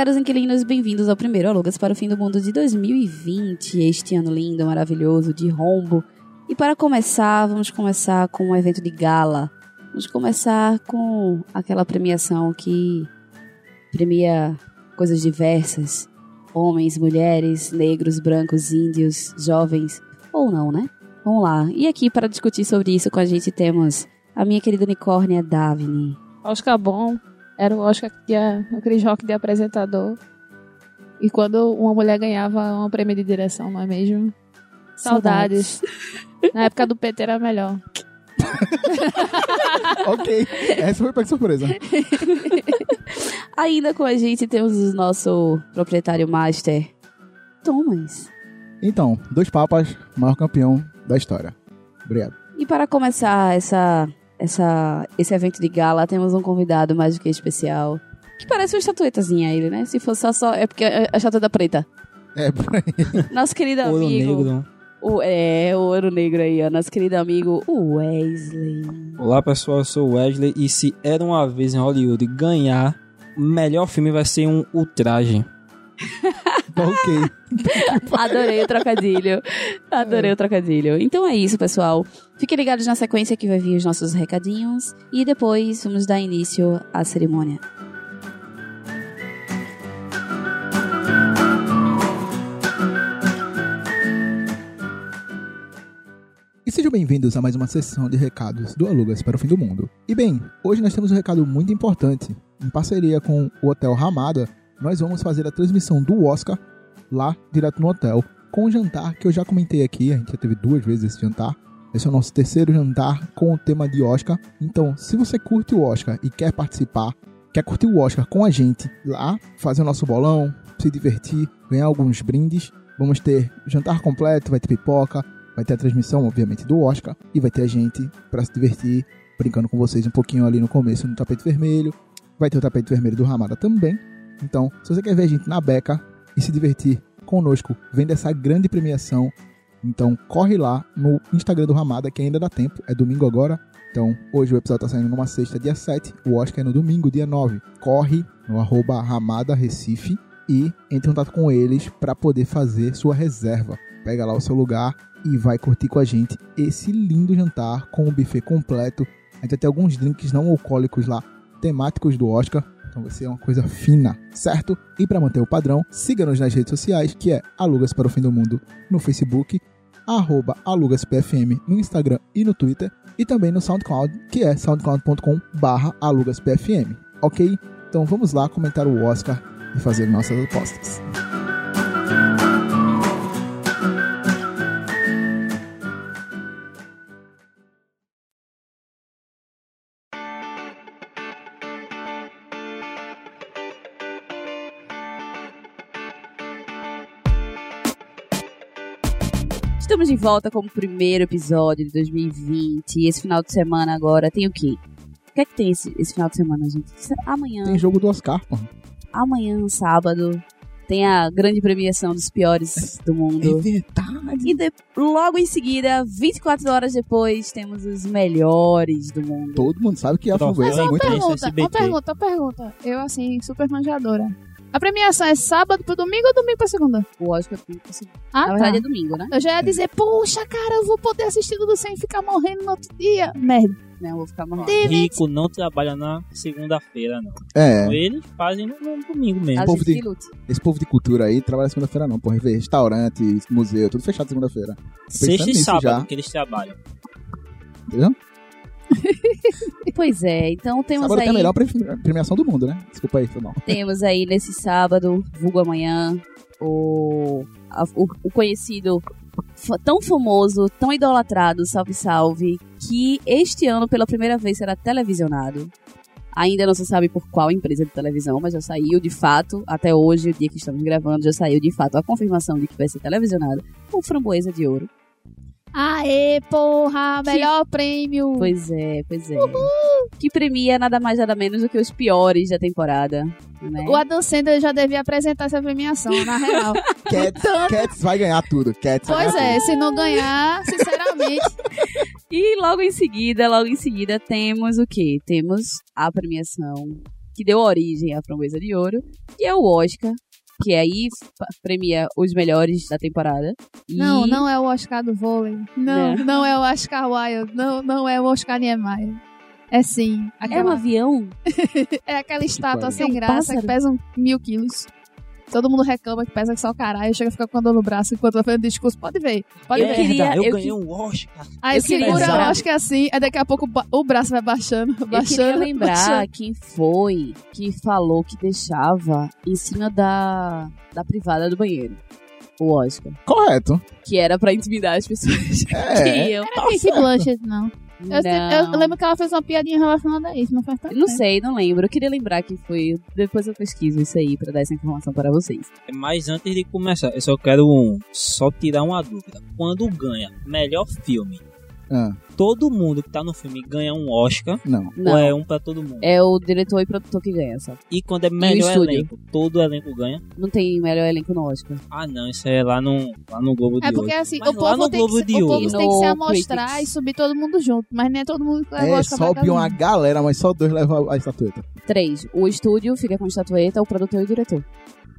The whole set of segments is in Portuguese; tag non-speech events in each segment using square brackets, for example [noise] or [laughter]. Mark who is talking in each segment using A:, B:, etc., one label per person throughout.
A: caros inquilinos, bem-vindos ao primeiro Alugas para o Fim do Mundo de 2020, este ano lindo, maravilhoso, de rombo. E para começar, vamos começar com um evento de gala. Vamos começar com aquela premiação que premia coisas diversas. Homens, mulheres, negros, brancos, índios, jovens, ou não, né? Vamos lá. E aqui para discutir sobre isso com a gente temos a minha querida unicórnia Davine.
B: Oscar bom era o Oscar que tinha aquele jogo de apresentador. E quando uma mulher ganhava um prêmio de direção, não é mesmo? Saudades. Na época do PT era melhor. [laughs]
C: ok, essa foi para surpresa.
A: Ainda com a gente temos o nosso proprietário master, Thomas.
C: Então, dois papas, maior campeão da história. Obrigado.
A: E para começar essa, essa, esse evento de gala, temos um convidado mais do que especial. Que parece uma estatuetazinha ele, né? Se fosse só, só é porque é a estatueta preta.
C: É, por aí. [laughs]
A: Nosso querido
D: Ouro
A: amigo.
D: negro.
A: O, é, o ouro negro aí, ó. Nosso querido amigo o Wesley.
D: Olá pessoal, eu sou o Wesley e se era uma vez em Hollywood ganhar, o melhor filme vai ser um Ultraje.
C: Ok. [laughs]
A: Adorei o trocadilho. Adorei o trocadilho. Então é isso, pessoal. Fiquem ligados na sequência que vai vir os nossos recadinhos. E depois vamos dar início à cerimônia.
C: E sejam bem-vindos a mais uma sessão de recados do Alugas para o Fim do Mundo. E bem, hoje nós temos um recado muito importante. Em parceria com o Hotel Ramada, nós vamos fazer a transmissão do Oscar lá direto no hotel, com um jantar que eu já comentei aqui, a gente já teve duas vezes esse jantar. Esse é o nosso terceiro jantar com o tema de Oscar. Então, se você curte o Oscar e quer participar, quer curtir o Oscar com a gente lá, fazer o nosso bolão, se divertir, ganhar alguns brindes, vamos ter jantar completo, vai ter pipoca, vai ter a transmissão, obviamente, do Oscar e vai ter a gente para se divertir, brincando com vocês um pouquinho ali no começo no tapete vermelho. Vai ter o tapete vermelho do Ramada também. Então, se você quer ver a gente na beca e se divertir conosco, vendo essa grande premiação, então corre lá no Instagram do Ramada, que ainda dá tempo, é domingo agora. Então, hoje o episódio tá saindo numa sexta, dia 7, o Oscar é no domingo, dia 9. Corre no arroba Ramada Recife e entre em contato com eles para poder fazer sua reserva. Pega lá o seu lugar e vai curtir com a gente esse lindo jantar com o buffet completo. A gente vai ter alguns drinks não alcoólicos lá, temáticos do Oscar. Então vai ser uma coisa fina, certo? E para manter o padrão, siga-nos nas redes sociais, que é Alugas para o Fim do Mundo no Facebook, arroba alugaspfm no Instagram e no Twitter, e também no SoundCloud, que é soundcloud.com barra alugaspfm, ok? Então vamos lá comentar o Oscar e fazer nossas apostas.
A: Estamos de volta com o primeiro episódio de 2020. E esse final de semana agora tem o quê? O que é que tem esse, esse final de semana, gente? Amanhã.
C: Tem jogo do Oscar, pô.
A: Amanhã, sábado, tem a grande premiação dos piores do mundo.
C: É verdade.
A: E de- logo em seguida, 24 horas depois, temos os melhores do mundo.
C: Todo mundo sabe que a framboesa é
D: Mas
C: muito...
D: uma
B: Pergunta,
D: SBT.
B: uma pergunta, uma pergunta. Eu, assim, super manjadora. A premiação é sábado pro domingo ou domingo pra segunda?
A: O Oscar tem que ser-
B: Ah,
A: Na verdade
B: tá.
A: é domingo, né?
B: Eu já ia dizer, puxa, cara, eu vou poder assistir tudo sem ficar morrendo no outro dia. Merda.
A: Não, eu vou ficar marrando.
D: Rico não trabalha na segunda-feira, não.
C: É,
D: Eles fazem no, no domingo mesmo.
A: A
C: povo de- esse povo de cultura aí trabalha segunda-feira não, porra. Vê Restaurante, museu, tudo fechado segunda-feira.
D: Sexta e sábado
C: já.
D: que eles trabalham.
C: Entendeu? [laughs]
A: Pois é, então temos
C: Sábado
A: aí,
C: tem a melhor pre- premiação do mundo, né? Desculpa aí, foi mal.
A: temos aí nesse sábado, vulgo amanhã, o, a- o, o conhecido, tão famoso, tão idolatrado, Salve Salve, que este ano pela primeira vez será televisionado. Ainda não se sabe por qual empresa de televisão, mas já saiu de fato, até hoje, o dia que estamos gravando, já saiu de fato a confirmação de que vai ser televisionado com Framboesa de Ouro.
B: Aê, porra, melhor prêmio.
A: Pois é, pois é. Que premia nada mais nada menos do que os piores da temporada. Né?
B: O Adam Sandler já devia apresentar essa premiação, na real. [laughs]
C: Cats, Cats vai ganhar tudo. Cats vai
B: pois é, se não ganhar, sinceramente. [laughs]
A: E logo em seguida, logo em seguida, temos o quê? Temos a premiação que deu origem à Framboesa de Ouro, e é o Oscar, que aí f- premia os melhores da temporada. E
B: Não, não é o Oscar do vôlei. Não,
A: Né?
B: não é o Oscar Wilde. Não, não é o Oscar Niemeyer. É sim.
A: É um
B: Aquela,
A: avião? [laughs]
B: é aquela estátua sem
A: É um
B: graça
A: pássaro?
B: que pesa um mil quilos. Todo mundo reclama que pesa só o caralho. Chega a ficar com a dor no braço enquanto tá fazendo discurso. Pode ver. Pode
A: Eu
B: ver.
A: queria-
D: eu,
A: eu
D: ganhei
A: que-
D: um Oscar.
B: Aí
A: eu
B: segura, eu acho que é assim. Aí daqui a pouco o braço vai baixando,
A: Eu
B: baixando.
A: queria lembrar
B: baixando.
A: quem foi que falou que deixava em cima da, da privada do banheiro. O Oscar.
C: Correto.
A: Que era pra intimidar as pessoas [laughs] que
C: É.
A: iam.
B: Não é Kate Blanchett, não. Eu, sei- eu lembro que ela fez uma piadinha relacionada a isso, não faz tanto
A: Não
B: tempo.
A: sei, não lembro. Eu queria lembrar quem foi. Depois eu pesquiso isso aí pra dar essa informação para vocês.
D: Mas antes de começar, eu só quero um, só tirar uma dúvida. Quando ganha melhor filme,
C: Ah,
D: todo mundo que tá no filme ganha um Oscar
C: não.
A: Não.
D: ou é um pra todo mundo?
A: É o diretor e produtor que ganha, só.
D: E quando é melhor
A: estúdio?
D: elenco, todo elenco ganha?
A: Não tem melhor elenco no Oscar.
D: Ah, não, isso é lá no, lá no Globo de
B: É porque
D: Ouro.
B: assim,
D: Mas
B: o
D: lá
B: povo,
D: no
B: tem que,
D: Globo
B: se-
D: de
B: o povo
D: Ouro.
B: tem que se
A: No
B: amostrar
A: Critics.
B: e subir todo mundo junto. Mas nem é todo mundo que leva o
C: É,
B: Oscar pra
C: sobe
B: cada
C: uma
B: um.
C: galera, mas só dois levam a estatueta.
A: Três. O estúdio fica com a estatueta, o produtor e o diretor.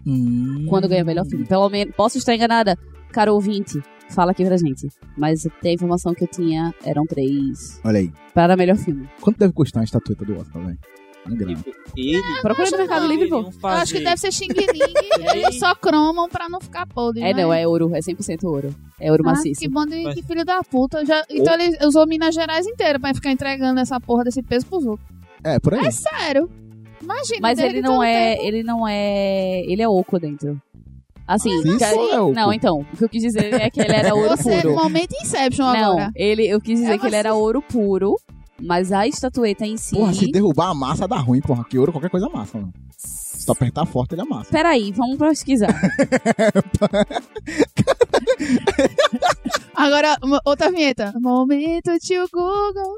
C: Hum.
A: Quando ganha melhor filme. Pelo menos. Posso estar enganada, caro ouvinte. Fala aqui pra gente. Mas a informação que eu tinha eram três
C: Olha aí.
A: para melhor filme.
C: Quanto deve custar a estatueta do Oscar, velho?
D: Ele
A: Procura no Mercado Livre, pô.
B: acho que deve ser Xing Ling. [laughs] Eles só cromam pra não ficar podre.
A: É,
B: né?
A: não, é ouro. É 100% ouro. É ouro
B: Ah,
A: maciço.
B: que bom de
D: Mas-
B: que filho da puta. Já, então ele usou Minas Gerais inteira pra ficar entregando essa porra desse peso pros outros.
C: É, por aí.
B: Sério. Imagina.
A: Mas ele não é.
B: tempo.
A: Ele não é. Ele é oco dentro. Assim,
C: Isso
A: ca-
C: é
A: não, então, o que eu quis dizer é que ele era [laughs] ouro
B: Você,
A: puro.
B: momento Inception
A: Não,
B: agora.
A: ele, eu quis dizer
B: É
A: que ele
B: você.
A: era ouro puro, mas a estatueta em si.
C: Porra, se derrubar a massa dá ruim, porra. Que ouro qualquer coisa amassa, mano. Se tu apertar forte, ele amassa.
A: Peraí, vamos pesquisar. [laughs] [laughs]
B: Agora, outra vinheta. Momento tio Google.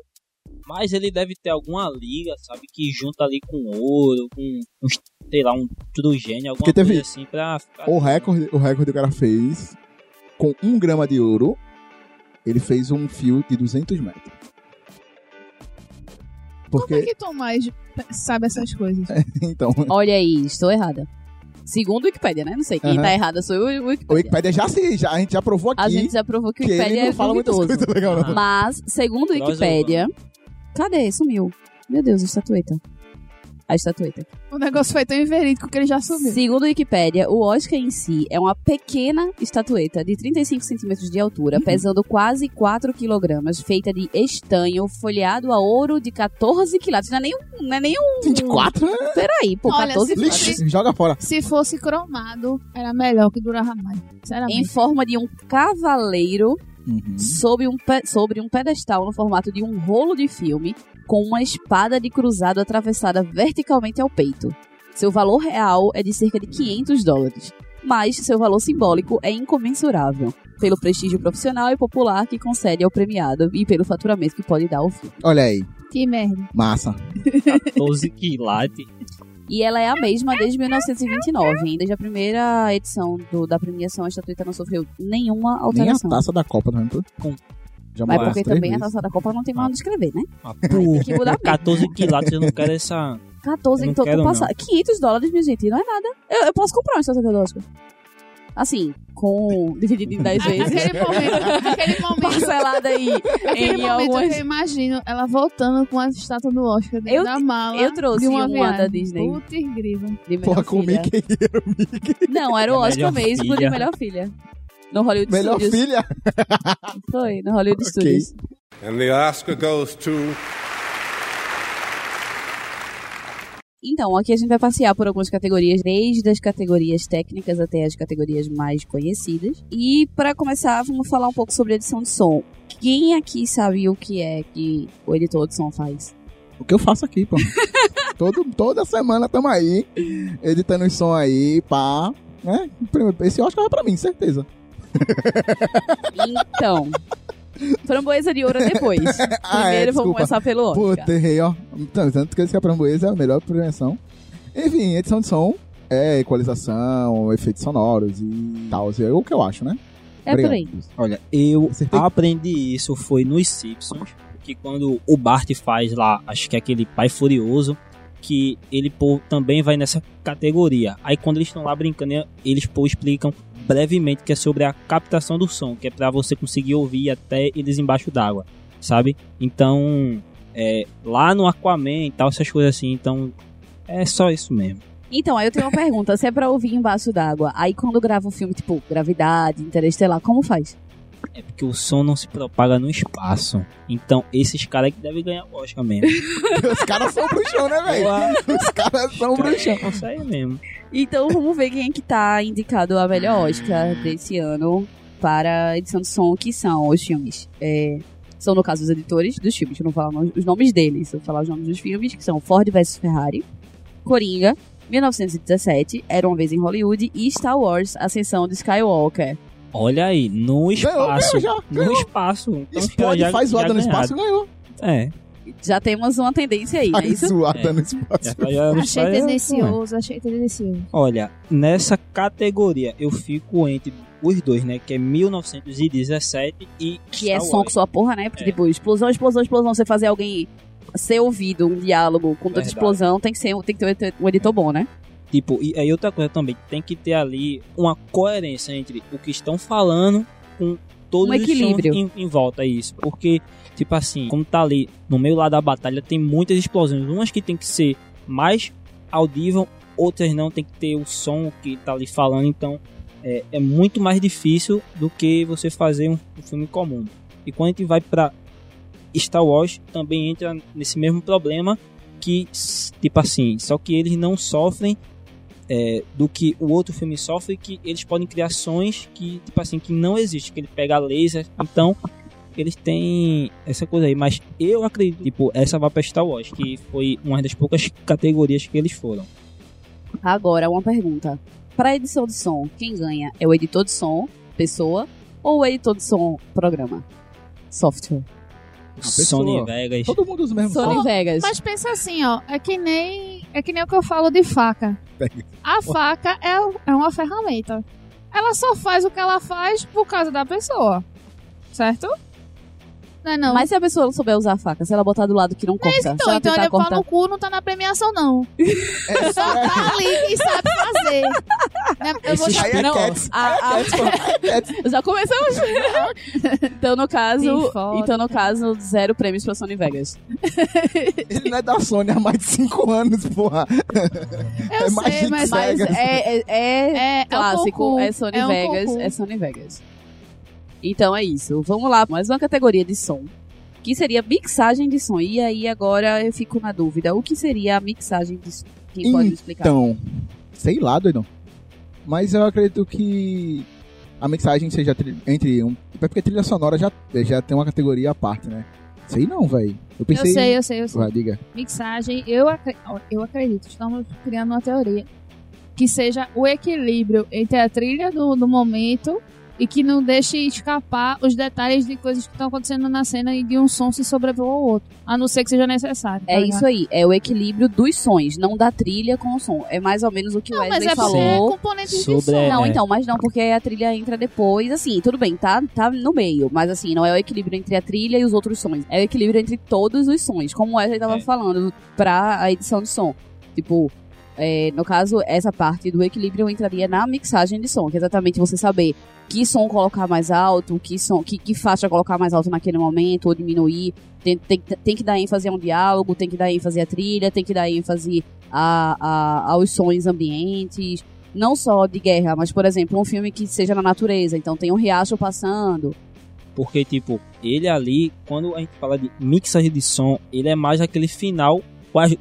D: Mas ele deve ter alguma liga, sabe? Que junta ali com ouro, com, um, sei lá, um trugênio, alguma
C: Porque teve-
D: coisa assim pra ficar.
C: O recorde, o recorde o cara fez com um grama de ouro. Ele fez um fio de 200 metros.
B: Como é
C: Porque,
B: que Tomás sabe essas coisas? [laughs]
C: então,
A: Olha aí, estou errada. Segundo o Wikipedia, né? Não sei. Quem
C: Aham.
A: tá errada sou eu o
C: o
A: Wikipedia.
C: Wikipedia já se, já, a gente já provou aqui
A: A gente já provou que o
C: que ele
A: Wikipedia
C: não
A: é
C: fala muitas
A: duvidoso.
C: coisas legais, não.
A: Mas, segundo o
D: Nós
A: Wikipedia... Cadê? Sumiu. Meu Deus, a estatueta. A estatueta.
B: O negócio foi tão inverídico que ele já sumiu.
A: Segundo o Wikipedia, o Oscar em si é uma pequena estatueta de 35 centímetros de altura,
C: Uhum.
A: pesando quase 4 quilogramas, feita de estanho folheado a ouro de 14 quilates. Não é nem um... Não é nem um
C: 24? né?
A: Peraí, pô,
B: Olha,
A: 14
B: se
A: quilates.
C: Lixo, joga fora.
B: Se fosse cromado, era melhor que durava mais.
A: Em forma de um cavaleiro
C: Uhum.
A: sobre um, sobre um pedestal no formato de um rolo de filme, com uma espada de cruzado atravessada verticalmente ao peito. Seu valor real é de cerca de 500 dólares, mas seu valor simbólico é incomensurável, pelo prestígio profissional e popular que concede ao premiado e pelo faturamento que pode dar ao filme.
C: Olha aí,
B: Que merda.
C: massa. [laughs]
D: 12 quilates.
A: E ela é a mesma desde 1929, hein? desde a primeira edição do- da premiação, a estatueta não sofreu nenhuma
C: Nem a
A: alteração.
C: taça da Copa, tá vendo?
D: Com-
C: Já
A: Mas porque também a
C: vezes.
A: taça da Copa não tem mais onde escrever, né?
D: Ah,
A: Tem que mudar mesmo.
D: 14 quilates, eu não quero essa.
A: 14
D: Eu não
A: então
D: quero,
A: tô passado. 500 dólares, minha gente, não é nada. Eu, eu posso comprar uma estatueta do Oscar. Assim, com. dividido em 10 vezes.
B: Aquele momento, aquele momento,
A: Parcelada aí
B: aquele
A: em
B: momento
A: algumas.
B: que eu imagino ela voltando com a estátua do Oscar dentro
A: Eu-
B: da mala.
A: eu trouxe
B: de uma,
A: uma
B: viagem.
A: da Disney.
B: Puta incrível.
A: De melhor
C: Porra, com o
A: filha.
C: Mickey.
A: Não, era o Oscar
D: melhor
A: mesmo de
D: filha.
A: melhor filha. No Hollywood
C: Melhor
A: Studios.
C: filha.
A: Foi, no Hollywood
C: Ok.
A: Studios.
E: And the Oscar goes to
A: Então, aqui a gente vai passear por algumas categorias, desde as categorias técnicas até as categorias mais conhecidas. E para começar, vamos falar um pouco sobre edição de som. Quem aqui sabe o que é que o editor de som faz?
C: O que eu faço aqui, pô. [laughs] Todo, toda semana tamo aí, editando os som aí, pá. Né? Esse Oscar vai pra mim, certeza.
A: Então, [laughs] framboesa de ouro é depois. Primeiro [laughs]
C: Ah, é,
A: vamos
C: desculpa.
A: começar pelo Oscar.
C: Puta, errei, ó. Tanto, tanto que esse framboesa é a melhor prevenção. Enfim, edição de som é equalização, efeitos sonoros e tal. É o que eu acho, né?
A: É por aí.
D: Olha, eu
C: Acertei.
D: aprendi isso foi nos Simpsons, que quando o Bart faz lá, acho que é aquele pai furioso, que ele pô, também vai nessa categoria. Aí quando eles estão lá brincando, eles pô, explicam brevemente que é sobre a captação do som, que é para você conseguir ouvir até eles embaixo d'água, sabe? Então, é, lá no Aquaman e tal, essas coisas assim, então é só isso mesmo.
A: Então, aí eu tenho uma pergunta. Se é pra ouvir embaixo d'água, aí quando grava um filme tipo Gravidade, Interestelar, como faz?
D: É porque o som não se propaga no espaço. Então, esses caras que devem ganhar o Oscar mesmo. [laughs]
C: Os caras são bruxão, né, velho? Os caras são bruxão.
D: É isso aí mesmo.
A: Então, vamos ver quem é que tá indicado a melhor Oscar desse ano para a edição de som, que são os filmes. É, são, no caso, os editores dos filmes. Eu não vou falar os nomes deles, eu vou falar os nomes dos filmes, que são Ford vs Ferrari, Coringa, 1917, Era Uma Vez em Hollywood e Star Wars, Ascensão de Skywalker.
D: Olha aí, no espaço.
C: ganhou já,
D: no
C: ganhou.
D: espaço. Então, os caras
C: Explode,
D: já-
C: faz
D: já
C: zoada no espaço e ganhou.
D: É.
A: Já temos uma tendência aí, não é isso?
C: zoada
D: É.
C: no espaço.
D: Já, tá- já no
B: Achei
D: espaço, é,
B: tendencioso, achei tendencioso.
D: Olha, nessa categoria eu fico entre os dois, né? Que é 1917 e.
A: Que é som com sua porra, né? Porque,
D: É.
A: tipo, explosão, explosão, explosão. Você fazer alguém ser ouvido, um diálogo com tanta explosão, tem que, ser, tem que ter um editor- bom, né?
D: Tipo, e aí outra coisa também, tem que ter ali uma coerência entre o que estão falando com todos
A: Um
D: os
A: equilíbrio.
D: em, em volta a isso. Porque, tipo assim, como tá ali no meio lá da batalha, tem muitas explosões. Umas que tem que ser mais audível, outras não, tem que ter o som que tá ali falando. Então, é, é muito mais difícil do que você fazer um, um filme comum. E quando a gente vai pra Star Wars, também entra nesse mesmo problema que, tipo assim, só que eles não sofrem é, do que o outro filme sofre, que eles podem criar sons que, tipo assim, que não existe, que ele pega laser, então eles têm essa coisa aí, mas eu acredito, tipo, essa vai pra Star Wars, que foi uma das poucas categorias que eles foram.
A: Agora, uma pergunta. Para edição de som, quem ganha? É o editor de som, pessoa, ou o editor de som, programa? Software.
C: pessoa.
D: Sony Vegas.
C: Todo mundo usa o mesmo
A: Sony
C: som.
A: Vegas.
B: Mas pensa assim, ó, é que nem é que nem o que eu falo de faca. A faca é, é uma ferramenta. Ela só faz o que ela faz por causa da pessoa. Certo? Não é não.
A: Mas se a pessoa não souber usar a faca, se ela botar do lado que não corta, se
B: então,
A: ela
B: então ele pau
A: cortar...
B: no cu não tá na premiação, não.
C: É, [laughs]
B: Só tá ali e sabe fazer. Né? Eu vou
D: Esse
C: Aí é
A: Não,
C: Cats.
A: a- a- [laughs] Já começamos. então, no caso, então, no caso, zero prêmios pra Sony Vegas.
C: Ele não é da Sony há mais de 5 anos, porra.
B: Eu
C: é mais
B: sei,
C: de
B: mas,
A: Mas é, é, é
B: é, é um
A: clássico, é Sony
B: é um
A: Vegas,
B: concurso.
A: é Sony Vegas. Então é isso. Vamos lá, mais uma categoria de som. Que seria mixagem de som. E aí agora eu fico na dúvida. O que seria a mixagem de som? Quem pode me explicar?
C: Então, sei lá, doidão. Mas eu acredito que a mixagem seja entre um. É porque trilha sonora já, já tem uma categoria à parte, né? Sei não, velho. Eu
B: Eu
C: pensei.
B: sei, eu sei, eu sei.
C: Vai, diga.
B: Mixagem, eu, ó, eu acredito, estamos criando uma teoria. Que seja o equilíbrio entre a trilha do, do momento e que não deixe escapar os detalhes de coisas que estão acontecendo na cena e de um som se sobrepor ao outro. A não ser que seja necessário.
A: É isso aí, é o equilíbrio dos sons, não da trilha com o som. É mais ou menos o que o
B: Não, mas
A: Wesley
B: é é
A: falou.
B: componente de
D: Sobre-
B: som.
D: É,
A: Não,
D: é.
A: então, mas não, porque a trilha entra depois, assim, tudo bem, tá, tá no meio, mas assim, não é o equilíbrio entre a trilha e os outros sons, é o equilíbrio entre todos os sons, como o Wesley tava
D: É.
A: falando, pra a edição de som. Tipo, é, no caso, essa parte do equilíbrio entraria na mixagem de som, que é exatamente você saber que som colocar mais alto, que som, que, que faixa colocar mais alto naquele momento, ou diminuir. Tem, tem, tem que dar ênfase a um diálogo, tem que dar ênfase à trilha, tem que dar ênfase a, a, aos sons ambientes. Não só de guerra, mas, por exemplo, um filme que seja na natureza. Então tem um riacho passando.
D: Porque, tipo, ele ali, quando a gente fala de mixagem de som, ele é mais aquele final,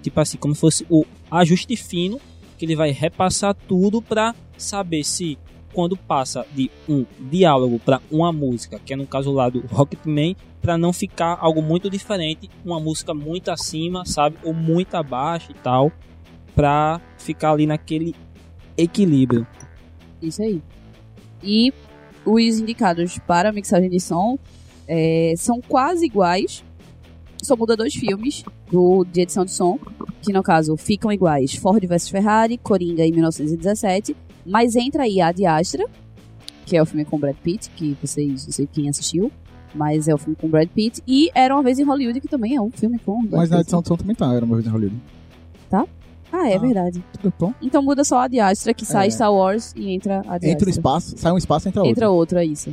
D: tipo assim, como se fosse o ajuste fino, que ele vai repassar tudo pra saber se quando passa de um diálogo pra uma música, que é no caso lá do Rocketman, pra não ficar algo muito diferente, uma música muito acima, sabe, ou muito abaixo e tal, pra ficar ali naquele equilíbrio.
A: Isso aí. E os indicados para mixagem de som é, são quase iguais. Só muda dois filmes do, de edição de som, que no caso ficam iguais Ford vs Ferrari, Coringa em 1917, mas entra aí a de Astra, que é o filme com Brad Pitt, que vocês, não sei quem assistiu, mas é o filme com Brad Pitt, e Era Uma Vez em Hollywood, que também é um filme com Brad
C: Mas na edição de som também tá, era uma vez em Hollywood.
A: Ah, é
C: Ah.
A: verdade.
C: Tudo bom?
A: Então muda só a de Astra, que sai
C: É.
A: Star Wars e entra a de
C: Entra o espaço, sai um espaço, entra outro.
A: Entra outro, é isso.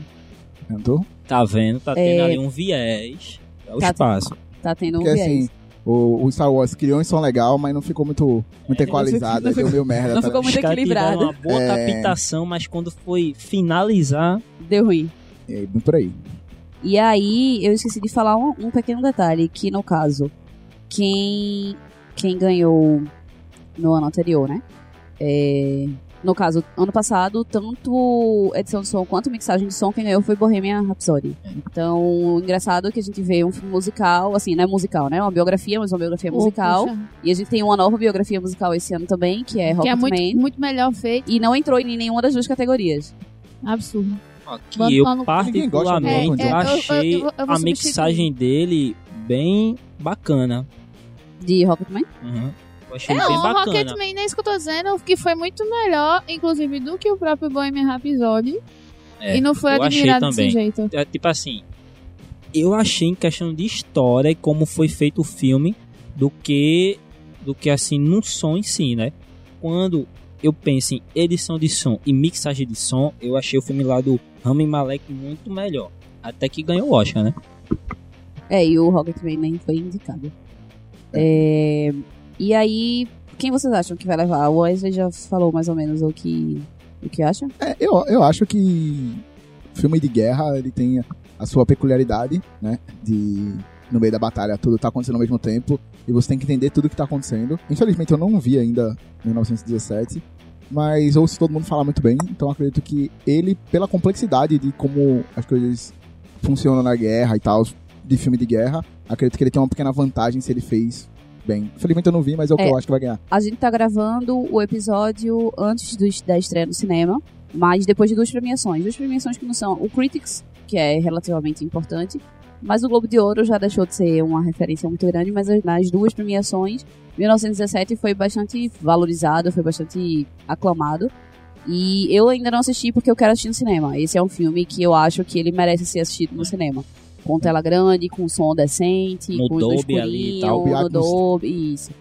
C: Entrou?
D: Tá vendo? Tá tendo
A: É.
D: ali um viés. É o
A: Tá-
D: espaço.
A: Tá tendo um
C: Porque
A: viés.
C: assim, o, o Star Wars criou um som legal, mas não ficou muito, muito
D: É,
C: equalizado,
A: não
C: deu meio merda.
A: não
C: tá
A: ficou muito equilibrado.
D: uma boa
C: É.
D: captação, mas quando foi finalizar,
A: Deu ruim.
C: É, bem por aí.
A: E aí, eu esqueci de falar um, um pequeno detalhe, que no caso, quem, quem ganhou no ano anterior, né? É, no caso, ano passado, tanto edição de som quanto mixagem de som, quem ganhou foi Bohemian Rhapsody. Então, engraçado que a gente vê um filme musical, assim, não é musical, né? É uma biografia, mas uma biografia musical.
B: Poxa,
A: E a gente tem uma nova biografia musical esse ano também, que é
B: que é muito,
A: Rocketman.
B: muito melhor feito.
A: E não entrou em nenhuma das duas categorias.
B: Absurdo.
D: que eu particularmente
B: É, é, eu- eu-
D: achei
B: eu eu vou
D: a mixagem dele bem bacana.
A: De Rocketman.
D: Uhum. Eu achei
B: É,
D: bem
B: o
D: bacana.
B: Rocketman, nem isso que eu tô dizendo, que foi muito melhor, inclusive, do que o próprio Bohemian Rhapsody.
D: É,
B: e não foi
D: eu achei
B: admirado desse jeito.
D: É, tipo assim, eu achei em questão de história e como foi feito o filme do que do que assim num som em si, né? Quando eu penso em edição de som e mixagem de som, eu achei o filme lá do Rami Malek muito melhor. Até que ganhou o Oscar, né?
A: É, e o Rocketman nem foi indicado. É, e aí, quem vocês acham que vai levar? O Wesley já falou mais ou menos o que, o que acha?
C: É, eu, eu acho que filme de guerra ele tem a sua peculiaridade, né? De no meio da batalha tudo tá acontecendo ao mesmo tempo e você tem que entender tudo que tá acontecendo. Infelizmente eu não vi ainda 1917, mas ouço todo mundo falar muito bem, então acredito que ele, pela complexidade de como as coisas funcionam na guerra e tal, de filme de guerra, acredito que ele tem uma pequena vantagem se ele fez bem. Infelizmente eu não vi, mas é o que
A: É.
C: eu acho que vai ganhar.
A: A gente tá gravando o episódio antes dos- da estreia no cinema, mas depois de duas premiações. Duas premiações que não são o Critics, que é relativamente importante, mas o Globo de Ouro já deixou de ser uma referência muito grande, mas nas duas premiações, 1917 foi bastante valorizado, foi bastante aclamado. E eu ainda não assisti porque eu quero assistir no cinema. Esse é um filme que eu acho que ele merece ser assistido no cinema. Com tela grande, com som decente,
D: No
A: com luz
D: Dolby ali e tal.
A: No. Dolby, isso.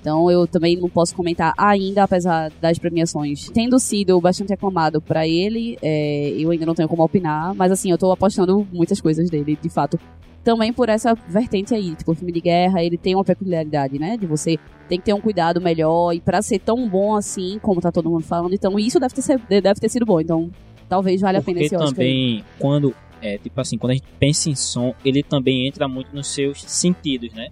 A: Então eu também não posso comentar ainda, apesar das premiações tendo sido bastante aclamado pra ele, é, eu ainda não tenho como opinar, mas assim, eu tô apostando muitas coisas dele, de fato. Também por essa vertente aí, tipo, o filme de guerra, ele tem uma peculiaridade, né? De você tem que ter um cuidado melhor e pra ser tão bom assim, como tá todo mundo falando, então isso deve ter, ser- deve ter sido bom, então talvez valha a pena
D: Porque
A: esse Oscar. aí.
D: também, quando, é, tipo assim, quando a gente pensa em som, ele também entra muito nos seus sentidos, né?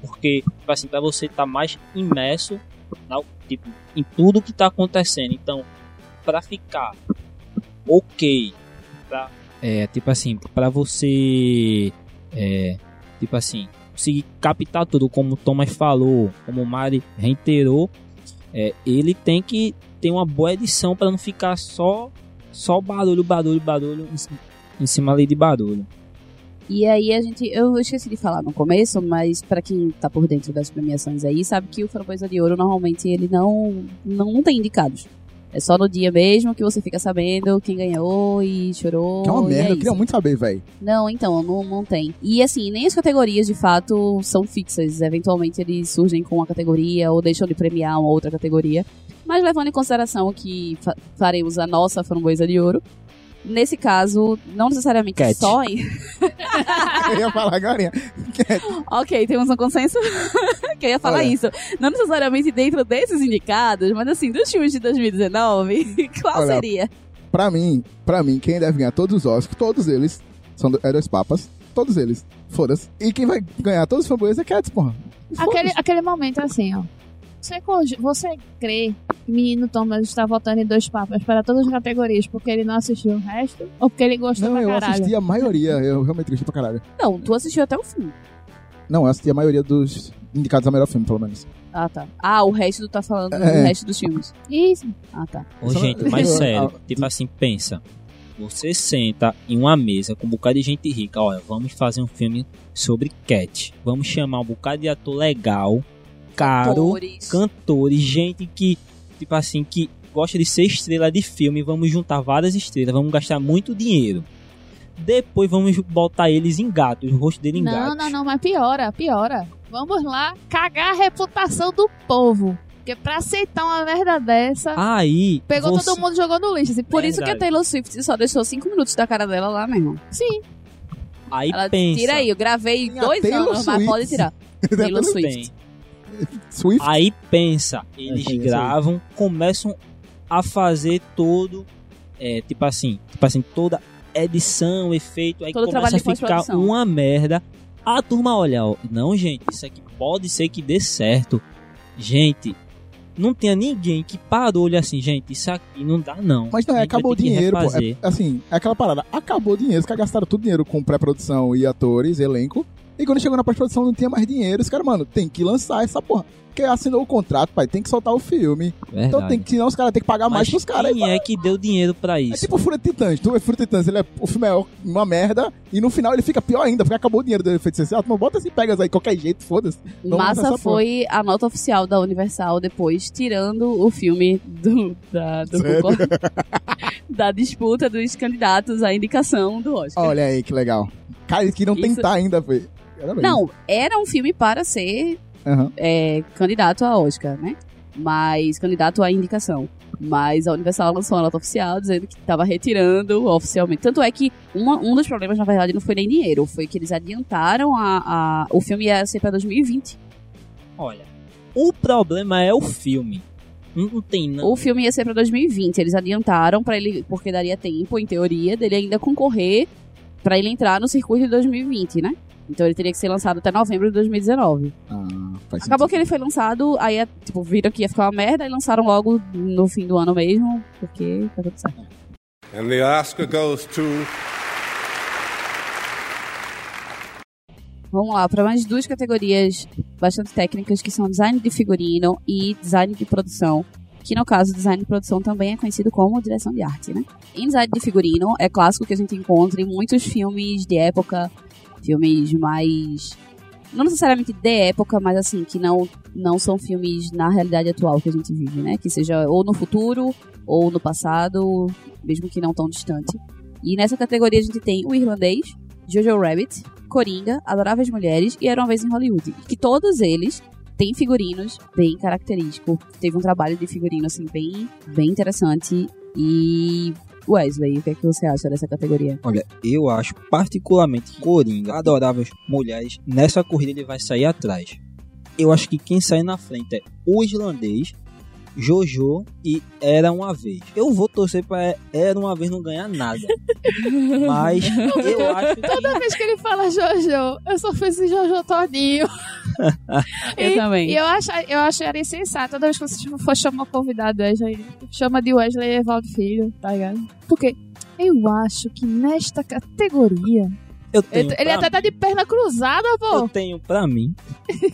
D: Porque, tipo assim, pra você estar mais imerso na, tipo, em tudo que tá acontecendo. Então, pra ficar ok, pra, é, tipo assim, pra você, é, tipo assim, conseguir captar tudo, como o Thomas falou, como o Mari reiterou, é, ele tem que ter uma boa edição pra não ficar só só barulho, barulho, barulho em, ci- em cima ali de barulho.
A: E aí a gente, eu esqueci de falar no começo, mas pra quem tá por dentro das premiações aí, sabe que o Framboesa de Ouro normalmente ele não, não, tem indicados. É só no dia mesmo que você fica sabendo quem ganhou e chorou.
C: Que é uma merda, eu
A: isso.
C: queria muito saber, velho.
A: Não, então, não, não tem. E assim, nem as categorias de fato são fixas. Eventualmente eles surgem com uma categoria ou deixam de premiar uma outra categoria. Mas levando em consideração que fa- faremos a nossa framboesa de ouro, nesse caso, não necessariamente
D: Cat.
A: só em. [laughs]
C: Eu ia falar agora.
A: ok, temos um consenso [laughs] que eu ia falar
C: Olha.
A: isso. Não necessariamente dentro desses indicados, mas assim, dos filmes de 2019, [laughs] qual
C: Olha,
A: seria?
C: Pra mim, pra mim, quem deve ganhar todos os Oscars, todos eles, são do, é dois papas. Todos eles. Foda-se. E quem vai ganhar todos os fanboys é Cats, porra.
B: Aquele, aquele momento assim, ó. Você, você crê que o menino Thomas está votando em dois papas para todas as categorias porque ele não assistiu o resto? Ou porque ele gostou
C: Não,
B: pra
C: eu
B: caralho?
C: assisti a maioria. Eu realmente gostei pra caralho.
A: Não, tu assistiu até o fim.
C: Não, eu assisti a maioria dos indicados a melhor filme, pelo menos.
A: Ah, tá. Ah, o resto tu tá falando do
C: É.
A: resto dos filmes.
B: Isso.
A: Ah, tá.
D: Ô, gente, mas
C: eu- [laughs]
D: sério, tipo assim, pensa. Você senta em uma mesa com um bocado de gente rica, olha, vamos fazer um filme sobre Cat. Vamos chamar um bocado de ator legal, caro, cantores, gente que, tipo assim, que gosta de ser estrela de filme, vamos juntar várias estrelas, vamos gastar muito dinheiro. Depois vamos botar eles em gatos, o rosto dele em
B: Não,
D: gatos.
B: não, não, mas piora, piora. Vamos lá cagar a reputação do povo. Porque pra aceitar uma merda dessa,
D: Aí.
B: pegou
D: você-
B: todo mundo e jogou no lixo. Assim,
A: Por isso que a. Taylor Swift só deixou cinco minutos da cara dela lá, meu irmão.
B: Sim,
D: Aí
A: Ela
D: pensa.
A: tira aí, eu gravei
C: Tem a
A: dois
C: Taylor
A: anos, mas
C: Swift.
A: pode tirar. [laughs] Taylor Swift.
D: Bem.
C: Swift.
D: Aí pensa, eles
C: É,
D: gravam, começam a fazer todo, é, tipo assim, tipo assim, toda edição, efeito, aí
A: Todo
D: começa
A: trabalho
D: a ficar uma merda. A turma olha, ó, não, gente, isso aqui pode ser que dê certo. Gente, não tinha ninguém que parou olha assim, gente, isso aqui não dá não.
C: Mas não, é, acabou o dinheiro, pô. É, assim, é aquela parada. Acabou o dinheiro. Os caras gastaram todo o dinheiro com pré-produção e atores, elenco. E quando chegou na pós-produção não tinha mais dinheiro. Os caras, mano, tem que lançar essa porra. Porque assinou o contrato, pai, tem que soltar o filme. Então
D: Verdade.
C: tem que, senão os caras têm que pagar mais
D: Mas
C: pros caras.
D: quem é que deu dinheiro pra
C: É
D: isso?
C: tipo o de Titãs. Tu vê de Titãs, ele é, o filme é uma merda. E no final ele fica pior ainda, porque acabou o dinheiro do efeito especial. Não bota assim, pegas aí, qualquer jeito, foda-se.
A: Massa foi a nota oficial da Universal depois, tirando o filme do, da, do [laughs] da disputa dos candidatos à indicação do Oscar.
C: Olha aí, que legal. Cara, eles queriam
A: Isso-
C: tentar ainda, foi. Parabéns.
A: Não, era um filme para ser
C: Aham.
A: é, candidato a Oscar, né? Mas candidato à indicação. Mas a Universal lançou uma nota oficial dizendo que estava retirando oficialmente. Tanto é que uma- um dos problemas, na verdade, não foi nem dinheiro, foi que eles adiantaram a. a- o filme ia ser para 2020.
D: Olha, o problema é o filme. Não, não tem não.
A: O filme ia ser para 2020. Eles adiantaram para ele, porque daria tempo, em teoria, dele ainda concorrer para ele entrar no circuito de 2020, né? Então ele teria que ser lançado até novembro de 2019.
C: Ah, faz
A: Acabou que
C: sentido.
A: ele foi lançado, aí é, tipo, viram que ia ficar uma merda e lançaram logo no fim do ano mesmo, porque tá tudo certo.
E: And the Oscar goes to
A: Vamos lá, para mais duas categorias bastante técnicas, que são design de figurino e design de produção. Que no caso, design de produção também é conhecido como direção de arte, né? Em design de figurino, é clássico que a gente encontra em muitos filmes de época, filmes mais. Não necessariamente de época, mas assim, que não, não são filmes na realidade atual que a gente vive, né? Que seja ou no futuro, ou no passado, mesmo que não tão distante. E nessa categoria a gente tem o irlandês, Jojo Rabbit, Coringa, Adoráveis Mulheres e Era Uma Vez em Hollywood. Que todos eles têm figurinos bem característicos. Teve um trabalho de figurino, assim, bem, bem interessante. E... Wesley, o que é que você acha dessa categoria?
D: Olha, eu acho particularmente Coringa, adoráveis mulheres, nessa corrida ele vai sair atrás. Eu acho que quem sai na frente é o islandês, Jojo e Era Uma Vez. Eu vou torcer pra Era Uma Vez não ganhar nada. [laughs] Mas eu [laughs] acho que
B: toda vez que ele fala Jojo, eu só fiz esse Jojo todinho. [laughs]
A: Eu
B: e,
A: também.
B: E eu, acho, eu acharia sensato, toda vez que você tipo, for chamar convidado Wesley, chama de Wesley Evaldo Filho, tá ligado? Porque eu acho que nesta categoria.
D: eu tenho
B: Ele, até tá de perna cruzada, pô.
D: eu tenho pra mim.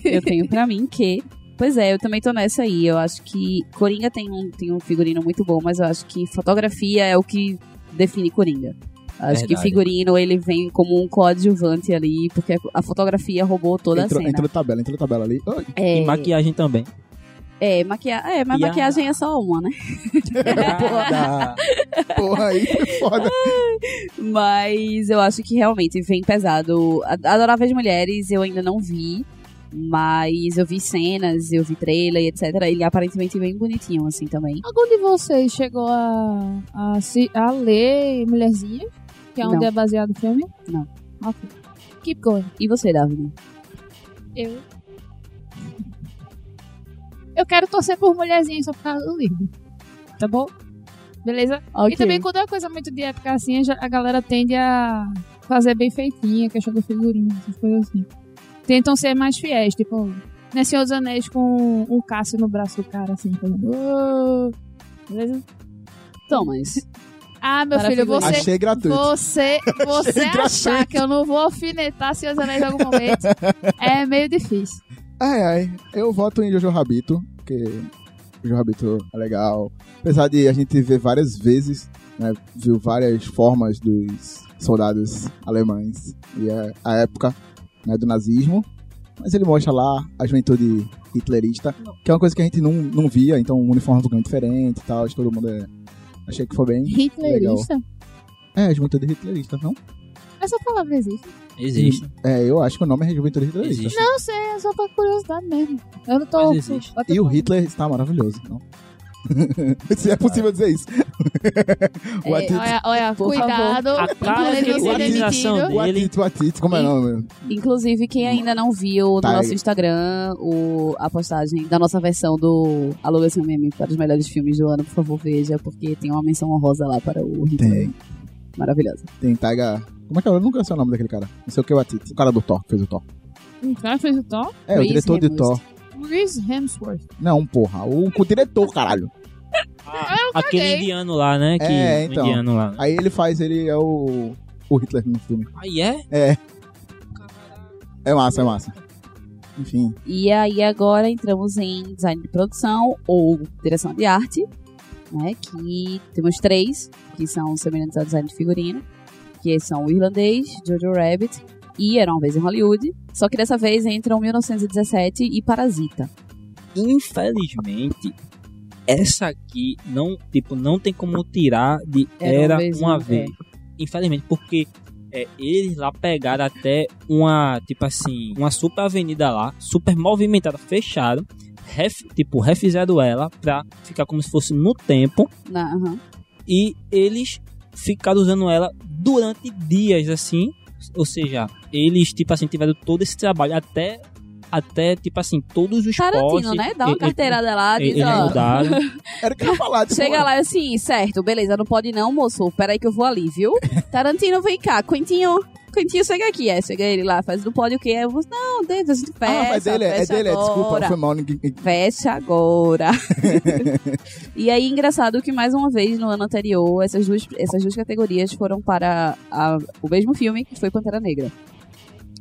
A: Eu tenho pra mim que... Pois é, eu também tô nessa aí. Eu acho que Coringa tem um, tem um figurino muito bom, mas eu acho que fotografia é o que define Coringa. Acho que
D: Verdade.
A: figurino ele vem como um coadjuvante ali, porque a fotografia roubou toda
C: entrou,
A: a cena.
C: entrou tabela, entrou tabela ali.
A: É,
D: E maquiagem também.
A: é, maquia... é, mas
D: E a-
A: maquiagem é só uma, né? [laughs]
D: Nada.
C: Porra, aí foi foda.
A: Mas eu acho que realmente vem pesado. A- Adoráveis Mulheres eu ainda não vi. Mas eu vi cenas, eu vi trailer e etc. Ele aparentemente bem bonitinho, assim, também.
B: Algum de vocês chegou a, a, se- a ler Mulherzinha? Que é onde
A: Não.
B: é baseado o filme?
A: Não.
B: Ok. Keep going.
A: E você, Davi?
B: Eu. Eu quero torcer por mulherzinha só por causa do livro. Tá bom? Beleza?
A: Ok.
B: E também quando é uma coisa muito de época assim, a galera tende a fazer bem feitinha, questão do figurino, essas coisas assim. Tentam ser mais fiéis, tipo, nesse Senhor dos Anéis com um Cássio no braço do cara, assim, fazendo. "Oh", Beleza?
A: Thomas.
B: Ah, meu
A: Para
B: filho, você.
C: Achei gratuito.
B: Você, [laughs] você
C: Achei
B: achar
C: gratuito.
B: que eu não vou alfinetar Senhor dos Anéis em algum momento é meio difícil.
C: Ai, ai. Eu voto em Jojo Rabito, porque Jojo Rabito é legal. Apesar de a gente ver várias vezes, né, viu várias formas dos soldados alemães e é a época né, do nazismo. Mas ele mostra lá a juventude hitlerista, que é uma coisa que a gente não, não via, então o uniforme ficou diferente e tal, acho que todo mundo é... Achei que foi bem...
B: Hitlerista?
C: É, a juventude hitlerista, não?
B: Essa palavra existe.
D: Existe.
C: É, eu acho que o nome é Juventude Hitlerista.
D: Existe.
B: Não sei, é só pra curiosidade mesmo. Eu não tô.
D: Mas existe.
C: E o Hitler está maravilhoso, não? [laughs] Se é possível dizer isso. [laughs] o
A: É,
B: Olha, olha cuidado.
D: A
B: poderia ser
D: caracterização
B: demitido.
C: o
D: dele.
C: O como é o nome?
A: Inclusive, quem ainda não viu no
C: Tá
A: nosso
C: aí.
A: Instagram o, a postagem da nossa versão do Aluga Seu Meme para os melhores filmes do ano, por favor, veja, porque tem uma menção honrosa lá para o Hitler.
C: Tem,
A: Maravilhosa.
C: tem Taiga... Como é que é? Eu nunca sei o nome daquele cara. Não sei o que, o Atito. O cara do Thor, que fez o Thor.
B: Um cara fez o Thor?
C: É, o
A: Chris
C: diretor de
A: Hemsworth.
C: Thor.
B: Chris Hemsworth.
C: Não, porra. O, o diretor, caralho.
D: Aquele
B: caguei.
D: indiano lá, né? Que,
C: É, então.
D: indiano lá.
C: Aí ele faz, ele é o... O Hitler no filme.
D: Aí é?
C: É. É massa, é massa. Enfim.
A: E aí agora entramos em design de produção ou direção de arte, né? Que temos três, que são semelhantes ao design de figurino, que são o irlandês, Jojo Rabbit e Era uma vez em Hollywood. Só que dessa vez entram 1917 e Parasita.
D: Infelizmente, essa aqui não, tipo, não tem como tirar de
A: Era
D: Era,
A: uma vez,
D: vez. Infelizmente, porque é, eles lá pegaram até uma, tipo assim, uma super avenida lá, super movimentada, fecharam, ref- tipo, refizeram ela pra ficar como se fosse no tempo
A: aham.
D: e eles ficaram usando ela durante dias, assim, ou seja, eles, tipo assim, tiveram todo esse trabalho até, até tipo assim, todos os
A: Tarantino,
D: postes,
A: né? Dá uma
D: e- e-
A: carteirada lá, diz,
D: Eles
A: ó.
D: mudaram. [laughs]
C: Era o que eu ia falar. Tipo,
A: Chega lá assim, certo, beleza, não pode não, moço. Peraí que eu vou ali, viu? [laughs] Tarantino, vem cá. Quentinho, Quentinho, chega aqui. É, chega ele lá, faz, não pode o quê? Eu vou, não, David, a gente fecha.
C: Ah, mas dele, é dele, é, desculpa,
A: agora.
C: foi mal. Ninguém...
A: Fecha agora. [laughs] e aí, engraçado que mais uma vez no ano anterior, essas duas, essas duas categorias foram para a- o mesmo filme que foi Pantera Negra.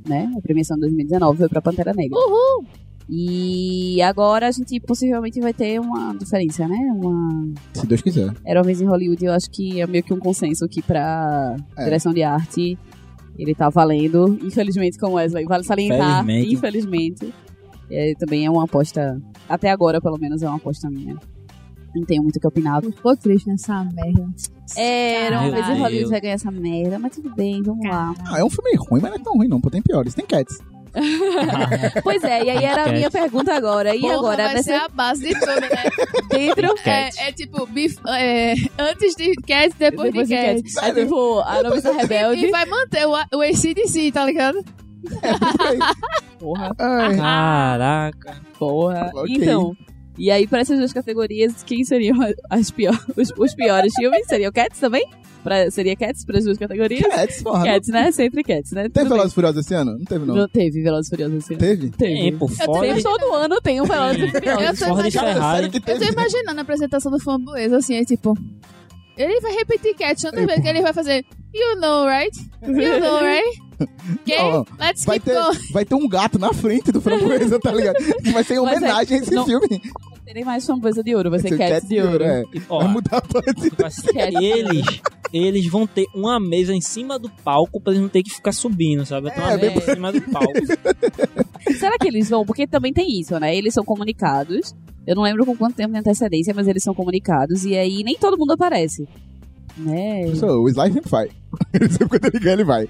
A: Né? A premiação de 2019 foi para Pantera Negra.
B: Uhul!
A: E agora a gente possivelmente vai ter uma diferença, né? Uma...
C: Se Deus quiser.
A: Era uma vez em Hollywood, eu acho que é meio que um consenso aqui pra
C: É.
A: direção de arte. Ele tá valendo, infelizmente, como Wesley. Vale salientar,
D: Felizmente.
A: infelizmente. É, também é uma aposta, até agora, pelo menos, é uma aposta minha. Não tenho muito o que opinar.
B: Ficou triste nessa merda.
A: Era uma vez em
D: Deus.
A: Hollywood vai ganhar essa merda, mas tudo bem, vamos lá.
C: Ah, é um filme ruim, mas não é tão ruim não, pô, tem piores. Tem Cats. [laughs]
A: Pois é, e aí era a minha pergunta agora. E
B: Porra,
A: agora,
B: vai ser
A: nessa,
B: a base de tudo, né? [laughs]
A: dentro...
D: Cats.
B: é, é tipo, bif- é, antes de Cats, depois,
A: Depois
B: de
A: de
B: Cats.
A: Cats. É tipo, a noviça rebelde.
B: E vai manter o, o ACDC, tá ligado? [laughs]
A: Porra.
C: Ai,
A: Caraca, porra.
C: Ok.
A: Então, e aí para essas duas categorias, quem seriam as pior, [laughs] os, os piores filmes? Seriam Cats também? Pra, seria Cats para as duas categorias?
C: Cats, porra.
A: Cats, né? Sempre Cats, né?
C: Teve
A: bem.
C: Velozes Furiosos esse ano? Não teve, não.
A: Não teve Velozes Furiosos esse ano.
C: Teve?
A: Teve.
D: Tempo,
A: Sempre
D: fora.
A: todo ano tem um Velozes [laughs] Furiosos.
B: Eu tô imaginando- Eu tô imaginando a apresentação do framboesa, assim, é tipo... Ele vai repetir Cats tantas vezes que ele vai fazer You know, right? You know, right? [laughs] Ok?
C: Ó,
B: Let's
C: Vai
B: keep
C: ter,
B: going.
C: vai ter um gato na frente do Framboesa, tá ligado? Que vai ser
A: é-
C: homenagem a esse
A: não-
C: filme.
A: Não terem mais framboesa de ouro, vai ser Cats de ouro.
C: É.
D: E, ó,
C: Vai mudar a parte. [laughs]
D: eles, eles vão ter uma mesa em cima do palco pra eles não ter que ficar subindo, sabe? Tem uma
C: É,
D: mesa em cima do palco.
A: Será que eles vão? Porque também tem isso, né? Eles são comunicados. Eu não lembro com quanto tempo de antecedência, mas eles são comunicados. E aí nem todo mundo aparece. Né?
C: So, o Sly sempre vai. [laughs] Sempre quando ele ganha, ele vai.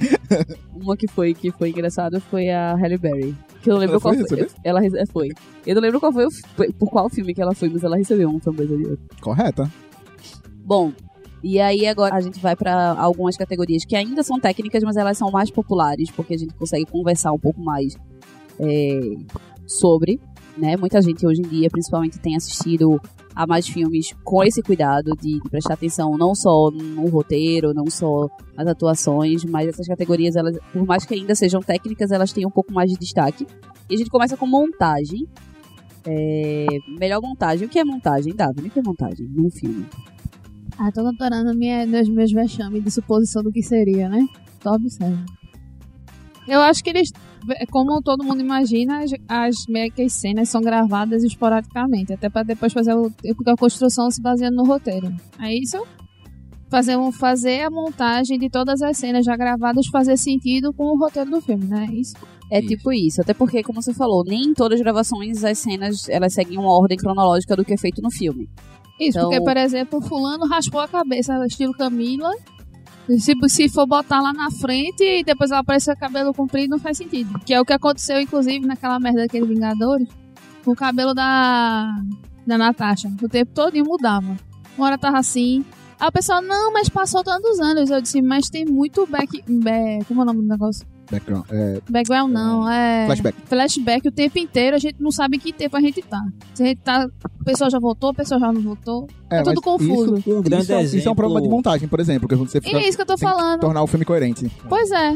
A: Uma que foi, que foi engraçado foi a Halle Berry. Que eu não lembro
C: Ela
A: qual
C: foi
A: foi. Ela foi. Eu não lembro qual foi, o por qual filme que ela foi, mas ela recebeu um de ouro.
C: Correta.
A: Bom, e aí agora a gente vai pra algumas categorias que ainda são técnicas, mas elas são mais populares, porque a gente consegue conversar um pouco mais é, sobre, né? Muita gente hoje em dia, principalmente, tem assistido a mais filmes com esse cuidado de, de prestar atenção não só no roteiro, não só nas atuações, mas essas categorias, elas, por mais que ainda sejam técnicas, elas têm um pouco mais de destaque. E a gente começa com montagem. É, melhor montagem. O que é montagem, Davi? O que é montagem num filme?
B: Ah, tô doutorando meus, meus vexames de suposição do que seria, né? Só observa. Eu acho que eles, como todo mundo imagina, as, as cenas são gravadas esporadicamente, até pra depois fazer o, a construção se baseando no roteiro. É isso? Fazer, um- fazer a montagem de todas as cenas já gravadas fazer sentido com o roteiro do filme, né? É isso.
A: É
D: Isso.
A: tipo isso, até porque, como você falou, nem em todas as gravações as cenas elas seguem uma ordem cronológica do que é feito no filme.
B: Isso,
A: Então-
B: porque, por exemplo, fulano raspou a cabeça, estilo Camila, Se, for botar lá na frente e depois ela aparecer cabelo comprido, não faz sentido. Que é o que aconteceu, inclusive, naquela merda daqueles Vingadores, com o cabelo da, da Natasha. O tempo todo mudava. Uma hora tava assim. Aí o pessoal, não, mas passou tantos anos. Eu disse, mas tem muito back. back como é o nome do negócio?
C: Background. É,
B: Background não, é.
C: flashback.
B: Flashback o tempo inteiro, a gente não sabe em que tempo a gente tá. Se a gente tá. A pessoa já voltou, a pessoa já não voltou.
C: É,
B: É tudo confuso.
C: Isso,
D: Um grande
C: isso, é-
D: exemplo.
C: isso é um problema de montagem, por exemplo, que você
B: E
C: fica,
B: é isso que eu tô
C: tem que
B: falando.
C: tornar o filme coerente.
B: Pois é.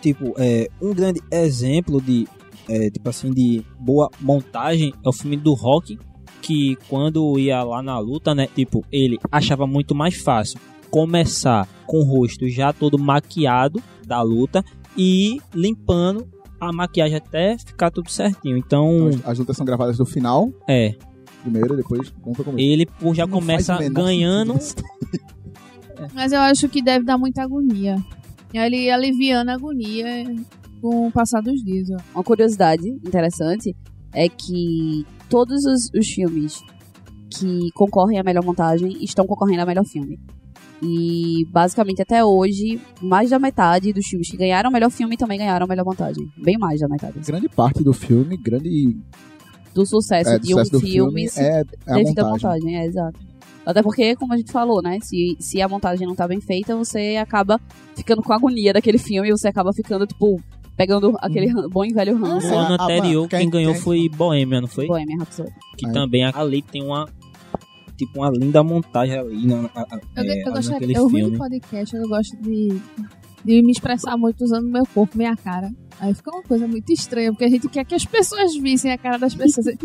D: Tipo, é, um grande exemplo de, é, tipo assim, de boa montagem é o filme do Rock, que quando ia lá na luta, né, tipo, ele achava muito mais fácil começar com o rosto já todo maquiado da luta e ir limpando a maquiagem até ficar tudo certinho. Então,
C: As, as lutas são gravadas do final,
D: é,
C: primeiro, e depois vamos pro começo.
D: ele pô, já
C: Não
D: começa ganhando.
B: Mas eu acho que deve dar muita agonia. E ele aliviando a agonia com o passar dos dias. ó.
A: Uma curiosidade interessante é que todos os, os filmes que concorrem à melhor montagem estão concorrendo a melhor filme. E basicamente até hoje, mais da metade dos filmes que ganharam o melhor filme também ganharam a melhor montagem. Bem mais da metade.
C: Grande parte do filme, grande
A: Do sucesso
C: é, do
A: de um
C: sucesso do
A: filme,
C: filme é, é a
A: devido à
C: montagem.
A: montagem, é exato. Até porque, como a gente falou, né? Se, se a montagem não tá bem feita, você acaba ficando com a agonia daquele filme e você acaba ficando, tipo, pegando aquele ran- bom e velho
D: No
A: ranço.
C: É,
D: ano
C: a- a-
D: anterior,
C: quem-
D: quem ganhou
C: quem-
D: foi Bohemian, não foi?
A: Bohemian Rhapsody.
D: Que
C: Aí.
D: também ali tem uma tipo uma linda montagem ali na, a- a-
B: Eu,
D: é,
B: eu
D: naquele
B: eu ruim
D: filme.
B: de podcast, eu gosto de, de me expressar muito usando meu corpo, minha cara. Aí fica uma coisa muito estranha, porque a gente quer que as pessoas vissem a cara das pessoas. [laughs]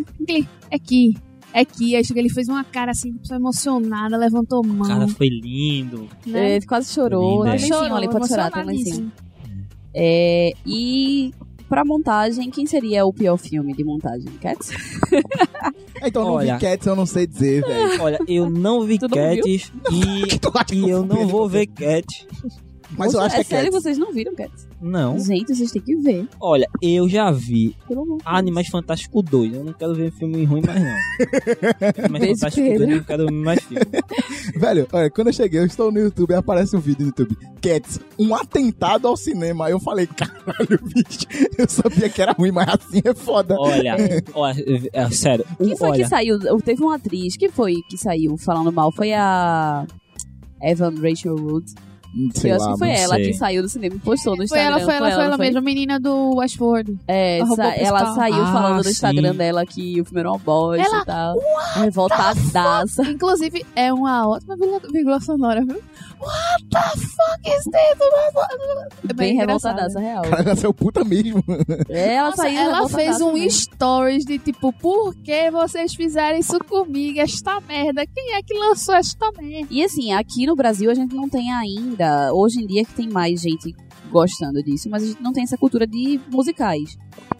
B: É aqui, é aqui. Aí chega, ele fez uma cara assim, pessoa emocionada, levantou a mão.
D: O cara foi lindo.
B: né?
A: Ele quase chorou.
D: Lindo, é.
A: lencinho ali, pode chorar, tem lencinho.
B: emocionadíssimo.
A: É, e pra montagem, quem seria o pior filme de montagem? Cats? [laughs]
C: Então, eu não
D: Olha.
C: vi Cats, eu não sei dizer, velho.
D: Olha, eu não vi [laughs]
A: Tu não viu?
D: Cats e, e eu não vou ver Cats.
C: Mas eu acho que
A: é
C: é
A: sério,
C: Cats.
A: vocês não viram Cats?
D: Não.
A: Gente, vocês têm que ver.
D: Olha, eu já vi. Animais Fantásticos 2. Eu não quero ver filme ruim mais não. [laughs] Animais
A: Beijo,
D: Fantásticos 2
A: Pedro.
D: eu não quero ver mais filme.
C: Velho, olha, quando eu cheguei, eu estou no YouTube, aparece um vídeo no YouTube. Cats, um atentado ao cinema. Aí eu falei, caralho, bicho, eu sabia que era ruim, mas assim é foda.
D: Olha, olha, é, sério.
A: Quem foi
D: olha,
A: que saiu? Teve uma atriz que foi que saiu falando mal. Foi a Evan Rachel Wood.
C: Sei
A: eu acho
C: lá,
A: que foi ela
D: sei.
A: que saiu do cinema e postou no
B: Foi
A: Instagram.
B: ela, foi ela, foi ela
A: foi?
B: mesmo, a menina do Westworld.
A: É, ela saiu
D: Ah,
A: falando no Instagram
D: sim.
A: dela que o filme era uma bosta
B: Ela-
A: e tal. Revoltadaça.
B: Inclusive, é uma ótima vírgula sonora, viu? What the fuck is this? É
A: Bem
B: engraçado.
A: revoltadaça, real.
C: Cara, nasceu puta mesmo.
A: Ela
B: Nossa,
A: saiu
B: ela fez um
A: mesmo.
B: stories de tipo, por que vocês fizeram isso comigo? Esta merda. Quem é que lançou esta merda?
A: E assim, aqui no Brasil a gente não tem ainda, hoje em dia que tem mais gente gostando disso, mas a gente não tem essa cultura de musicais,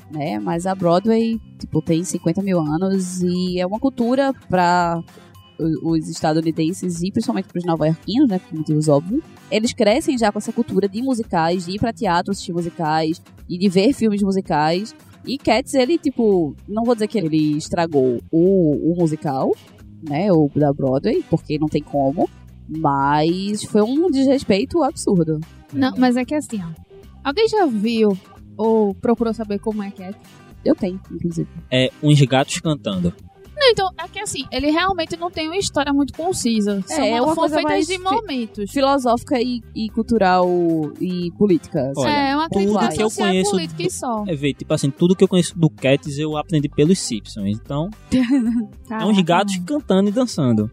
A: né? Mas a Broadway, tipo, tem 50 mil anos e é uma cultura para os estadunidenses e principalmente para os nova-iorquinos, né? Por motivos óbvios. Eles crescem já com essa cultura de musicais, de ir pra teatro assistir musicais e de ver filmes musicais. E Cats, ele, tipo, não vou dizer que ele estragou o, o musical, né? O da Broadway, porque não tem como. Mas foi um desrespeito absurdo.
B: Não, mas é que assim, ó. Alguém já viu ou procurou saber como é que é?
A: Eu tenho, inclusive.
D: é uns gatos cantando.
B: Não, então, é que assim, ele realmente não tem uma história muito concisa. São,
A: é uma
B: foram
A: coisa
B: feitas
A: mais
B: de
A: fi-
B: momentos.
A: Filosófica e, e cultural e política.
D: Olha,
B: é, uma
D: tudo
B: crítica
D: que eu conheço
B: política e só.
D: É ver, tipo assim, tudo que eu conheço do Cats eu aprendi pelos Simpsons. Então, [laughs] é uns gatos cantando e dançando.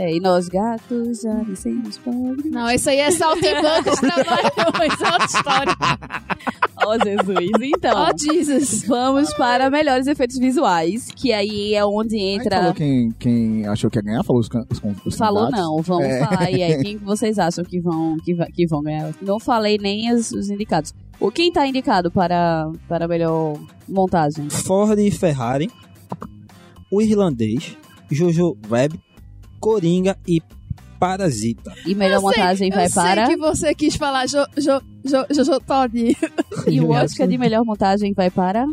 A: É, e nós gatos já nascemos pobres.
B: Não, isso aí é saltimbancos trabalhões, é outra história. [laughs]
A: Ó, Jesus. Então,
B: Oh, Jesus.
A: vamos para melhores efeitos visuais, que aí é onde
C: Aí
A: entra...
C: falou quem, quem achou que ia ganhar, falou os, can- os, os
A: Falou não, vamos
C: É.
A: falar aí, aí. [laughs] Quem que vocês acham que vão, que, que vão ganhar? Não falei nem os, os indicados. O quem tá indicado para, para melhor montagem?
D: Ford e Ferrari, O Irlandês, Jojo Rabbit, Coringa e Parasita.
A: E melhor montagem vai
B: eu
A: para...
B: sei que você quis falar Jo, jo, jo, Jojo Toddy.
A: E o Oscar de melhor montagem vai para...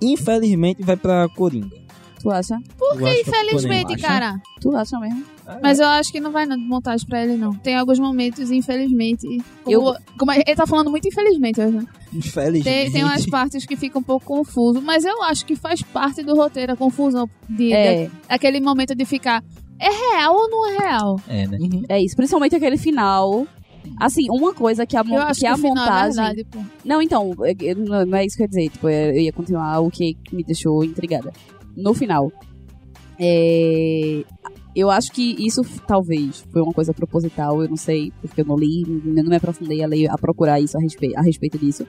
D: Infelizmente vai pra Coringa.
A: Tu acha?
D: Por que,
B: Infelizmente, cara.
A: Tu acha mesmo?
B: Mas eu acho que não vai não, de montagem pra ele, não. Tem alguns momentos, infelizmente. Como, como ele tá falando muito infelizmente hoje, né?
D: Infelizmente.
B: Tem, tem umas partes que ficam um pouco confuso, mas eu acho que faz parte do roteiro a confusão de,
A: É.
B: de- aquele momento de ficar. É real ou não é real?
D: É, né?
A: É isso, principalmente aquele final. Assim, uma coisa que a, mon-
B: Eu
A: que
B: que,
A: a
B: é
A: montagem.
B: verdade, pô.
A: Não, então, é- é- não é isso que eu ia dizer. Tipo, eu ia continuar o que me deixou intrigada. No final. É, Eu acho que isso talvez foi uma coisa proposital, eu não sei, porque eu não li, eu não me aprofundei a, ler, a procurar isso a respeito, a respeito disso.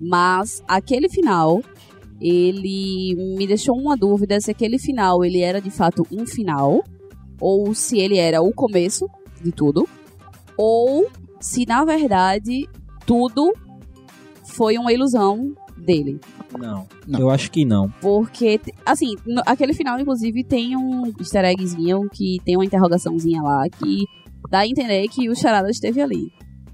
A: Mas aquele final, ele me deixou uma dúvida se aquele final ele era de fato um final, ou se ele era o começo de tudo, ou se na verdade tudo foi uma ilusão dele.
D: Não.
C: Não.
D: Eu acho que não.
A: Porque, assim, no- aquele final, inclusive, tem um easter eggzinho que tem uma interrogaçãozinha lá que dá a entender que o Charada esteve ali.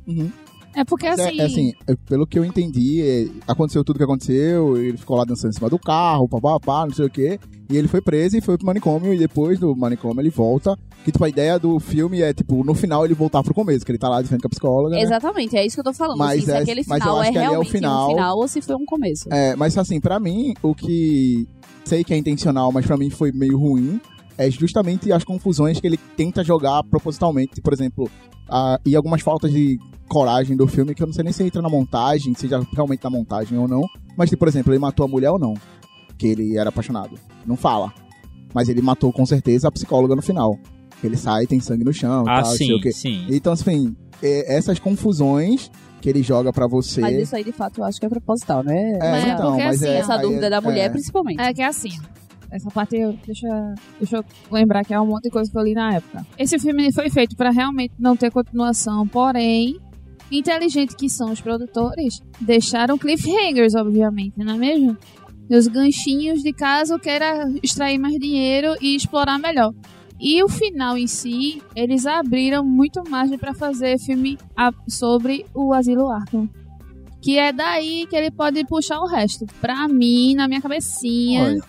C: Uhum.
B: É porque
C: é-
B: assim.
C: é assim, é, pelo que eu entendi, é, aconteceu tudo que aconteceu, ele ficou lá dançando em cima do carro, papapá, não sei o quê. E ele foi preso e foi pro manicômio, e depois do manicômio ele volta. Que, tipo, a ideia do filme é, tipo, no final ele voltar pro começo, que ele tá lá de frente com a psicóloga, né?
A: Exatamente, é isso que eu tô falando.
C: Mas
A: assim, se
C: é-
A: aquele
C: mas eu
A: final
C: acho
A: é
C: é o
A: realmente
C: final.
A: um final ou se foi um começo.
C: É, mas assim, pra mim, o que sei que é intencional, mas pra mim foi meio ruim, é justamente as confusões que ele tenta jogar propositalmente. Por exemplo, a- e algumas faltas de coragem do filme, que eu não sei nem se entra na montagem, seja realmente na montagem ou não. Mas, tipo, por exemplo, ele matou a mulher ou não? Que ele era apaixonado. Não fala. Mas ele matou com certeza a psicóloga no final. Ele sai, tem sangue no chão
D: Ah,
C: tal, não sei o
D: sim,
C: quê.
D: sim.
C: Então, assim, é, essas confusões que ele joga pra você.
A: Mas isso aí, de fato, eu acho que é proposital, né?
C: É,
B: Mas é
C: então,
B: porque,
C: mas
B: assim,
C: é,
A: Essa dúvida
C: é-
A: da mulher,
C: é.
A: principalmente.
B: É que é assim. Essa parte, eu, deixa, deixa eu lembrar que é um monte de coisa que eu li na época. Esse filme foi feito pra realmente não ter continuação, porém, inteligente que são os produtores, deixaram cliffhangers, obviamente, não é mesmo? E os ganchinhos de caso queira extrair mais dinheiro e explorar melhor. E o final em si, eles abriram muito margem pra fazer filme sobre o Asilo Arkham. Que é daí que ele pode puxar o resto. Pra mim, na minha cabecinha.
D: Olha,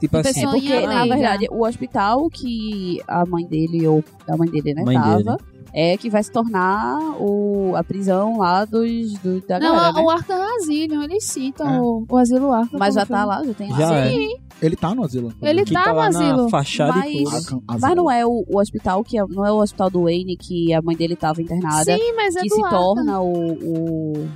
D: tipo assim,
B: Pessoa-
A: Porque, na verdade, o hospital que a mãe dele, ou a mãe dele, né,
D: Mãe
A: tava, é que vai se tornar o, a prisão lá dos, do, da
B: Não,
A: galera, né?
B: o Arkham Asylum, eles citam
C: É.
B: o, o Asilo Arkham.
A: Mas já tá lá, já tem lá.
D: Já é.
B: Sim,
C: Ele tá no asilo.
B: ele
D: que
B: tá,
D: tá
B: no asilo.
D: fachada
A: Mas- Mas não é o, o hospital que é, não é o hospital do Wayne que a mãe dele tava internada,
B: Sim, mas é
A: que
B: do
A: se
B: Arkham.
A: torna o, o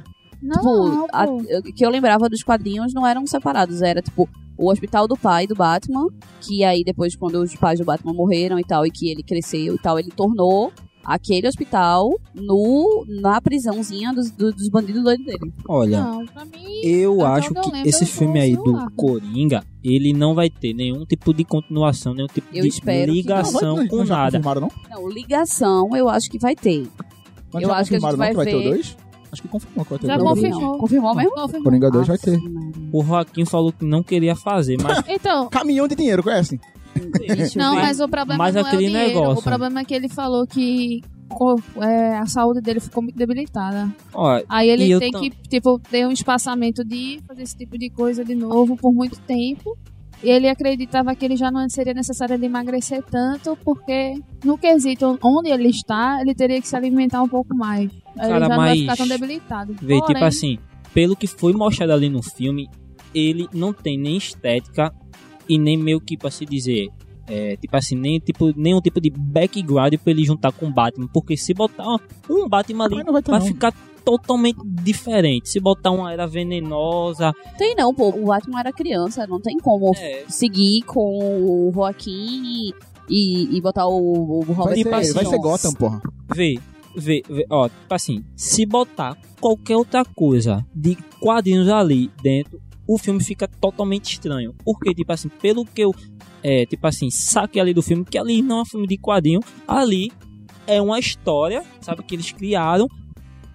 B: Não,
A: tipo, a- que eu lembrava dos quadrinhos não eram separados, era tipo o hospital do pai do Batman, que aí depois quando os pais do Batman morreram e tal e que ele cresceu e tal, ele tornou aquele hospital no na prisãozinha dos, do- dos bandidos doidos dele.
D: Olha,
B: Não, pra mim...
D: eu acho
B: eu
D: que
B: lembro,
D: esse filme aí do
B: Arkham.
D: Coringa, ele não vai ter nenhum tipo de continuação, nenhum tipo
A: Eu
D: de ligação
C: Não,
D: com
C: não
D: nada.
C: confirmaram, não?
A: Não, ligação eu acho que vai ter.
C: Mas
A: Eu acho que a gente vai
C: que vai ter o
A: ver-
C: 2? Acho que confirmou que vai ter
B: Já
C: o 2.
B: confirmou.
A: Confirmou mesmo?
B: Confirmou.
C: Coringa 2 vai ter.
D: O Joaquim falou que não queria fazer, mas
B: Então,
C: Caminhão de dinheiro, conhece?
B: Não, mas o problema
D: Mas
B: não é o
D: aquele
B: dinheiro.
D: negócio.
B: O problema é que ele falou que é, a saúde dele ficou muito debilitada.
D: ó,
B: Aí ele tem
D: tam-
B: que, tipo, ter um espaçamento de fazer esse tipo de coisa de novo por muito tempo. E ele acreditava que ele já não seria necessário ele emagrecer tanto, porque no quesito onde ele está, ele teria que se alimentar um pouco mais. Aí
D: Cara,
B: ele já não vai
D: mas
B: ficar tão debilitado.
D: vê, tipo
B: Porém,
D: assim, pelo que foi mostrado ali no filme, ele não tem nem estética e nem meio que pra se dizer. É, tipo assim, nem tipo, nenhum tipo de background pra ele juntar com o Batman. Porque se botar um Batman ali,
C: vai
D: vai ficar totalmente diferente. Se botar uma era venenosa.
A: Tem não, pô. O Batman era criança, não tem como
D: É,
A: seguir com o Joaquim e, e botar o, o
C: Vai
A: Robert
C: ser,
D: tipo assim,
C: vai ser
A: Pattinson.
C: Gotham, porra.
D: vê, vê, vê, ó, tipo assim, se botar qualquer outra coisa de quadrinhos ali dentro, o filme fica totalmente estranho. Porque, tipo assim, pelo que eu, é, tipo assim, saque ali do filme, que ali não é um filme de quadrinho, ali é uma história, sabe, que eles criaram,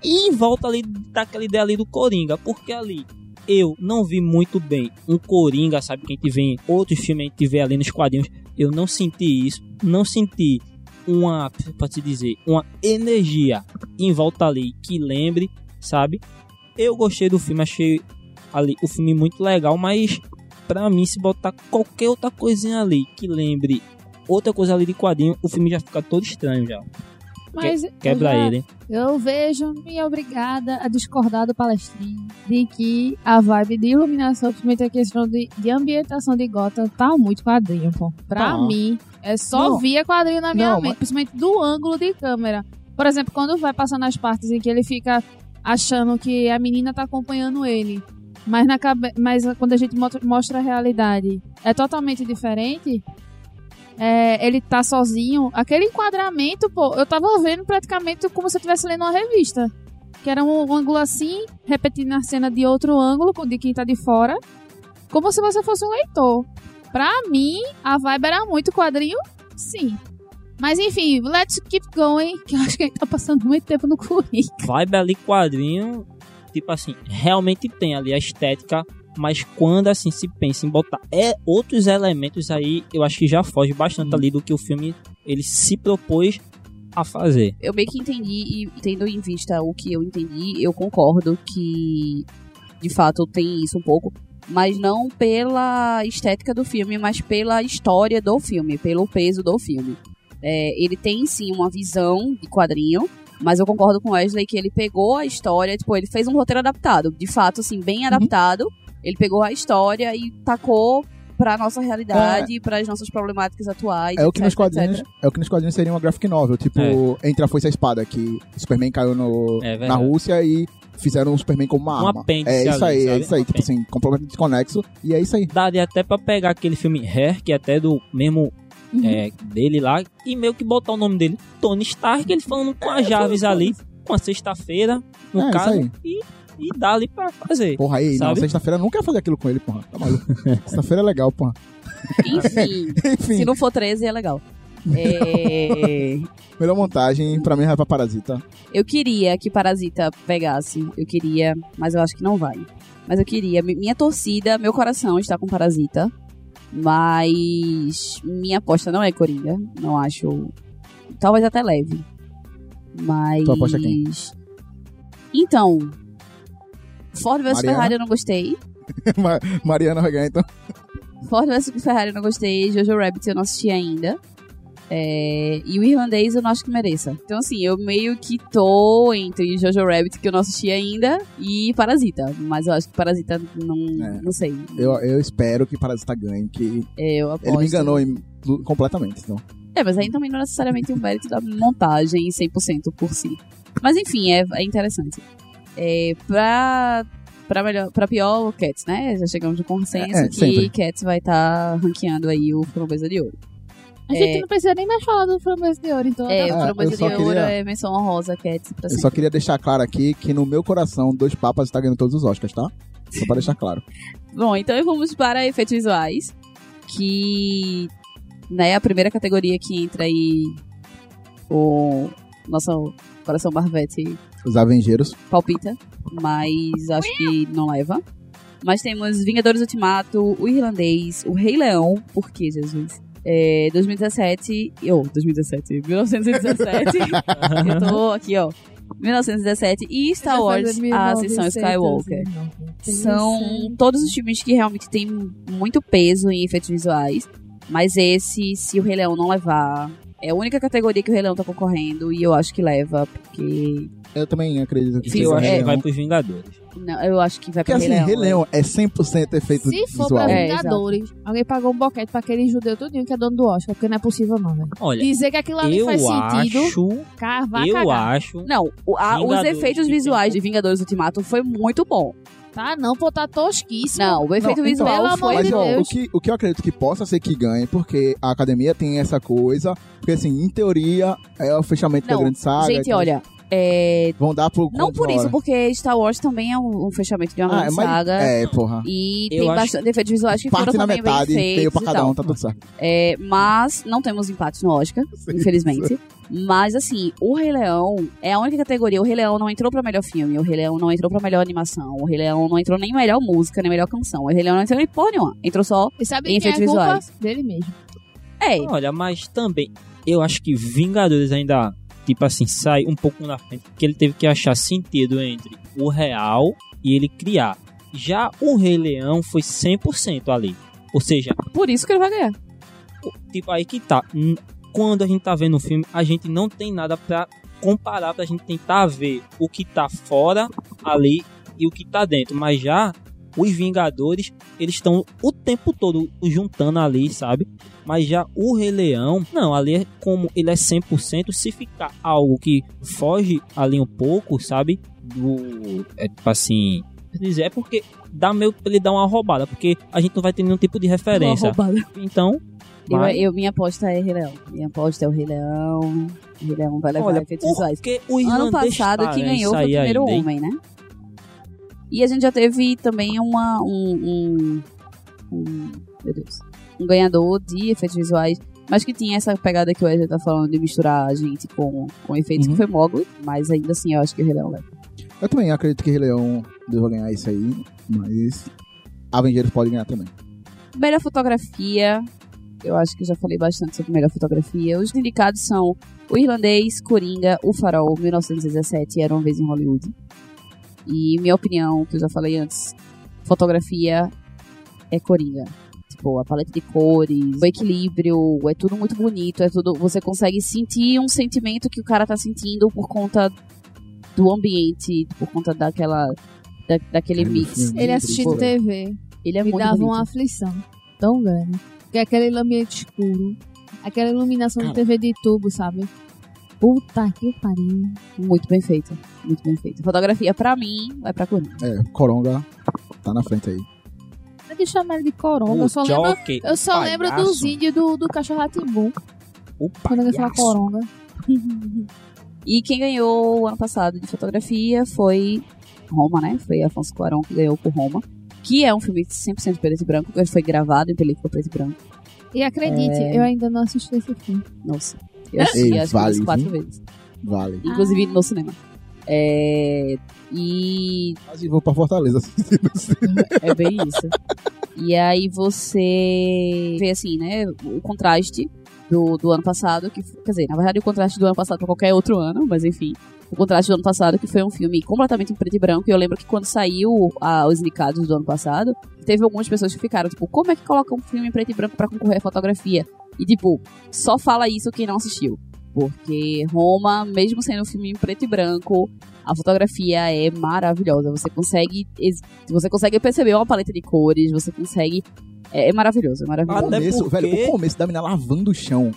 D: e em volta ali daquela ideia ali do Coringa, porque ali eu não vi muito bem um Coringa, sabe, que a gente vê em outros filmes, a gente vê ali nos quadrinhos, eu não senti isso, não senti uma, pode se dizer, uma energia em volta ali que lembre, sabe? Eu gostei do filme, achei ali o filme muito legal, mas pra mim, se botar qualquer outra coisinha ali que lembre outra coisa ali de quadrinho, o filme já fica todo estranho já.
B: Mas
D: Quebra
B: eu já-
D: ele.
B: Eu vejo-me obrigada a discordar do palestrinho de que a vibe de iluminação, principalmente a questão de, de ambientação de Gotham, tá muito quadrinho, pô. Pra
C: Tá.
B: mim, é só
C: Não.
B: via quadrinho na minha
C: Não,
B: mente,
C: mas-
B: principalmente do ângulo de câmera. Por exemplo, quando vai passando as partes em que ele fica achando que a menina tá acompanhando ele, mas, na mas quando a gente mostra- a realidade é totalmente diferente. É, ele tá sozinho. Aquele enquadramento, pô, eu tava vendo praticamente como se eu estivesse lendo uma revista. Que era um, ângulo assim, repetindo a cena de outro ângulo, de quem tá de fora. Como se você fosse um leitor. Pra mim, a vibe era muito quadrinho, sim. Mas enfim, let's keep going, que eu acho que a gente tá passando muito tempo no currículo.
D: Vibe ali quadrinho, tipo assim, realmente tem ali a estética, mas quando assim se pensa em botar é, outros elementos aí, eu acho que já foge bastante ali do que o filme ele se propôs a fazer.
A: eu meio que entendi e tendo em vista o que eu entendi, eu concordo que de fato tem isso um pouco, mas não pela estética do filme, mas pela história do filme, pelo peso do filme. É, ele tem sim uma visão de quadrinho, mas eu concordo com o Wesley que ele pegou a história, tipo, ele fez um roteiro adaptado, de fato, assim, bem adaptado. Ele pegou a história e tacou pra nossa realidade, para as nossas problemáticas atuais.
C: É o que
A: etc,
C: nos quadrinhos,
A: etc.
C: é o que nos quadrinhos seria uma graphic novel, tipo,
D: É.
C: entre a foice e a espada, que o Superman caiu no,
D: É
C: na Rússia e fizeram o Superman como uma
D: Um
C: arma. É isso
D: ali,
C: aí, é isso aí, tipo assim, completamente desconexo, e é isso aí.
D: Daria até pra pegar aquele filme Hair, que é até do mesmo é, dele lá, e meio que botar o nome dele, Tony Stark, ele falando com as Jarvis ali, uma sexta-feira, no
C: É,
D: caso, e, e dá ali pra fazer.
C: Porra, aí, não,
D: Sabe?
C: sexta-feira eu não quero fazer aquilo com ele, porra. Tá maluco. [laughs] Sexta-feira é legal, porra.
A: Enfim, [laughs]
C: Enfim,
A: se não for 13 é legal. É, [laughs]
C: melhor montagem pra mim vai pra Parasita.
A: Eu queria que Parasita pegasse. Eu queria, mas eu acho que não vai. Mas eu queria. Mi- Minha torcida, meu coração está com Parasita. Mas minha aposta não é Coringa. Não acho. Talvez até leve. Mas.
C: Tu aposta quem?
A: Então. Ford vs? Ferrari eu não gostei. [laughs]
C: Ma- Mariana vai ganhar, então.
A: Ford vs Ferrari eu não gostei. Jojo Rabbit eu não assisti ainda. É, e o irlandês eu não acho que mereça. Então, assim, eu meio que tô entre Jojo Rabbit, que eu não assisti ainda, e Parasita. Mas eu acho que Parasita não,
C: É.
A: não sei.
C: Eu, eu espero que Parasita ganhe, que
A: É, eu aposto.
C: ele me enganou em- completamente, então.
A: É, mas aí também não é necessariamente um mérito da montagem 100% por si. Mas enfim, é, é interessante. É, pra, pra, melhor, pra pior, Cats, né? Já chegamos no consenso
C: É, é,
A: que
C: sempre.
A: Cats vai estar ranqueando aí o Framboesa de Ouro.
B: A gente não precisa nem mais falar do Framboesa de Ouro, então.
A: É,
B: tá
A: o Framboesa de Ouro
C: queria-
A: é menção honrosa, Cats, pra
C: Eu
A: sempre.
C: só queria deixar claro aqui que no meu coração, Dois Papas está ganhando todos os Oscars, tá? Só pra deixar claro. [laughs]
A: Bom, então vamos para efeitos visuais, que né, a primeira categoria que entra aí o nosso coração Marvete
C: Os Avengeiros.
A: palpita, mas acho que não leva. Mas temos Vingadores Ultimato, O Irlandês, O Rei Leão, por que, Jesus? É, 2017, ou 2017, 1917, eu tô aqui, ó, 1917 e Star Wars, a Ascensão Skywalker. São todos os filmes que realmente têm muito peso em efeitos visuais. Mas esse, se o Rei Leão não levar, é a única categoria que o Rei Leão tá concorrendo. E eu acho que leva, porque.
C: Eu também acredito que
A: Sim,
D: eu
C: seja
D: acho
C: Rei
D: que vai pros Vingadores.
A: Não, eu acho que vai
C: Porque
A: pro
C: assim,
A: Rei Leão.
C: Rei Leão é 100% efeito
B: Se for
C: visual.
B: pra
A: É,
B: Vingadores, alguém pagou um boquete pra aquele judeu tudinho que é dono do Oscar, porque não é possível não, velho.
D: Olha,
B: Dizer que aquilo ali faz sentido,
D: acho, eu
B: cagar.
D: acho,
A: Não, o- a- os efeitos visuais
D: tem-
A: de Vingadores Ultimato foi muito bom.
B: Tá, não, pô, tá tosquíssimo.
A: Não, o efeito
C: Não,
A: visual
B: então, pelo
A: foi.
C: Mas
B: de
C: ó, o que, o que eu acredito que possa ser que ganhe, porque a academia tem essa coisa. Porque assim, em teoria, é o fechamento da
A: Não,
C: grande saga.
A: Gente,
C: então
A: olha, é,
C: Vão dar pro.
A: não por
C: na
A: isso, porque Star Wars também é um, um fechamento de uma
C: Ah, mas,
A: saga.
C: É, porra.
A: E
D: Eu
A: tem bastante efeitos visuais que foram
C: Parte na
A: também
C: metade,
A: bem feitos
C: veio pra cada um, tá tudo certo.
A: É, mas não temos empates no Oscar, [laughs] infelizmente. Mas assim, o Rei Leão é a única categoria. O Rei Leão não entrou pra melhor filme, o Rei Leão não entrou pra melhor animação, o Rei Leão não entrou nem melhor música, nem melhor canção. O Rei Leão não entrou em porra nenhuma. Entrou só.
B: E sabe
A: Em
B: é
A: efeitos
B: culpa
A: visuais.
B: dele mesmo.
A: É,
D: olha, mas também, eu acho que Vingadores ainda, tipo assim, sai um pouco na frente, porque ele teve que achar sentido entre o real e ele criar. Já o Rei Leão foi 100% ali. Ou seja,
A: Por isso que ele vai ganhar.
D: tipo, aí que tá. Quando a gente tá vendo o filme, a gente não tem nada pra comparar, pra gente tentar ver o que tá fora ali e o que tá dentro. Mas já os Vingadores, eles estão o tempo todo juntando ali, sabe? Mas já o Rei Leão, não, ali é como ele é 100%, se ficar algo que foge ali um pouco, sabe? Do. É tipo assim. dizer, É porque dá meio pra ele dar uma roubada, porque a gente não vai ter nenhum tipo de referência.
A: Uma roubada.
D: Então,
A: Eu, eu- minha aposta é Rei Leão. Minha aposta é o Rei Leão. O Rei Leão vai levar
D: Olha,
A: efeitos visuais. Ano passado, quem ganhou foi o primeiro
D: ainda,
A: homem, né? E a gente já teve também uma, um, um, um- Meu Deus. Um ganhador de efeitos visuais. Mas que tinha essa pegada que o Wesley tá falando de misturar a gente com, com efeitos,
C: Uhum.
A: que foi Mogli. Mas ainda assim, eu acho que o Rei Leão leva.
C: Eu também acredito que Rei Leão deva ganhar isso aí, mas Avengers pode ganhar também.
A: Melhor fotografia. Eu acho que já falei bastante sobre melhor fotografia. Os indicados são o irlandês, Coringa, O Farol, 1917 e Era uma vez em Hollywood. E minha opinião, que eu já falei antes, fotografia é Coringa. Tipo, a paleta de cores, o equilíbrio, é tudo muito bonito, é tudo. Você consegue sentir um sentimento que o cara tá sentindo por conta do ambiente, por conta daquela. da- daquele
C: Cara,
A: mix.
C: filme.
B: Ele assistindo
C: Tipo,
B: TV
A: Ele é
B: me
A: muito
B: dava
A: bonito.
B: uma aflição tão grande. Porque aquele ambiente escuro, aquela iluminação de
C: Cara.
B: TV de tubo, sabe? Puta que pariu.
A: Muito bem feito. Muito bem feito. Fotografia, pra mim, vai pra Coringa.
C: É, Coronga tá na frente aí.
B: Não é de chamar ele de coronga,
D: O
B: eu só lembro, eu só lembro dos índios do, do cachorro Ratimbu.
D: O
B: Quando ele fala coronga. [laughs]
A: E quem ganhou o ano passado de fotografia foi Roma, né? Foi Afonso Cuarón que ganhou por Roma. Que é um filme 100% preto e branco. Ele foi gravado em película preto e branco.
B: E acredite,
A: É.
B: eu ainda não assisti esse filme.
A: Nossa. Eu assisti
C: Ei,
A: acho
C: vale,
A: que umas quatro
C: viu?
A: vezes.
C: Vale.
A: Inclusive no cinema. É... E
C: Quase vou pra Fortaleza assistir. [laughs]
A: É bem isso. E aí você vê assim, né, o contraste do, do ano passado, que quer dizer, na verdade o contraste do ano passado para qualquer outro ano, mas enfim, o contraste do ano passado que foi um filme completamente em preto e branco. E eu lembro que quando saiu ah, os indicados do ano passado, teve algumas pessoas que ficaram tipo, como é que coloca um filme em preto e branco para concorrer à fotografia? E tipo, só fala isso quem não assistiu. Porque Roma, mesmo sendo um filme em preto e branco, a fotografia é maravilhosa. Você consegue, você consegue perceber uma paleta de cores, você consegue. É, é maravilhoso, é
C: O
A: maravilhoso.
D: Até
C: começo,
D: porque-
C: velho, o começo da menina lavando o chão.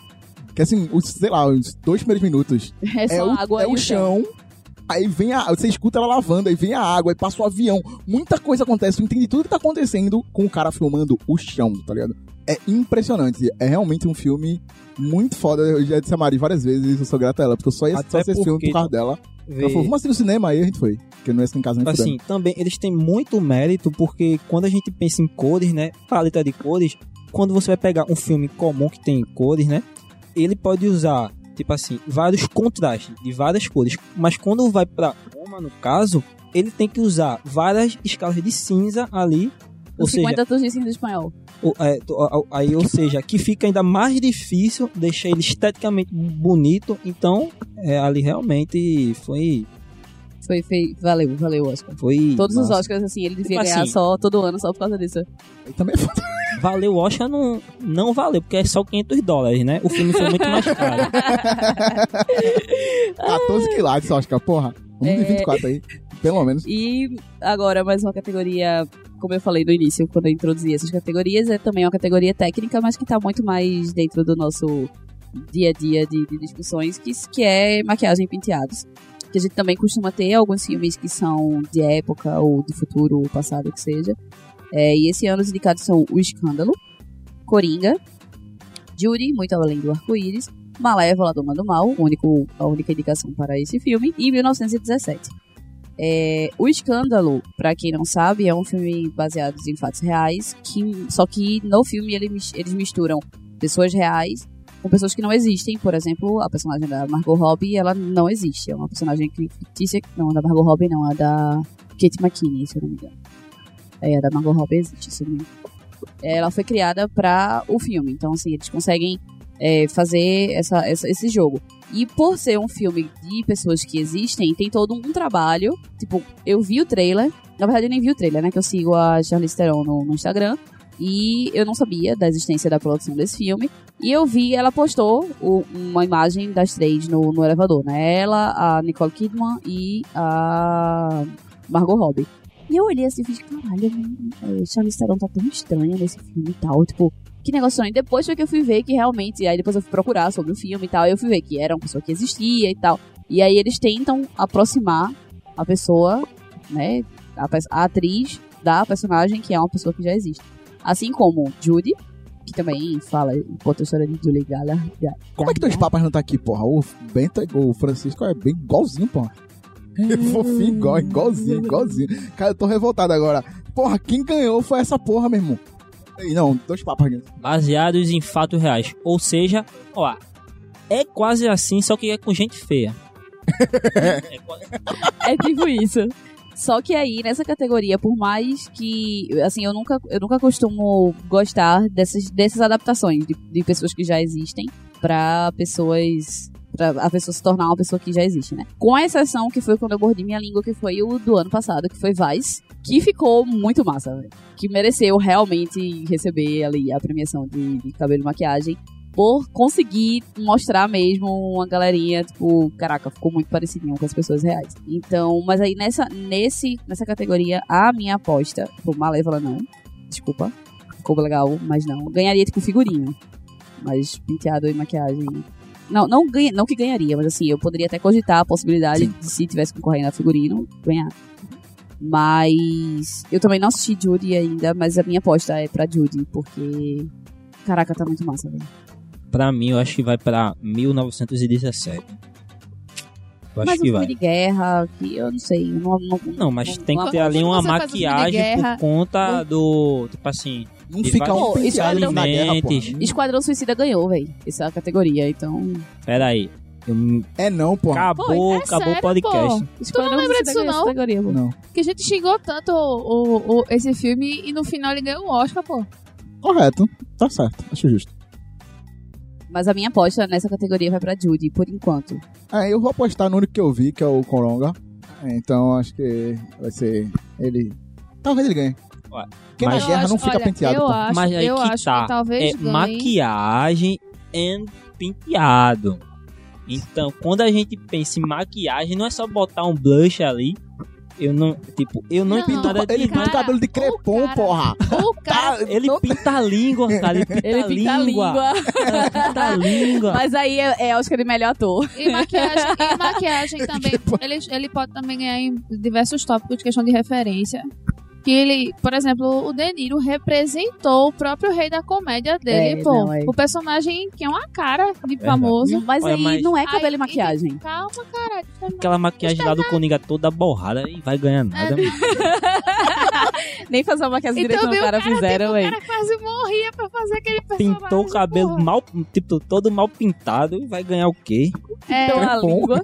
C: Que assim, os, sei lá, os dois primeiros minutos
A: É [laughs]
C: é,
A: só
C: o,
A: água
C: é
A: e
C: o chão. Aí vem a. Você escuta ela lavando, aí vem a água, aí passa o avião. Muita coisa acontece, tu entende tudo que tá acontecendo com o cara filmando o chão, tá ligado? É impressionante. É realmente um filme muito foda. Eu já disse a Mari várias vezes, eu sou grato a ela, porque eu só ia
D: Até
C: assistir esse filme por causa dela.
D: Vê-
C: Ela falou, vamos assistir no cinema, aí a gente foi. Porque não ia ser em casa nem fudendo.
D: assim, também eles têm muito mérito porque quando a gente pensa em cores, né, paleta de cores, quando você vai pegar um filme comum que tem cores, né, ele pode usar, tipo assim, vários contrastes de várias cores, mas quando vai pra Roma, no caso, ele tem que usar várias escalas de cinza ali, ou
A: Os
D: seja,
A: 50 tons de cinza espanhol.
D: é, aí, ou seja, que fica ainda mais difícil deixar ele esteticamente bonito, então, é, ali realmente foi,
A: Foi, foi, valeu, valeu, Oscar.
D: foi
A: Todos os
D: massa.
A: Oscars, assim, ele devia
D: Tipo
A: ganhar
D: assim-
A: só todo ano só por causa disso.
C: Aí também [laughs] foda.
D: Valeu o Oscar não, não valeu, porque é só 500 dólares, né? O filme foi muito mais caro. [laughs]
C: 14 quilates, Oscar, porra. Vamos de
A: É.
C: 24 aí. Pelo menos.
A: E agora, mais uma categoria, como eu falei no início, quando eu introduzi essas categorias, é também uma categoria técnica, mas que tá muito mais dentro do nosso dia a dia de, de discussões, que, que é maquiagem e penteados. Que a gente também costuma ter alguns filmes que são de época, ou de futuro, ou passado, que seja. É, e esse ano os indicados são O Escândalo, Coringa, Judy, Muito Além do Arco-Íris, Malévola, Doma do Mal, único, a única indicação para esse filme, e 1917. É, o Escândalo, pra quem não sabe, é um filme baseado em fatos reais, que, só que no filme ele eles misturam pessoas reais com pessoas que não existem. Por exemplo, a personagem da Margot Robbie, ela não existe. É uma personagem fictícia. Não, da Margot Robbie não, a da Kate McKinney, se eu não me engano. É, da Margot Robbie existe, se eu não me engano. É, Ela foi criada pra o filme. Então, assim, eles conseguem é, fazer essa, essa- esse jogo. E por ser um filme de pessoas que existem, tem todo um trabalho. Tipo, eu vi o trailer. Na verdade, eu nem vi o trailer, né? Que eu sigo a Charlize Theron no, no Instagram. E eu não sabia da existência da produção desse filme. E eu vi, ela postou o- uma imagem das três no, no elevador, né? Ela, a Nicole Kidman e a Margot Robbie. E eu olhei assim e fiz, caralho, é, Charlize Theron tá tão estranha nesse filme e tal. Tipo, que negócio estranho. Depois foi que eu fui ver que realmente. Aí depois eu fui procurar sobre o filme e tal. E eu fui ver que era uma pessoa que existia e tal. E aí eles tentam aproximar a pessoa, né? A, a atriz da personagem, que é uma pessoa que já existe. Assim como Judy, que também fala, conta a história de Julie Gala.
C: Como é que dois papas não tá aqui, porra? O Bento, o Francisco é bem igualzinho, porra. [laughs] Fofinho, igual, igualzinho, igualzinho. Cara, eu tô revoltado agora. Porra, quem ganhou foi essa porra, meu irmão. Ei, Não, dois papas. né?
D: Baseados em fatos reais. Ou seja, ó, é quase assim, só que é com gente feia. é [laughs] quase-
A: É tipo isso. Só que aí, nessa categoria, por mais que. Assim, eu nunca, eu nunca costumo gostar dessas, dessas adaptações de, de pessoas que já existem pra pessoas. Pra a pessoa se tornar uma pessoa que já existe, né? Com a exceção que foi quando eu mordi minha língua, que foi o do ano passado, que foi Vice, que ficou muito massa, velho. Que mereceu realmente receber ali a premiação de, de cabelo e maquiagem por conseguir mostrar mesmo uma galerinha, tipo, caraca, ficou muito parecidinho com as pessoas reais. Então, mas aí nessa, nesse, nessa categoria, a minha aposta, tipo, Malévola não, desculpa, ficou legal, mas não. Ganharia, tipo, figurinho, mas penteado e maquiagem. Não, não, ganha, não que ganharia, mas assim, eu poderia até cogitar a possibilidade
C: Sim.
A: de, se tivesse concorrendo a figurino, ganhar. Mas eu também não assisti Judy ainda, mas a minha aposta é pra Judy, porque. Caraca, tá muito massa, velho.
D: Pra mim, eu acho que vai pra 1917. Eu acho
A: Mas um
D: que vai.
A: de guerra, que eu não sei. Não, não,
D: Não, mas tem que
A: não-
D: ter ali uma
B: um
D: maquiagem
B: guerra,
D: por conta do. Tipo assim.
C: Não
D: De
C: fica um penteado na guerra, porra.
A: Esquadrão Suicida ganhou, velho. Essa categoria, então.
D: Pera aí. Eu-
C: É não, porra.
D: Acabou,
B: Pô, é
D: acabou
B: sério,
D: o podcast.
B: pô?
A: Esquadrão
B: lembra
A: Suicida
B: disso,
A: ganhou essa
B: não?
A: categoria, pô.
C: Não.
B: Que a gente xingou tanto o, o- o- esse filme e no final ele ganhou o Oscar, pô.
C: Correto. Tá certo. Acho justo.
A: Mas a minha aposta nessa categoria vai pra Judy, por enquanto.
C: É, eu vou apostar no único que eu vi, que é o Coronga. É, Então acho que vai ser ele. Talvez ele ganhe. Porque na
D: mas-
C: guerra não
B: acho-
C: fica
B: olha,
C: penteado,
B: Eu
C: pô.
B: acho,
D: Mas aí
B: eu
D: que
B: acho
D: tá.
B: que talvez
D: É
B: ganhe.
D: maquiagem e penteado. Então, quando a gente pensa em maquiagem, não é só botar um blush ali. Eu não, tipo, eu não,
B: Não,
D: entendo nada
C: Ele pinta o cabelo de
B: o
C: crepom,
B: cara-
C: porra.
B: O [laughs] cara,
D: Ele pinta a língua, [laughs] cara. Ele pinta,
A: Ele
D: a,
A: pinta a
D: língua.
A: língua.
D: Ele [laughs] pinta a língua.
A: Mas aí é, é Oscar de melhor ator.
B: E maquiagem, e maquiagem também. Ele, ele pode também ganhar em diversos tópicos de questão de referência. Que ele, por exemplo, o De Niro representou o próprio rei da comédia dele,
A: É,
B: pô.
A: não, é.
B: O personagem que é uma cara de famoso.
A: Mas
D: Olha,
A: aí
D: mas-
A: não é cabelo
B: Aí-
A: e maquiagem.
B: Calma, cara.
D: Aquela maquiagem lá do Coringa toda borrada e vai ganhar nada. [laughs]
A: Nem fazer uma maquiagem direito
B: Então,
A: no
B: viu,
A: cara
B: cara,
A: fizeram,
B: O
A: velho.
B: cara quase morria pra fazer aquele personagem.
D: Pintou o cabelo
B: porra.
D: mal, tipo, todo mal pintado e vai ganhar o quê?
B: É,
A: Então a
C: Crepom.
A: língua.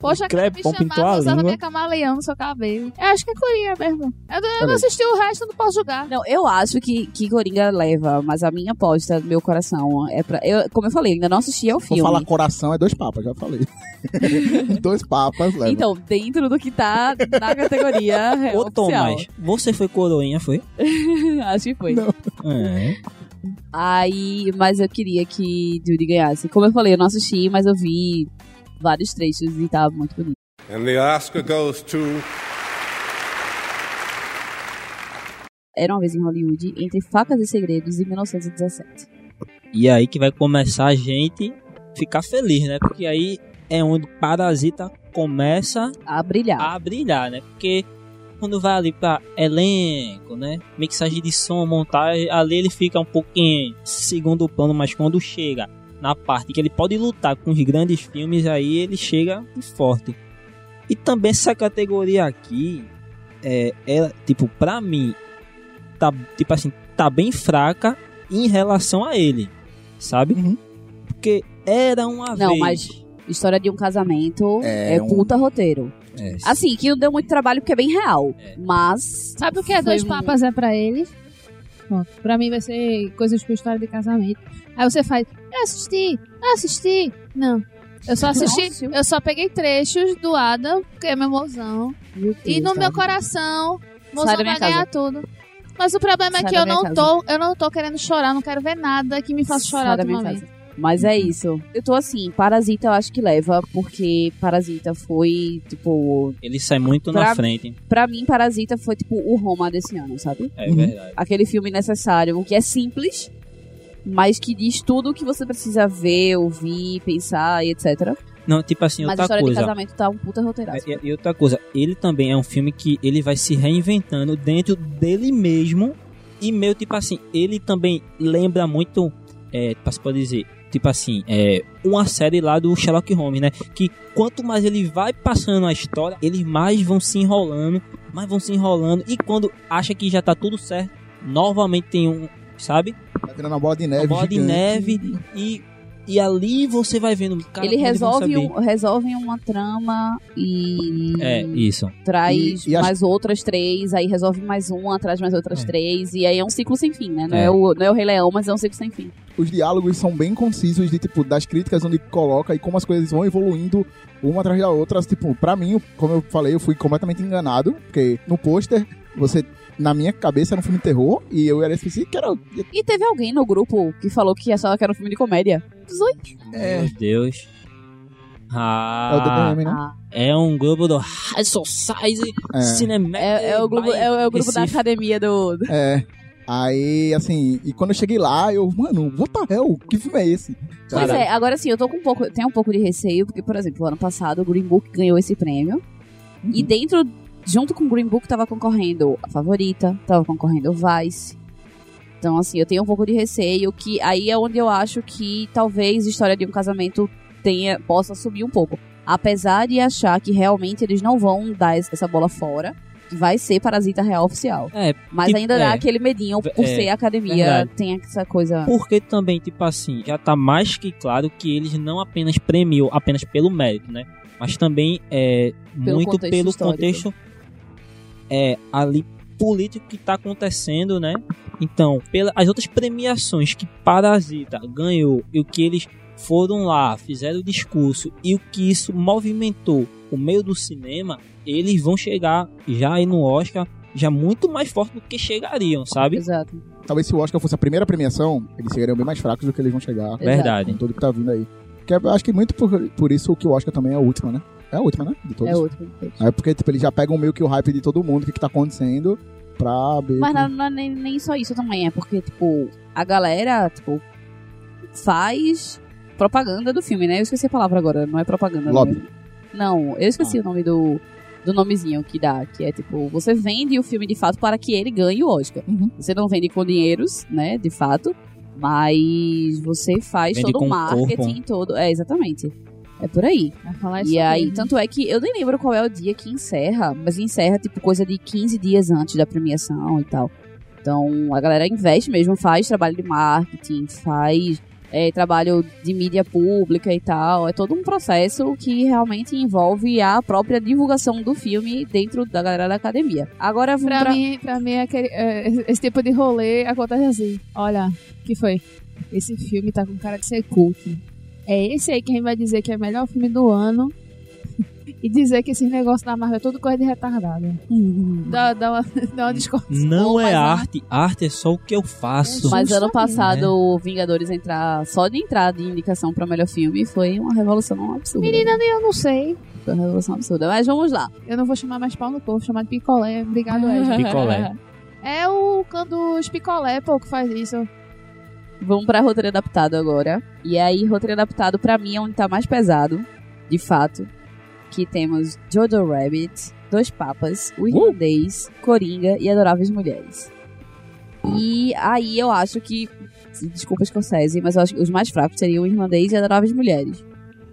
B: Poxa,
D: O
B: cara, me chamava,
D: a
B: usava minha camaleão no seu cabelo. Eu acho que é Coringa mesmo. Eu, não- eu não assisti o resto, não posso julgar.
A: Não, eu acho que, que Coringa leva, mas a minha aposta, meu coração, é pra. Eu, como eu falei, ainda não assisti ao
C: Vou
A: filme.
C: falar coração, é dois papas, já falei. [laughs] dois papas, leva.
A: Então, dentro do que tá na categoria é
D: Ô,
A: oficial.
D: Tomás, você foi coroinha, foi? [laughs]
A: Acho que foi.
C: Não.
D: É.
A: Aí, mas eu queria que Judy ganhasse. Como eu falei, eu não assisti, mas eu vi vários trechos e tava muito bonito.
E: And the Oscar goes to
A: Era uma vez em Hollywood, entre Facas e Segredos, em 1917.
D: E aí que vai começar a gente ficar feliz, né? Porque aí é onde Parasita começa
A: A brilhar.
D: a brilhar, né? Porque quando vai ali pra elenco, né? Mixagem de som, montagem, ali ele fica um pouquinho segundo plano, mas quando chega na parte que ele pode lutar com os grandes filmes, aí ele chega forte. E também essa categoria aqui, é, ela, tipo, pra mim, tá, tipo assim, tá bem fraca em relação a ele, sabe?
C: Uhum.
D: Porque era uma
A: Não,
D: vez.
A: mas história de um casamento
C: É
A: é,
C: um-
A: puta roteiro.
D: É,
A: Assim, que não deu muito trabalho porque é bem real.
D: É.
A: Mas.
B: Sabe o que é dois
A: um-
B: papas é pra ele? Pronto. Pra mim vai ser coisas com história de casamento. Aí você faz, eu assisti, eu assisti. Não. Eu só assisti, eu só peguei trechos do Adam, porque é meu mozão. E no meu coração,
A: Sai
B: mozão vai ganhar tudo. Mas o problema é
A: Sai
B: que
A: da
B: eu não
A: casa.
B: tô, eu não tô querendo chorar, não quero ver nada que me faça
A: Sai
B: chorar ultimamente.
A: casa. Mas é isso. Eu tô assim, Parasita eu acho que leva, porque Parasita foi, tipo.
D: Ele sai muito
A: Pra-
D: na frente.
A: Pra mim, Parasita foi, tipo, o Roma desse ano, sabe?
D: É
C: Uhum.
D: verdade.
A: Aquele filme necessário, que é simples, mas que diz tudo o que você precisa ver, ouvir, pensar e etc.
D: Não, tipo assim,
A: mas a
D: outra
A: história
D: coisa.
A: de casamento tá um puta roteiraço.
D: E, e outra coisa, ele também é um filme que ele vai se reinventando dentro dele mesmo. E meio tipo assim, ele também lembra muito, é, se pode dizer, tipo assim, é, uma série lá do Sherlock Holmes, né? Que quanto mais ele vai passando a história, eles mais vão se enrolando, mais vão se enrolando. E quando acha que já tá tudo certo, novamente tem um, sabe?
C: Tá virando uma bola de neve.
D: Uma bola de
C: gigante.
D: neve. E, e ali você vai vendo. Cara,
A: ele resolve, um, resolve uma trama e
D: É, isso.
A: traz
C: E- e acho-
A: mais outras três, aí resolve mais uma, traz mais outras
D: É.
A: três, e aí é um ciclo sem fim, né? Não é,
D: É.
A: o, não é o Rei Leão, mas é um ciclo sem fim.
C: Os diálogos são bem concisos de, tipo, das críticas onde coloca e como as coisas vão evoluindo uma atrás da outra. Tipo, pra mim, como eu falei, eu fui completamente enganado, porque no pôster, você... Na minha cabeça era um filme de terror e eu era esqueci que era.
A: E teve alguém no grupo que falou que achava que era um filme de comédia.
C: É,
D: Meu Deus.
C: é o
D: Ah,
C: DDM, né?
A: Ah,
D: é um grupo do High Society
C: É.
D: Cinematic.
A: é, é o grupo, é, é o grupo da academia do.
C: É. Aí, assim, e quando eu cheguei lá, eu, mano, what the hell? Que filme é esse?
A: Pois
D: Caralho.
A: é, agora sim, eu tô com um pouco, tenho um pouco de receio, porque, por exemplo, ano passado o Green Book ganhou esse prêmio. E dentro, junto com o Green Book, tava concorrendo a favorita, tava concorrendo o Vice. Então, assim, eu tenho um pouco de receio, que aí é onde eu acho que talvez História de um Casamento tenha, possa subir um pouco. Apesar de achar que realmente eles não vão dar es- essa bola fora, que vai ser Parasita Real Oficial.
D: É,
A: Mas
D: Tipo,
A: ainda
D: é.
A: dá aquele medinho, por
D: É,
A: ser academia,
D: verdade.
A: tem essa coisa...
D: porque também, tipo assim, já tá mais que claro que eles não apenas premiam apenas pelo mérito, né? Mas também é
A: Pelo
D: muito
A: contexto
D: pelo
A: histórico.
D: contexto é, ali político que tá acontecendo, né? Então, pelas as outras premiações que Parasita ganhou e o que eles foram lá, fizeram o discurso e o que isso movimentou o meio do cinema, eles vão chegar já aí no Oscar já muito mais forte do que chegariam, sabe?
A: Exato.
C: Talvez se o Oscar fosse a primeira premiação, eles chegariam bem mais fracos do que eles vão chegar.
D: Verdade.
C: com tudo que tá vindo aí. Que eu acho que muito por, por isso que o Oscar também é a última, né? É a última, né? De todos.
A: É outro.
C: É porque, tipo, eles já pegam meio que o hype de todo mundo, o que, que tá acontecendo, pra ver.
A: Mas não, não é nem, nem só isso também, é porque, tipo, a galera, tipo, faz propaganda do filme, né? Eu esqueci a palavra agora, não é propaganda.
C: Lobby.
A: Não, não eu esqueci o nome do, do nomezinho que dá, que é tipo, você vende o filme de fato para que ele ganhe o Oscar.
C: Uhum.
A: Você não vende com dinheiros, né, de fato, mas você faz
D: Vende
A: todo o marketing,
D: corpo.
A: todo. É, exatamente. É por aí.
B: Vai falar isso
A: E aí,
B: mesmo.
A: tanto é que eu nem lembro qual é o dia que encerra, mas encerra tipo coisa de 15 dias antes da premiação e tal. Então a galera investe mesmo, faz trabalho de marketing, faz é, trabalho de mídia pública e tal. É todo um processo que realmente envolve a própria divulgação do filme dentro da galera da academia. Agora vamos
B: Pra,
A: pra...
B: mim, pra mim aquele, é, esse- tipo de rolê acontece assim. Olha, que foi? Esse filme tá com cara de ser cult. É esse aí que a gente vai dizer que é o melhor filme do ano. [laughs] e dizer que esse negócio da Marvel é tudo coisa de retardado. Dá, dá uma, [laughs] dá uma discordância.
D: Não
A: Bom,
D: é
A: mas não-
D: arte, arte é só o que eu faço.
A: Mas ano passado
D: né?
A: o Vingadores entrar só de entrar de indicação pra melhor filme foi uma revolução absurda.
B: Menina, eu não sei.
A: Foi uma revolução absurda. Mas vamos lá.
B: Eu não vou chamar mais pau no povo, vou chamar de picolé. Obrigado, Ed.
D: Picolé.
B: É o canto dos picolé, pô, que faz isso.
A: Vamos pra roteiro adaptado agora. E aí, roteiro adaptado pra mim é onde tá mais pesado, de fato. Que temos Jojo Rabbit, Dois Papas, O Irlandês, Coringa e Adoráveis Mulheres. E aí eu acho que. Desculpa, Scorsese, mas eu acho que os mais fracos seriam o Irlandês e Adoráveis Mulheres.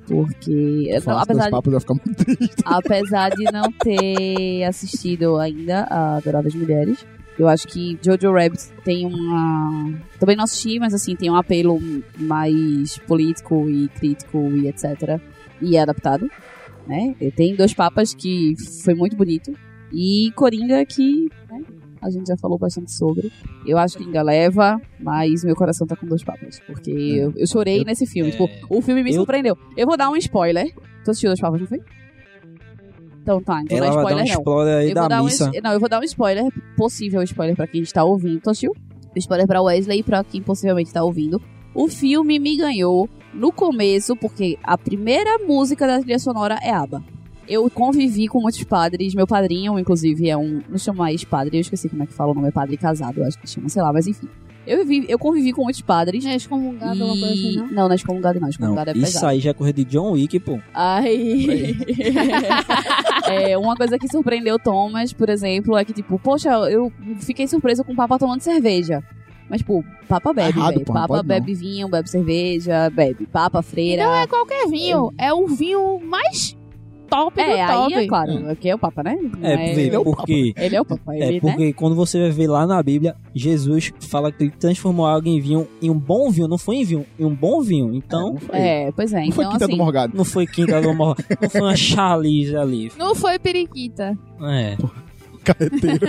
A: Porque.
C: Falar
A: apesar de, apesar de não ter assistido ainda a Adoráveis Mulheres, eu acho que Jojo Rabbit tem uma. Também não assisti, mas assim, tem um apelo mais político e crítico e etc. E é adaptado, né? Tem dois papas que foi muito bonito. E Coringa que. Né? a gente já falou bastante sobre. Eu acho que ainda leva, mas meu coração tá com dois papas. Porque eu, eu chorei
C: Eu-
A: nesse filme.
D: é,
A: Tipo, o filme me
D: eu-
A: surpreendeu. Eu vou dar um spoiler. Tu assistiu dois papas, não foi? Então tá, então não
D: Ela
A: é
D: vai dar um
A: spoiler não.
D: spoiler aí
A: Eu vou
D: da
A: dar um,
D: missa.
A: es- não, eu vou dar um spoiler, possível spoiler pra quem está ouvindo. Tu assistiu? Spoiler pra Wesley e pra quem possivelmente tá ouvindo. O filme me ganhou no começo, porque a primeira música da trilha sonora é ABBA. Eu convivi com muitos padres, meu padrinho, inclusive, é um. Não chama mais padre, eu esqueci como é que fala o nome, é padre casado, eu acho que chama, sei lá, mas enfim. Eu, vivi, eu convivi com muitos padres.
B: É excomungado, uma coisa assim,
A: E...
B: não?
A: Não, não é excomungado, não.
D: Não,
A: Excomungado é
D: isso
A: pesado.
D: aí já é coisa de John Wick, pô.
A: Aí. [laughs] é, uma coisa que surpreendeu Thomas, por exemplo, é que, tipo, poxa, eu fiquei surpresa com o Papa tomando cerveja. Mas, tipo, Papa bebe,
C: errado,
A: velho.
C: pô, não
A: Papa
C: pode não.
A: bebe vinho, bebe cerveja, bebe Papa, freira.
B: Não é qualquer vinho, é o vinho mais top
A: É,
B: do top.
A: aí é claro, aqui é o Papa, né?
D: É, vê,
A: ele, é o
D: porque,
A: Papa. ele é o Papa,
D: é
A: ele, né?
D: porque quando você vai ver lá na Bíblia, Jesus fala que ele transformou água em vinho, em um bom vinho, não foi em vinho, em um bom vinho. Então,
C: foi,
A: É, pois é.
C: não foi
A: então,
C: Quinta
A: assim,
C: do Morgado.
D: não foi quinta do morro, [laughs] não foi uma chalice ali.
B: Não foi periquita.
D: É.
C: Carreteiro.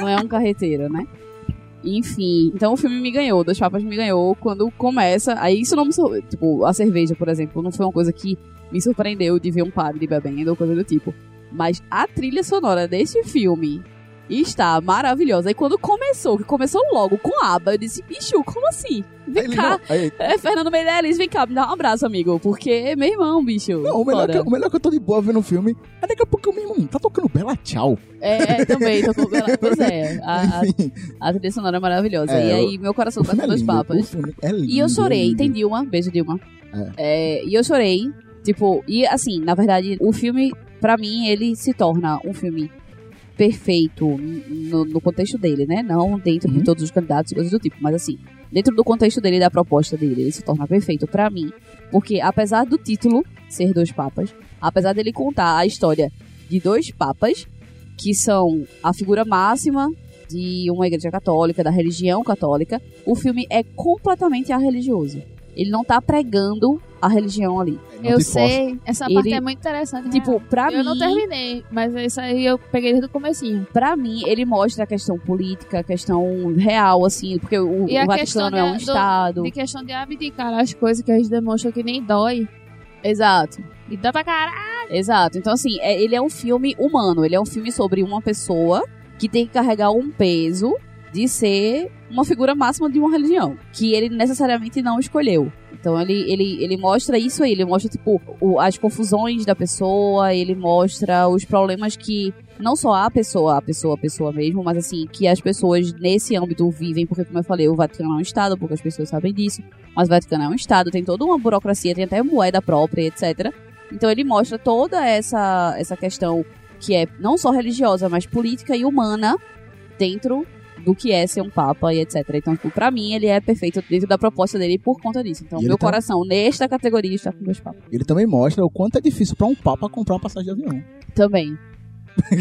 A: não é um carreteiro, né? Enfim, então o filme me ganhou, Dois Papas me ganhou quando começa. Aí isso não me. Tipo, a cerveja, por exemplo, não foi uma coisa que me surpreendeu de ver um padre bebendo ou coisa do tipo. Mas a trilha sonora deste filme está maravilhosa. E quando começou, que começou logo com a aba, eu disse, bicho, como assim? Vem
C: Ele
A: cá.
C: não- aí-
A: É, Fernando Meirelles, vem cá, me dá um abraço, amigo. Porque, meu irmão, bicho.
C: Não, o melhor, que, o melhor que eu tô de boa vendo o filme é daqui a pouco o meu irmão tá tocando Bela Tchau.
A: É, é, também, tô com... Pois é, a, a, [laughs] a trilha sonora é maravilhosa.
C: É,
A: e aí, meu coração tá
C: filme
A: com
C: é
A: dois papas.
C: É.
A: E eu chorei,
C: é
A: tem Dilma, beijo Dilma. É, e eu chorei, tipo, e assim, na verdade, o filme, pra mim, ele se torna um filme perfeito no, no contexto dele, né? Não dentro de
C: Uhum.
A: todos os candidatos e coisas do tipo, mas assim, dentro do contexto dele da proposta dele, ele se torna perfeito pra mim. Porque apesar do título ser dois papas, apesar dele contar a história de dois papas, que são a figura máxima de uma igreja católica, da religião católica, o filme é completamente arreligioso. Ele não tá pregando a religião ali.
C: Não
B: eu
C: força.
B: sei, essa
A: Ele-
B: parte é muito interessante.
A: Tipo,
B: real.
A: pra
B: eu
A: mim,
B: não terminei, mas isso aí eu peguei desde o comecinho.
A: pra mim, ele mostra a questão política, a questão real, assim, porque o,
B: E
A: o Vaticano é um
B: do-
A: estado.
B: De questão de abdicar as coisas que a gente demonstra que nem dói.
A: Exato.
B: E dá pra caralho.
A: Exato. Então, assim, é- ele é um filme humano. Ele é um filme sobre uma pessoa que tem que carregar um peso de ser uma figura máxima de uma religião. Que ele necessariamente não escolheu. Então ele, ele, ele mostra isso aí, ele mostra, tipo, o- as confusões da pessoa, ele mostra os problemas que não só a pessoa, a pessoa, a pessoa mesmo, mas assim, que as pessoas nesse âmbito vivem, porque como eu falei, o Vaticano é um Estado, porque as pessoas sabem disso, mas o Vaticano é um Estado, tem toda uma burocracia, tem até moeda própria, etc. Então ele mostra toda essa, essa questão que é não só religiosa, mas política e humana dentro do que é ser um papa e etc. Então, tipo, pra mim, ele é perfeito dentro da proposta dele por conta disso. Então,
C: E
A: meu
C: tá-
A: coração, nesta categoria, está com dois papas.
C: Ele também mostra o quanto é difícil pra um papa comprar uma passagem de avião. [laughs]
A: Também.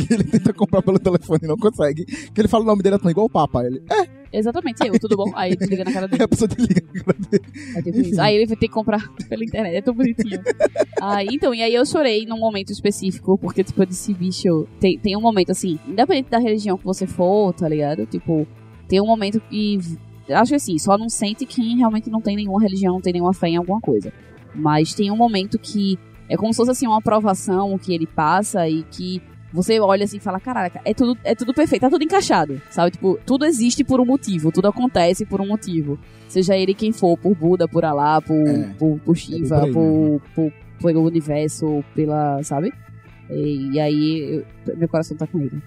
C: ele tenta comprar pelo telefone e não consegue. Que ele fala o nome dele é tão igual o papa. Ele, é,
A: Exatamente, eu, tudo bom? Aí desliga na cara
C: aí
A: dele. [laughs]
C: a pessoa te liga.
A: É tipo
C: Enfim.
A: isso. Aí ele vai ter que comprar pela internet, é tão bonitinho. aí, então, e aí eu chorei num momento específico, porque, tipo, eu disse, bicho, tem, tem um momento assim, independente da religião que você for, tá ligado? Tipo, tem um momento que. Acho que assim, só não sente quem realmente não tem nenhuma religião, não tem nenhuma fé em alguma coisa. Mas tem um momento que é como se fosse assim uma aprovação que ele passa e que você olha assim e fala, caraca, é tudo, é tudo perfeito, tá tudo encaixado, sabe? Tipo, tudo existe por um motivo, tudo acontece por um motivo. Seja ele quem for, por Buda, por Alá, por,
C: É.
A: por, por Shiva,
C: por aí
A: por, por, pelo universo, pela, sabe? E, e aí, eu- meu coração tá com ele.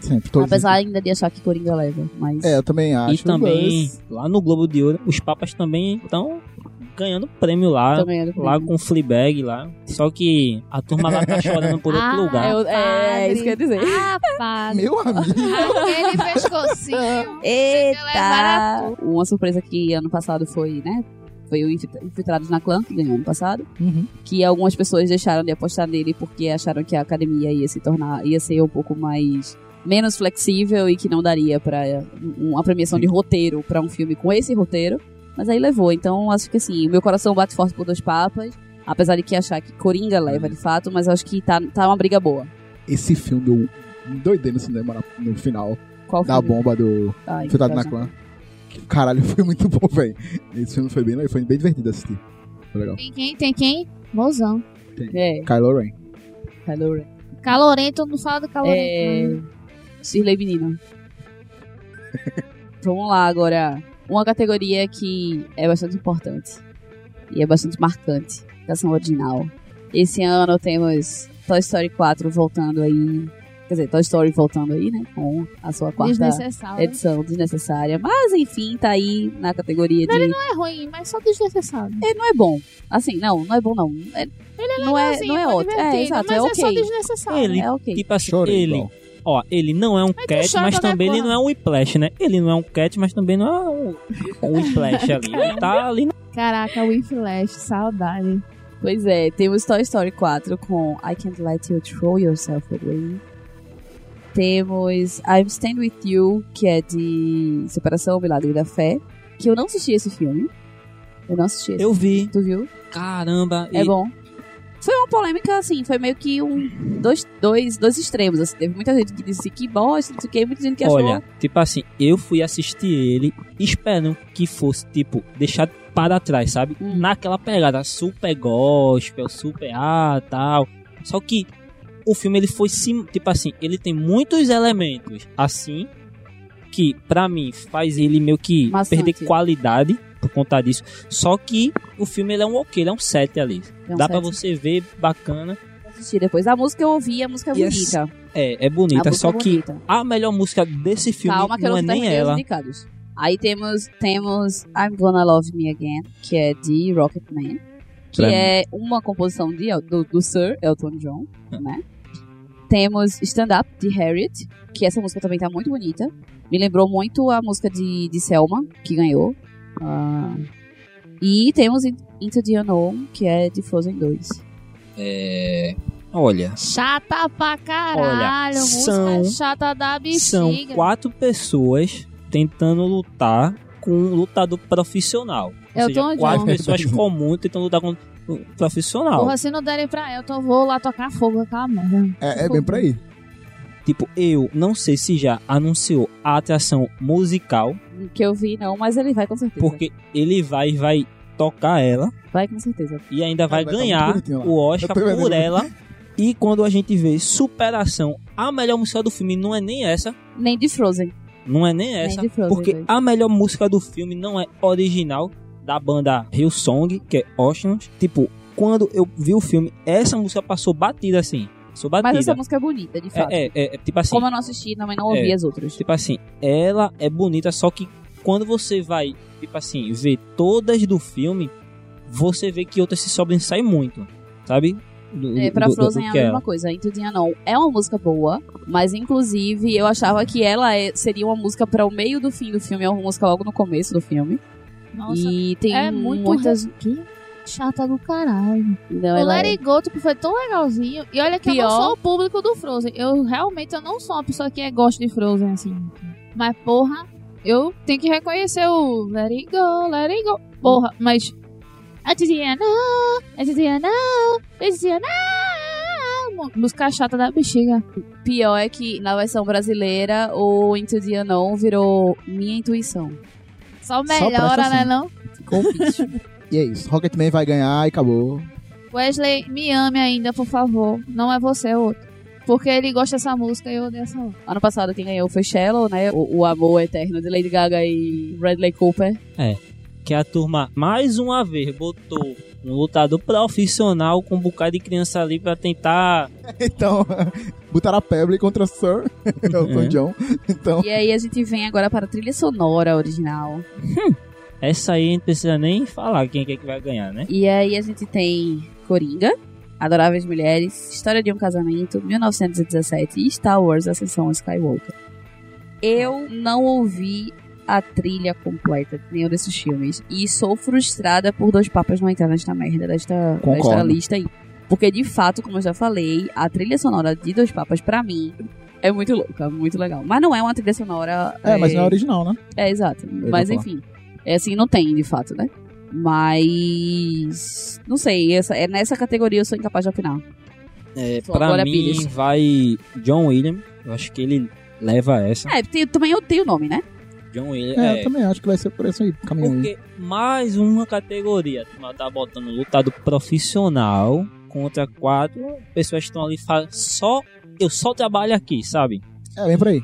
C: Sempre,
A: Apesar ainda de achar que Coringa leva, mas...
C: É, eu também acho.
D: E também,
C: mas-
D: lá no Globo de Ouro, os papas também estão ganhando prêmio lá.
A: é
D: Lá com Fleabag lá. Só que a turma lá tá chorando por outro
B: Ah,
D: lugar.
A: Eu- é, é isso que eu ia dizer.
B: Ah.
C: Meu amigo. [laughs]
B: Aquele pescocinho.
A: Eita! Uma surpresa que ano passado foi, né? Foi o Infiltra- Infiltrados na Clã, que ganhou ano passado.
C: Uhum.
A: Que algumas pessoas deixaram de apostar nele porque acharam que a academia ia se tornar, ia ser um pouco mais menos flexível e que não daria pra um- uma premiação de roteiro pra um filme com esse roteiro. Mas aí levou. Então acho que assim, o meu coração bate forte por dois papas. Apesar de que achar que Coringa leva de fato, mas acho que tá, tá uma briga boa.
C: Esse filme eu doidei no cinema no final.
A: Qual
C: da
A: filme?
C: bomba do
A: Ai,
C: Infiltrado na
A: que
C: Clã. Caralho, [laughs] foi muito bom, velho. Esse filme foi bem, foi bem divertido assistir. Foi legal.
B: Tem quem? Tem quem? Mozão.
A: É,
C: Kylo Ren.
A: Kylo Ren.
B: Calorento, não fala do
A: É.
B: calorento.
A: Shirley Menino. [laughs] Vamos lá agora. Uma categoria que é bastante importante. E é bastante marcante. Canção original. Esse ano temos Toy Story 4 voltando aí. Quer dizer, Toy Story voltando aí, né? Com a sua quarta
B: Desnecessário.
A: edição desnecessária. Mas enfim, tá aí na categoria de.
B: Não é ruim, mas só desnecessário.
A: É, não é bom. Assim, não, não é bom não. É- não é,
B: Legalzinho,
A: não é
B: foi
A: ótimo. É, exato,
B: mas
A: é
B: é só
A: ok.
B: desnecessário.
D: Ele-
A: É ok.
D: Tipo assim,
C: Chorei,
D: ele. Ó, ele não é um
B: tu
D: cat, mas também ele não é um whiplash, né? Ele não é um cat, mas também não é um, um whiplash ali. Ele tá ali.
B: Caraca, o Flash, saudade.
A: Pois é, temos Toy Story 4 com I Can't Let You Throw Yourself Away. Temos I'm Stand With You, que é de Separação, Milagre da Fé. Que eu não assisti esse filme. Eu não assisti esse.
D: Eu vi.
A: Tu viu?
D: Caramba.
A: É
D: e-
A: bom. Foi uma polêmica, assim, foi meio que um. Dois, dois, dois extremos, assim. Teve muita gente que disse que bosta, não sei o que, muita gente que achou.
D: Olha, tipo assim, eu fui assistir ele esperando que fosse, tipo, deixado para trás, sabe?
A: Hum.
D: Naquela pegada super gospel, super ah, tal. Só que o filme ele foi sim, tipo assim, ele tem muitos elementos assim que pra mim faz ele meio que
A: Maçante.
D: perder qualidade por conta disso. Só que o filme ele é um ok, ele é um 7 ali.
A: É um
D: Dá pra
A: sete.
D: você ver bacana.
A: assistir depois. A música eu ouvi, a música é
D: E é
A: bonita.
D: É, é bonita, só
A: é
D: que
A: bonita.
D: a melhor música desse filme
A: Calma que
D: não é nem ela.
A: indicados. Aí temos, temos I'm Gonna Love Me Again, que é de Rocketman. Que
D: Pra
A: é uma composição de, do, do Sir Elton John,
D: Hum.
A: né? Temos Stand Up, de Harriet, que essa música também tá muito bonita. Me lembrou muito a música de, de Selma, que ganhou. Ah, e temos In- Into the Unknown, que é de Frozen 2.
D: É. Olha,
B: Chata pra caralho,
D: Olha,
B: música
D: são-
B: chata da bexiga.
D: são quatro pessoas tentando lutar com um lutador profissional. Ou
B: Eu
D: seja,
B: tô
D: quatro
B: John.
D: pessoas comuns tentando lutar com um profissional.
B: Porra, se não derem pra Elton, eu vou lá tocar fogo aquela merda.
C: É, é bem por aí.
D: Tipo, eu não sei se já anunciou a atração musical,
A: Que eu vi, não, mas ele vai com certeza.
D: porque ele vai vai tocar ela
A: Vai com certeza.
D: e ainda vai,
C: vai
D: ganhar o Oscar por
C: ele.
D: ela. E quando a gente vê superação, a melhor música do filme não é nem essa,
A: Nem de Frozen.
D: não é nem essa,
A: Nem de Frozen.
D: porque
A: dois.
D: a melhor música do filme não é original da banda Hillsong, que é Oceans. Tipo, quando eu vi o filme, essa música passou batida assim, passou batida.
A: Mas essa música é bonita, de fato.
D: é, é, é, tipo assim,
A: Como eu não assisti, também não ouvi
D: É.
A: as outras.
D: tipo assim, ela é bonita, só que quando você vai, tipo assim, ver todas do filme, você vê que outras se sobressaem muito, sabe? Do,
A: É, pra
D: do- do-
A: Frozen
D: do
A: é a
D: que
A: mesma
D: ela.
A: coisa. Into the Unknown é uma música boa, mas inclusive eu achava que ela é- seria uma música para o meio do fim do filme, é uma música logo no começo do filme.
B: Nossa,
A: e tem
B: é muito
A: muitas.
B: Que chata do caralho.
A: Não,
B: o
A: ela
B: Let
A: é-
B: It Go, tipo, foi tão legalzinho. E olha que eu
A: Pior.
B: não sou o público do Frozen. Eu realmente eu não sou uma pessoa que gosta de Frozen, assim. Mas, porra, eu tenho que reconhecer o Let It Go, Let It Go. Porra, mas... I didn't know, I didn't know, I didn't know. Música chata da bexiga.
A: Pior é que na versão brasileira o Into the Unknown virou Minha Intuição.
B: Só melhora, né,
C: assim.
B: não?
A: Ficou bicho. [laughs]
C: E é isso. Rocketman vai ganhar e acabou.
B: Wesley, me ame ainda, por favor. Não é você, é outro. Porque ele gosta dessa música e eu odeio essa outra.
A: ano passado quem ganhou foi Shallow, né? O, o amor eterno de Lady Gaga e Bradley Cooper.
D: Que a turma, mais uma vez, botou um lutador profissional com um bocado de criança ali pra tentar... [laughs]
C: Então, [laughs] botaram a Pebble contra Sir [laughs] Elton
D: Uhum.
C: John. Então,
A: E aí a gente vem agora para a trilha sonora original.
D: Essa aí a gente precisa nem falar quem é que vai ganhar, né?
A: E aí a gente tem Coringa, Adoráveis Mulheres, História de um Casamento, 1917 e Star Wars Ascensão Skywalker. Eu não ouvi a trilha completa de nenhum desses filmes e sou frustrada por Dois Papas não entrar nesta merda desta,
C: Concordo.
A: desta lista aí. Porque de fato, como eu já falei, a trilha sonora de Dois Papas pra mim é muito louca, muito legal. Mas não é uma trilha sonora
C: é, mas não é original, né?
A: é, exato.
C: ia
A: Mas
C: falar.
A: enfim. É assim, não tem, de fato, né? Mas. Não sei, essa, é nessa categoria eu sou incapaz de opinar.
D: É,
A: Só
D: pra mim
A: Pires.
D: vai John Williams. Eu acho que ele leva essa.
A: É, tem, também eu tenho o nome, né?
D: John Williams.
C: É,
D: é,
C: eu também acho que vai ser por isso aí, caminho aí.
D: Porque mais uma categoria. Tá botando lutado profissional contra quatro pessoas que estão ali só. Eu só trabalho aqui, sabe?
C: É, vem por aí.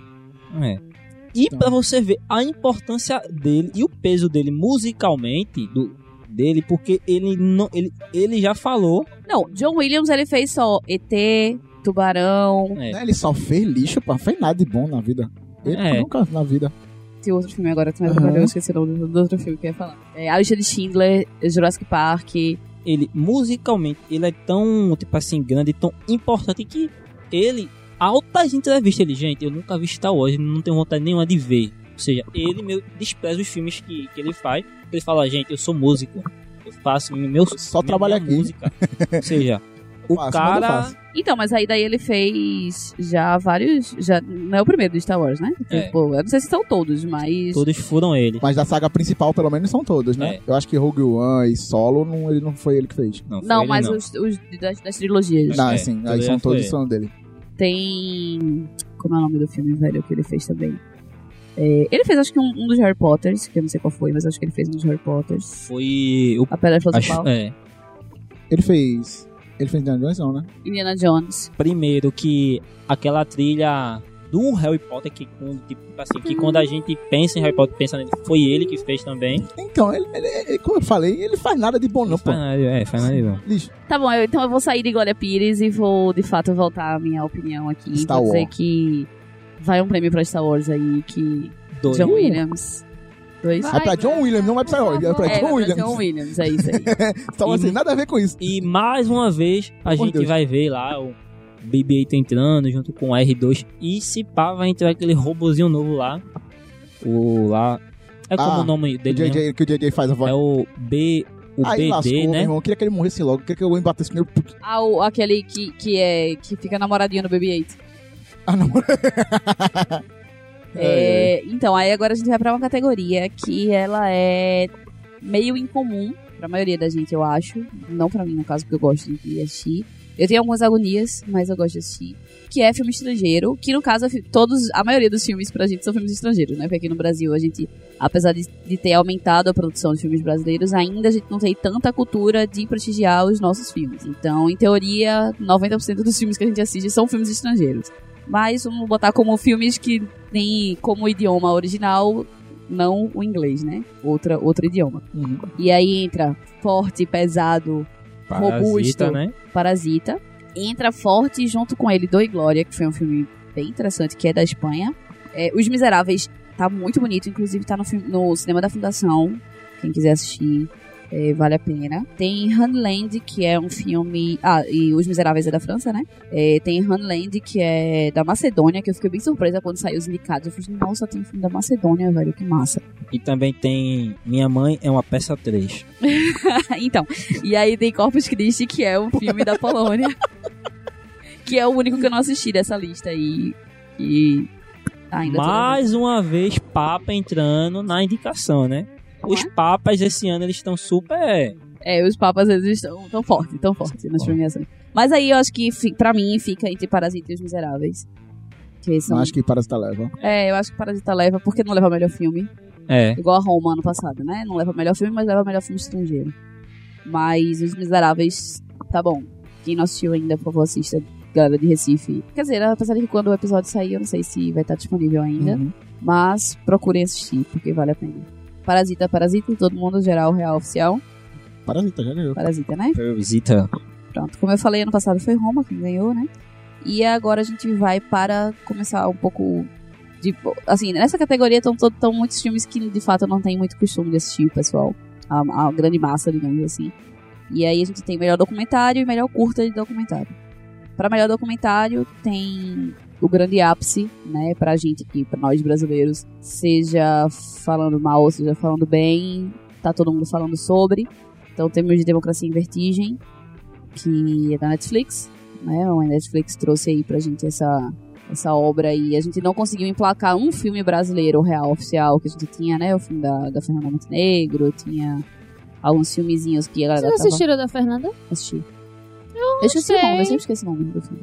D: É. E
C: Então.
D: pra você ver a importância dele e o peso dele musicalmente do dele, porque ele não ele, ele já falou,
A: Não, John Williams ele fez só ET, Tubarão.
D: é,
C: Ele só fez lixo, pô. Não fez nada de bom na vida. Ele
D: É.
C: nunca na vida.
A: Tem outro filme agora também,
C: Aham.
A: eu esqueci o nome do, do outro filme que eu ia falar. É, a lista de Schindler, Jurassic Park.
D: ele musicalmente, ele é tão, tipo assim, grande, tão importante que ele altas entrevistas ele, gente, eu nunca vi Star Wars, não tenho vontade nenhuma de ver. Ou seja, ele meio despreza os filmes que, que ele faz. Ele fala, gente, eu sou músico. Eu faço meu
C: Só trabalho aqui.
D: música. Ou seja, [laughs] o
C: Faço,
D: cara.
A: Então, mas aí daí ele fez já vários. Já não é o primeiro do Star Wars, né?
D: É.
A: Tipo, eu não sei se são todos, mas.
D: todos foram ele.
C: Mas da saga principal, pelo menos, são todos, né?
D: É.
C: Eu acho que Rogue One e Solo, não, ele não foi ele que fez.
D: Não,
A: Não, mas
D: não.
A: Os, os das, das trilogias.
C: Não,
D: É,
C: assim,
D: tudo
C: aí são todos são dele.
A: Tem. Como é o nome do filme, velho, que ele fez também? É, ele fez, acho que um, um dos Harry Potters, que eu não sei qual foi, mas acho que ele fez um dos Harry Potters.
D: Foi o
A: A Pedra
D: acho,
A: Filosofal.
D: é,
C: Ele fez. Ele fez Indiana Jones, não, né?
A: Indiana Jones.
D: primeiro que aquela trilha do Harry Potter que quando, tipo, assim, que quando a gente pensa em Harry Potter, pensa nele, foi ele que fez também.
C: Então, ele, ele- ele- como eu falei, ele faz nada de bom, não, pô.
D: Faz nada, é, faz nada de bom.
C: Lixo.
A: Tá bom, eu- então eu vou sair de Glória Pires e vou, de fato, voltar a minha opinião aqui.
C: Star
A: vou dizer
C: Wars.
A: que vai um prêmio pra Star Wars aí, que
D: Dois.
A: John Williams. Dois.
C: Vai pra John Williams, não vai pra Star Wars, vai pra
A: É,
C: John
A: vai pra
C: Williams.
A: John Williams, é isso aí. [laughs]
C: Então, assim,
D: E-
C: nada a ver com isso.
D: E mais uma vez a
C: Por
D: gente
C: Deus.
D: vai ver lá o BB-8 entrando junto com o R2 e se pá vai entrar aquele robozinho novo lá. O lá é como
C: Ah,
D: o nome
C: O
D: dele mesmo?
C: JJ, que o JJ faz a voz.
D: É o B o
C: Aí lascou,
D: BD,
C: meu
D: né?
C: irmão. Eu queria que ele morresse logo. Eu queria que alguém batesse nele. Puto.
A: Ah, o, aquele que, que, é, que fica namoradinho do BB-8.
C: Ah, não. [laughs]
A: É, então, aí agora a gente vai pra uma categoria que ela é meio incomum pra maioria da gente, eu acho. Não pra mim, no caso, porque eu gosto de assistir. Eu tenho algumas agonias, mas eu gosto de assistir. Que é filme estrangeiro, que no caso, é todos, a maioria dos filmes pra gente são filmes estrangeiros, né? Porque aqui no Brasil a gente, apesar de, de ter aumentado a produção de filmes brasileiros, ainda a gente não tem tanta cultura de prestigiar os nossos filmes. Então, em teoria, 90% dos filmes que a gente assiste são filmes estrangeiros. Mas vamos botar como filmes que têm como idioma original não o inglês, né? Outra, outro idioma.
C: Uhum.
A: E aí entra forte, pesado, robusto,
D: Parasita, né?
A: Parasita. Entra forte junto com ele Doi Glória, que foi um filme bem interessante, que é da Espanha. É, Os Miseráveis tá muito bonito, inclusive tá no, filme- no cinema da Fundação. Quem quiser assistir, é, vale a pena. Tem Hunland, que é um filme. Ah, e Os Miseráveis é da França, né? É, tem Hunland, que é da Macedônia, que eu fiquei bem surpresa quando saiu os indicados. Eu falei, nossa, tem filme da Macedônia, velho, que massa.
D: E também tem Minha Mãe é uma peça 3. [laughs]
A: então, e aí tem Corpus Christi, que é um filme da Polônia. [laughs] que é o único que eu não assisti dessa lista aí. E ainda tô
D: Mais uma vez, Papa entrando na indicação, né? Os papas esse ano eles estão super.
A: É, os papas vezes estão tão fortes, tão fortes nas premiações. Mas aí eu acho que, pra mim, fica entre Parasita e Os Miseráveis. Que são...
C: Não acho que Parasita leva.
A: É, eu acho que Parasita leva, porque não leva o melhor filme.
D: É.
A: Igual a Roma ano passado, né? Não leva o melhor filme, mas leva o melhor filme estrangeiro. Mas Os Miseráveis, tá bom. Quem não assistiu ainda, por favor, assista. Galera de Recife. Quer dizer, apesar de que quando o episódio sair, eu não sei se vai estar disponível ainda.
C: Uhum.
A: Mas procurem assistir, porque vale a pena. Parasita, Parasita, todo mundo, geral, real, oficial.
C: Parasita, já ganhou.
A: Parasita, né?
D: Visita.
A: Pronto. Como eu falei, ano passado foi Roma quem ganhou, né? E agora a gente vai para começar um pouco de. Assim, nessa categoria estão tão muitos filmes que de fato eu não tenho muito costume de assistir, pessoal. A, a grande massa, digamos assim. E aí a gente tem melhor documentário e melhor curta de documentário. Para melhor documentário tem o grande ápice, né, pra gente aqui, pra nós brasileiros, seja falando mal, seja falando bem, tá todo mundo falando sobre. Então temos de Democracia em Vertigem, que é da Netflix, né? A Netflix trouxe aí pra gente essa, essa obra e a gente não conseguiu emplacar um filme brasileiro real, oficial, que a gente tinha, né? O filme da, da Fernanda Montenegro, tinha alguns filmezinhos que a galera
B: Vocês
A: tava
B: assistiram da Fernanda?
A: assistir. Eu esqueci o
B: sei.
A: nome, eu sempre esqueci o nome do filme.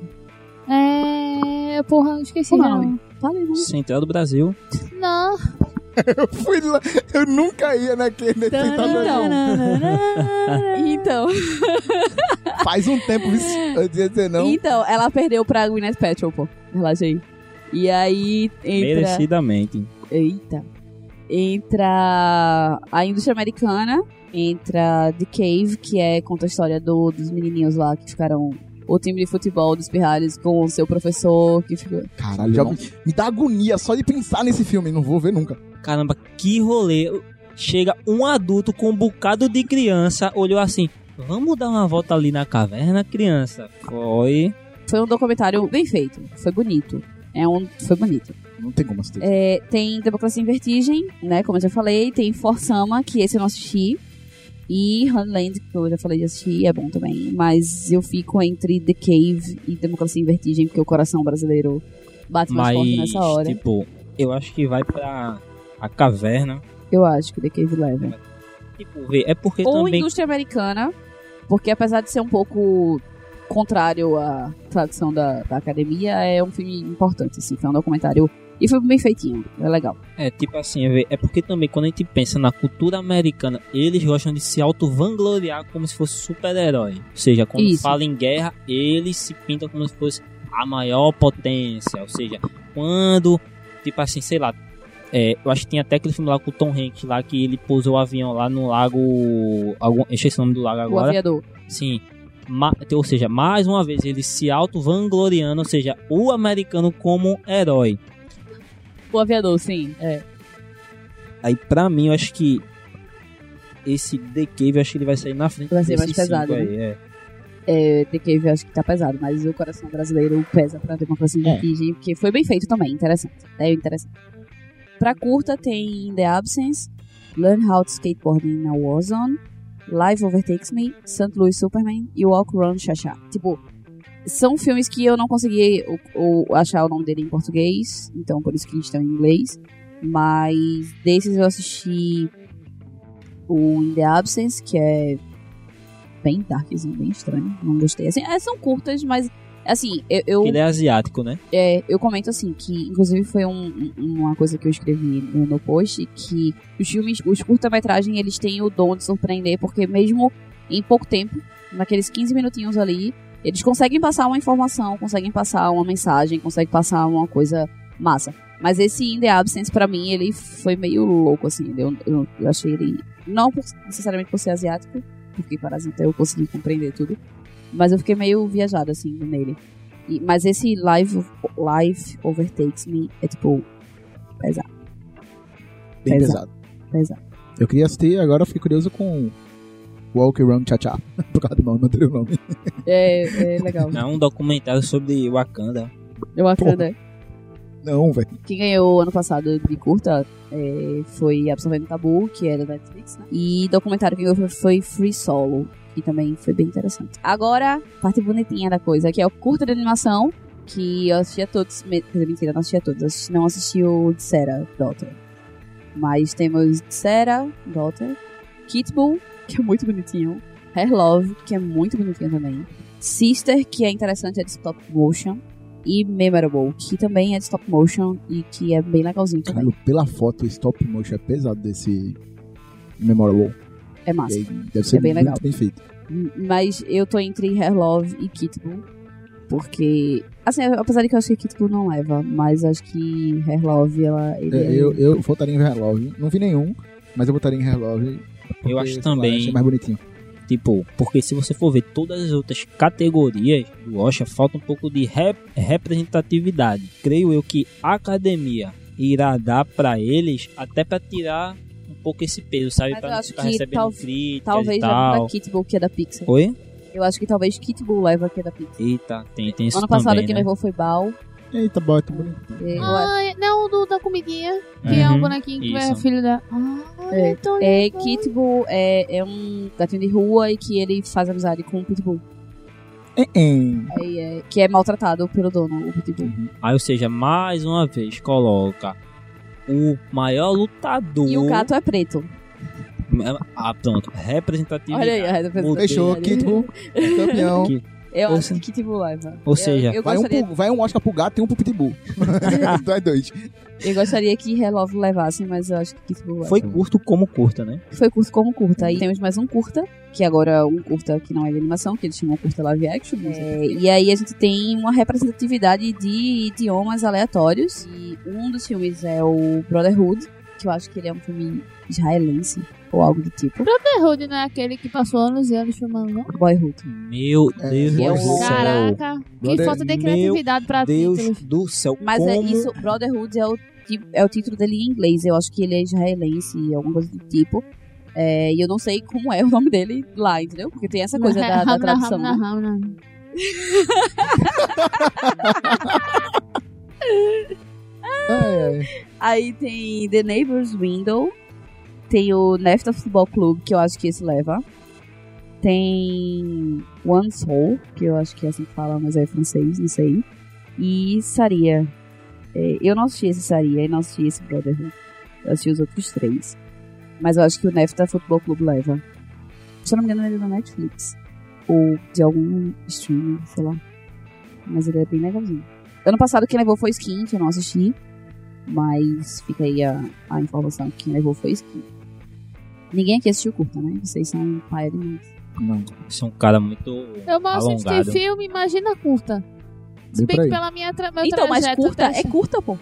B: É. Porra, eu esqueci
A: Como o nome? Falei, não.
D: Central do Brasil.
B: Não. [laughs]
C: Eu fui lá, eu nunca ia naquele Central
A: Então, [laughs]
C: Faz um tempo, viu? eu dizer não.
A: então, ela perdeu pra Gwyneth Paltrow, pô. Relaxa aí. E aí entra...
D: Merecidamente.
A: Eita. Entra a indústria americana, entra The Cave, que é conta a história do, dos menininhos lá que ficaram o time de futebol dos Pirralhos com o seu professor que ficou.
C: Caralho, já me, me dá agonia só de pensar nesse filme, não vou ver nunca.
D: Caramba, que rolê. Chega um adulto com um bocado de criança, olhou assim. Vamos dar uma volta ali na caverna, criança. Foi.
A: Foi um documentário bem feito, foi bonito. É um, foi bonito.
C: Não tem como assistir.
A: É, tem Democracia em Vertigem, né? Como eu já falei. Tem Forsama, que esse eu não assisti. E Hunland, que eu já falei de assistir, é bom também. Mas eu fico entre The Cave e Democracia em Vertigem, porque o coração brasileiro bate mais
D: Mas,
A: forte nessa hora.
D: tipo, eu acho que vai pra a caverna.
A: Eu acho que The Cave leva.
D: Tipo, vê, é porque
A: Ou
D: também.
A: indústria americana, porque apesar de ser um pouco contrário à tradição da, da academia, é um filme importante, assim. Foi um documentário. E foi bem feitinho, é legal.
D: É, tipo assim, é, é porque também quando a gente pensa na cultura americana, eles gostam de se auto-vangloriar como se fosse super-herói. Ou seja, quando
A: Isso.
D: fala em guerra, eles se pintam como se fosse a maior potência. Ou seja, quando, tipo assim, sei lá, é, eu acho que tem até aquele filme lá com o Tom Hanks lá que ele pousou o avião lá no lago. Algum, eu esqueci o nome do lago
A: O
D: agora.
A: aviador.
D: Sim. Ma- ou seja, mais uma vez eles se auto-vangloriando, ou seja, o americano como herói.
A: O aviador, sim. É.
D: Aí pra mim eu acho que esse The Cave eu acho que ele vai sair na frente
A: Vai ser mais pesado, né?
D: aí, é.
A: É, The Cave eu acho que tá pesado, mas o coração brasileiro pesa pra Democracia em
D: É.
A: Vertigem, porque foi bem feito também, interessante. É interessante. Pra curta tem The Absence, Learn How to Skateboard in a Warzone, Life Overtakes Me, St. Louis Superman e Walk Run Chacha. Tipo, são filmes que eu não consegui o- o- achar o nome dele em português, então por isso que estão em inglês. Mas desses eu assisti o In The Absence, que é bem darkzinho, bem estranho. Não gostei. Assim, é, são curtas, mas assim, eu, eu,
D: Ele é asiático, né?
A: é, eu comento assim, que inclusive foi um- uma coisa que eu escrevi no, no post, que os filmes, os curta-metragem, eles têm o dom de surpreender, porque mesmo em pouco tempo, naqueles 15 minutinhos ali, eles conseguem passar uma informação, conseguem passar uma mensagem, conseguem passar uma coisa massa. Mas esse In The Absence, pra mim, ele foi meio louco, assim. Eu, eu, eu achei ele. Não por- necessariamente por ser asiático, porque Parasita eu consegui compreender tudo. Mas eu fiquei meio viajada, assim, nele. E- mas esse Live, Life Overtakes Me é tipo. pesado,
C: Bem
A: Pesado.
C: pesado.
A: pesado.
C: Eu queria assistir, agora eu fiquei curioso com Walk Run Cha Cha. [laughs] Por causa do nome, não teria o nome.
A: É, é legal.
D: É um documentário sobre Wakanda.
A: Eu acredito. né?
C: Não, velho.
A: Quem ganhou ano passado de curta é, foi Absorvendo Tabu, que é da Netflix, né? E documentário que ganhou foi- Free Solo, que também foi bem interessante. Agora, parte bonitinha da coisa, que é o curta de animação, que eu assistia todos. me- Quer dizer, mentira, não assistia todos. Assisti, não assisti o Sarah, Daughter. Mas temos Sarah, Daughter, Kit Bull, que é muito bonitinho. Hair Love, que é muito bonitinho também. Sister, que é interessante, é de stop motion. E Memorable, que também é de stop motion e que é bem legalzinho também.
C: Caralho, pela foto, o stop motion é pesado desse Memorable.
A: É massa.
C: deve ser
A: É bem
C: muito
A: legal.
C: bem feito.
A: M- Mas eu tô entre Hair Love e Kit Bull. Porque, assim, apesar de que eu acho que Kit Bull não leva, mas acho que Hair Love, ela.
C: É,
A: é-
C: eu, eu votaria em Hair Love. Não vi nenhum, mas eu votaria em Hair Love. porque,
D: Eu acho
C: lá,
D: também.
C: achei mais bonitinho.
D: Tipo, porque se você for ver todas as outras categorias do Oscar, falta um pouco de rep- representatividade. Creio eu que a academia irá dar pra eles até pra tirar um pouco esse peso, sabe?
A: Mas
D: pra não ficar recebendo
A: tal-
D: críticas
A: Talvez
D: e
A: leve da
D: tal.
A: Kit Bull, que é da Pixar.
D: Oi?
A: Eu acho que talvez Kit Bull leva que é da Pixar.
D: Eita, tem, tem isso
A: ano passado
D: também,
A: quem
D: né?
A: levou foi Bal.
C: Eita, bota, bonitinho.
A: É, eu
B: Ah, não, o do, da comidinha, que é um
D: Uhum,
B: bonequinho que é
D: isso.
B: filho da. Ah,
A: É.
B: então
A: É,
B: legal.
A: Kit Bull é, é um gatinho de rua e que ele faz amizade com o Pitbull.
C: É, é.
A: Aí é, que é maltratado pelo dono, o Pitbull.
D: Aí, ou seja, mais uma vez coloca o maior lutador.
A: E o gato é preto.
D: Ah, pronto. Representatividade.
A: Olha aí, a representatividade.
D: Mudei.
C: Fechou, Kit Bull, é campeão.
D: Que-
A: Eu
D: Ou
A: acho
D: se-
A: que Pitbull leva.
D: Ou
A: Eu-
D: seja,
A: eu,
C: Vai um,
A: gostaria,
C: pro- vai um Oscar pro gato e um pro Pitbull. [laughs] então é dois.
A: eu gostaria que Relove levasse, mas eu acho que Pitbull leva.
D: foi curto como curta, né?
A: Foi curto como curta. Aí temos mais um curta, que agora é um curta que não é de animação, que eles chamam curta live action. É, e aí a gente tem uma representatividade de idiomas aleatórios. E um dos filmes é o Brotherhood, que eu acho que ele é um filme israelense, ou algo do tipo.
B: Brotherhood não é aquele que passou anos e anos filmando, não?
A: Boyhood.
D: Meu
C: É,
D: Deus
A: que é
D: do céu.
B: Caraca, que
C: Brother-
B: falta de
D: Meu
B: criatividade pra
D: Deus
B: títulos.
D: do céu.
A: Mas
D: como...
A: é isso, Brotherhood é o, é o título dele em inglês. Eu acho que ele é israelense, alguma coisa do tipo. É, e eu não sei como é o nome dele lá, entendeu? Porque tem essa coisa [laughs] da, da tradução.
B: Ramna,
A: né?
B: Ramna. [laughs] [laughs]
C: Ai, ai.
A: Aí tem The Neighbor's Window. Tem o Nefta Football Club, que eu acho que esse leva. Tem One Soul, que eu acho que é assim que fala, mas é francês, não sei. E Saria. É, eu não assisti esse Saria e não assisti esse Brotherhood. Eu assisti os outros três. Mas eu acho que o Nefta Football Club leva. Se eu não me engano, ele é da Netflix. Ou de algum streaming, sei lá. Mas ele é bem legalzinho. Ano passado quem levou foi Skin, que eu não assisti. Mas fica aí a, a informação que quem levou foi Skin. Ninguém aqui assistiu curta, né? Vocês são pai de mim.
C: Não,
D: Você é um cara muito
B: Eu mal assisti filme, imagina curta. Se
C: bem
B: que pela minha tra meu
A: Então, mas
B: trajeto
A: curta é
B: dessa-
A: curta, pô.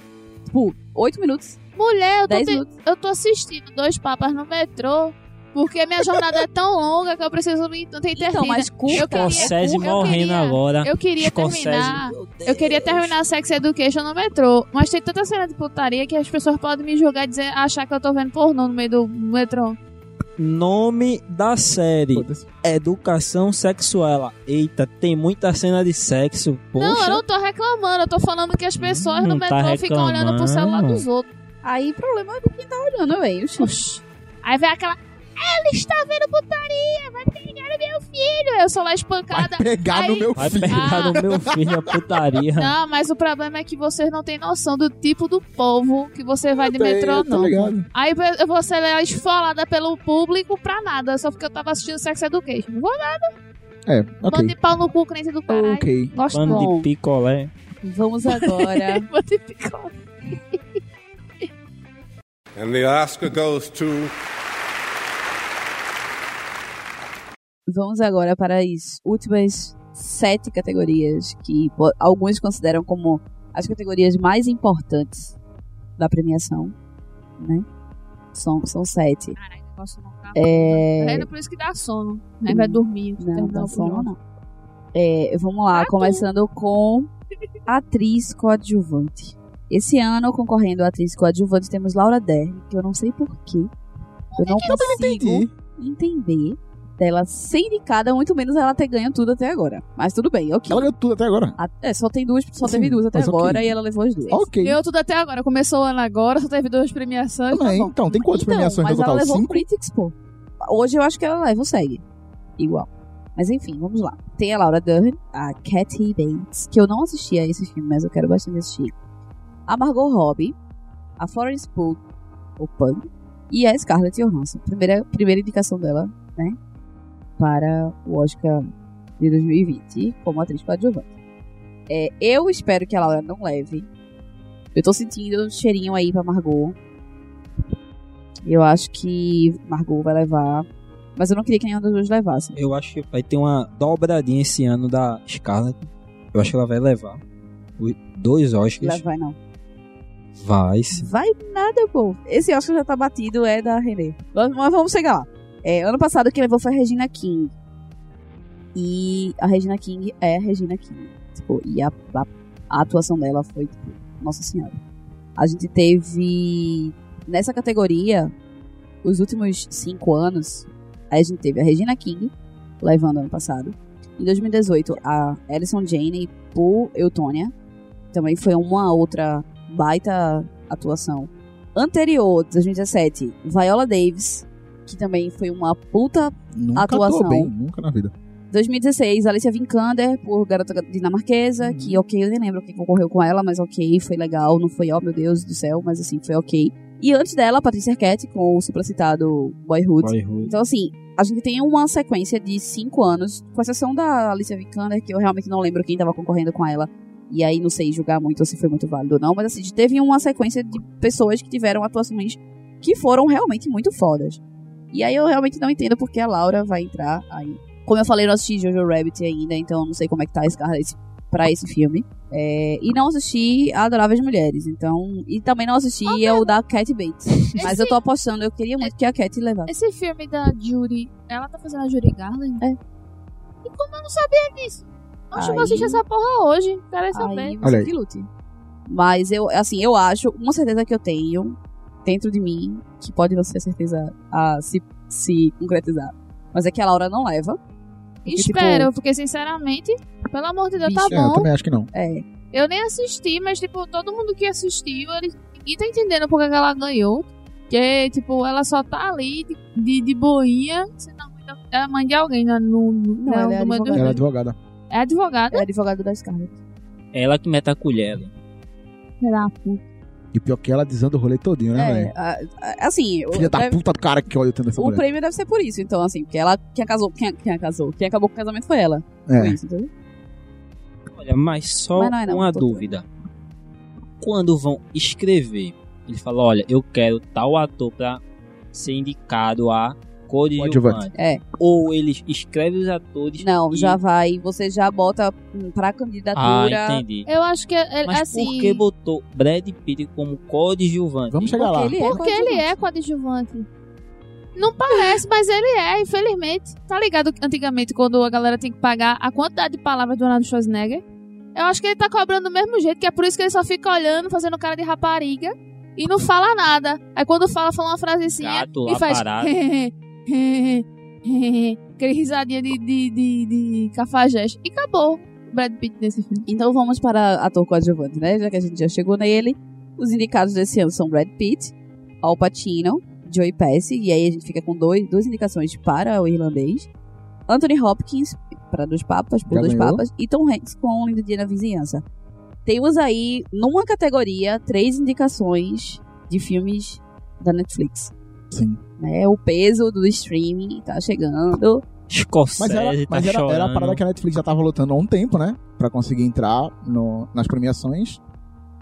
A: Tipo, 8 minutos,
B: Mulher, eu tô,
A: 10
B: te-
A: minutos.
B: eu tô assistindo Dois Papas no metrô, porque minha jornada é tão longa que eu preciso me ter
A: Então, mas curta.
B: Eu queria-
D: Scorsese
B: eu
D: morrendo
B: queria-
D: agora.
B: Eu queria
D: Scorsese.
B: terminar. Eu queria terminar Sex Education no metrô. Mas tem tanta cena de putaria que as pessoas podem me julgar e dizer, achar que eu tô vendo pornô no meio do metrô.
D: Nome da série. Educação Sexual. Eita, tem muita cena de sexo. Poxa.
B: Não, eu não tô reclamando. Eu tô falando que as pessoas
D: Hum,
B: no
D: tá
B: metrô ficam olhando pro celular dos outros.
A: Aí, problema é de quem tá olhando, velho.
B: Aí vem aquela. Ela está vendo putaria, vai pegar no meu filho. Eu sou lá
C: Vai
B: espancada.
C: pegar no
B: Aí-
C: meu
D: Vai
C: filho.
D: pegar
B: Ah.
D: no meu filho a putaria.
B: Não, mas o problema é que vocês não têm noção do tipo do povo que você vai de
C: Tem,
B: metrô, não.
C: ligado?
B: Aí eu vou ser esfolada pelo público pra nada, só porque eu tava assistindo Sex Education. Não vou
C: É,
B: Bando
C: ok.
B: de pau no cu, crente do caralho.
C: Ok.
B: Gosto
A: Bom.
D: de picolé.
A: Vamos agora. [laughs]
B: Bando de picô.
E: And the Oscar goes to
A: Vamos agora para as últimas sete categorias que alguns consideram como as categorias mais importantes da premiação, né? São, são sete.
B: Caralho, o negócio não.
A: É...
B: É por isso que dá sono. Aí vai dormir.
A: Não,
B: o
A: sono não. É, vamos lá,
B: Ah, tu.
A: começando com atriz coadjuvante. Esse ano, concorrendo a atriz coadjuvante, temos Laura Dern, que eu não sei porquê. Eu não consigo
C: Entendi.
A: entender dela ser indicada, muito menos ela ter ganho tudo até agora. Mas tudo bem, ok.
C: Ela ganhou tudo até agora.
A: A- É, só tem duas, só
C: Sim,
A: teve duas até agora e ela levou as duas.
C: Ok.
B: Ganhou tudo até agora. Começou o ano agora, só teve duas premiações.
C: Também.
B: Tá.
C: Então, tem quantas
A: Então,
C: premiações
A: mas
C: no
A: ela levou o
C: Cinco?
A: Critics, pô. Hoje eu acho que ela leva o segue. Igual. Mas enfim, vamos lá. Tem a Laura Dern, a Kathy Bates, que eu não assisti a esse filme, mas eu quero bastante assistir. A Margot Robbie, a Florence Pugh, o Pug, e a Scarlett Johansson. Primeira, primeira indicação dela, né? Para o Oscar de 2020 como atriz coadjuvante. É, eu espero que a Laura não leve. Eu tô sentindo um cheirinho aí pra Margot. Eu acho que Margot vai levar. Mas eu não queria que nenhum dos dois levasse.
D: Eu acho que vai ter uma dobradinha esse ano da Scarlett. Eu acho que ela vai levar dois Oscars.
A: Vai não.
D: Vai. sim.
A: Vai nada, pô. Esse Oscar já tá batido, é da René. Mas vamos chegar lá. É, ano passado quem levou foi a Regina King. E a Regina King é a Regina King. Tipo, e a, a, a atuação dela foi, tipo, nossa senhora. A gente teve, nessa categoria, os últimos cinco anos, a gente teve a Regina King, levando ano passado. Em 2018, a Alison Janney por Eutônia. Também foi uma outra baita atuação. Anterior, 2017, Viola Davis, que também foi uma puta.
C: Nunca
A: Atuação.
C: bem, nunca na vida.
A: 2016, Alicia Vikander, por Garota Dinamarquesa,
C: Uhum.
A: que ok, eu nem lembro quem concorreu com ela, mas ok, foi legal, não foi, oh meu Deus do céu, mas assim, foi ok. E antes dela, Patrícia Arquette, com o supracitado Boyhood.
D: Boyhood.
A: Então, assim, a gente tem uma sequência de cinco anos, com exceção da Alicia Vikander, que eu realmente não lembro quem tava concorrendo com ela. E aí não sei julgar muito se foi muito válido ou não, mas assim, teve uma sequência de pessoas que tiveram atuações que foram realmente muito fodas. E aí eu realmente não entendo porque a Laura vai entrar aí. Como eu falei, eu não assisti Jojo Rabbit ainda, então eu não sei como é que tá a Scarlett pra esse filme. É, e não assisti Adoráveis Mulheres, então... E também não assisti o da Cat Bates. Mas eu tô apostando, eu queria muito que a Cat levasse.
B: Esse filme da Judy, ela tá fazendo a Judy Garland?
A: É.
B: E como eu não sabia disso? Acho que eu assistir essa porra hoje. Quero
A: Aí
B: saber.
C: Olha aí.
A: que lute. Mas eu, assim, eu acho, uma certeza que eu tenho dentro de mim, que pode não ser certeza a se, se concretizar. Mas é que a Laura não leva. Porque, tipo,
B: Espero, porque sinceramente, pelo amor de Deus, tá
A: Vixe,
C: É, eu
B: bom.
C: também acho que não.
A: É,
B: Eu nem assisti, mas, tipo, todo mundo que assistiu, ele ninguém tá entendendo porque que ela ganhou. Que, tipo, ela só tá ali de, de, de boinha, sendo a mãe, da, é a mãe de alguém, né? No, no,
A: Não, ela é
B: do-
C: Ela é advogada.
B: é advogada.
A: é advogado da Scarlett.
D: Ela que mete a colher ali.
B: Será, puta.
C: E pior que ela desanda o rolê todinho, né,
A: É,
C: velho?
A: assim, o,
C: Filha da
A: deve-
C: puta do cara que olha tanto essa
A: o
C: mulher.
A: prêmio deve ser por isso, então, assim, porque ela, quem casou, quem, quem a casou, quem acabou com o casamento foi ela. Foi
C: É.
A: isso, entendeu?
D: Olha, mas só
A: Mas não é não,
D: uma dúvida. Quando vão escrever, ele fala, olha, eu quero tal ator pra ser indicado a coadjuvante.
A: É.
D: Ou eles escrevem os atores
A: Não,
D: e-
A: já vai, você já bota pra
D: Ah,
A: candidatura.
D: entendi.
B: Eu acho que, é,
D: Mas
B: assim...
D: por que botou Brad Pitt como coadjuvante?
C: Vamos chegar lá.
A: Porque ele é
B: Porque ele é coadjuvante. Não parece, mas ele é, infelizmente. Tá ligado que antigamente, quando a galera tem que pagar a quantidade de palavras do Arnold Schwarzenegger? Eu acho que ele tá cobrando do mesmo jeito, que é por isso que ele só fica olhando, fazendo cara de rapariga e não fala nada. Aí quando fala, fala uma frasezinha
D: Gato lá
B: e faz. [laughs] [laughs] Aquele risadinha de, de, de, de cafajeste. E acabou o Brad Pitt nesse filme.
A: Então vamos para ator coadjuvante, né? Já que a gente já chegou nele. Os indicados desse ano são Brad Pitt, Al Pacino, Joey Pesci, e aí a gente fica com dois, duas indicações para o irlandês. Anthony Hopkins, para Dos Papas, por
C: ganhou.
A: Papas, e Tom Hanks com Lindo Dia na Vizinhança. Temos aí, numa categoria, três indicações de filmes da Netflix.
C: Sim.
A: Né? O peso do streaming tá chegando.
D: Scorsese
C: Mas, era,
D: tá
C: mas era,
D: chorando.
C: era a parada que a Netflix já tava lutando há um tempo, né? Pra conseguir entrar no- nas premiações.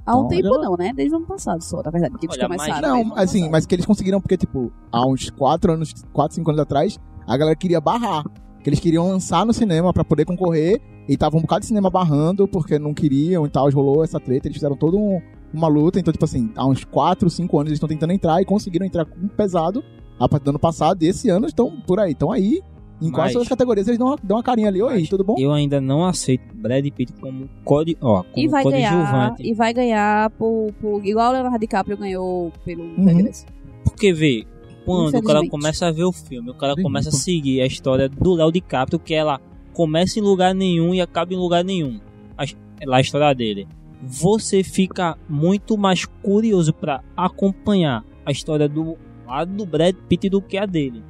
A: Há um
C: Então,
A: tempo
C: olha-
A: não, né? Desde o ano passado só, na verdade, que eles
D: Olha, mas-
A: começaram. o
C: Não, assim, mas que eles conseguiram porque, tipo, há uns 4 anos, 4, 5 anos atrás, a galera queria barrar. Que eles queriam lançar no cinema pra poder concorrer e tava um bocado de cinema barrando porque não queriam e tal, rolou essa treta, eles fizeram toda um- uma luta. Então, tipo assim, há uns 4, 5 anos eles estão tentando entrar e conseguiram entrar com pesado a partir do ano passado e esse ano estão por aí, estão aí. Em quase
D: Mas-
C: todas as categorias eles dão uma, dão uma carinha ali. Oi, tudo bom?
D: Eu ainda não aceito Brad Pitt como, coad... ó, como
A: E vai ganhar, e vai ganhar por, por- igual o Leonardo DiCaprio ganhou pelo
C: Uhum.
D: Porque, vê, quando o cara começa a ver o filme, o cara começa a seguir a história do Léo DiCaprio, que ela começa em lugar nenhum e acaba em lugar nenhum. Lá a história dele. Você fica muito mais curioso pra acompanhar a história do lado do Brad Pitt do que a dele.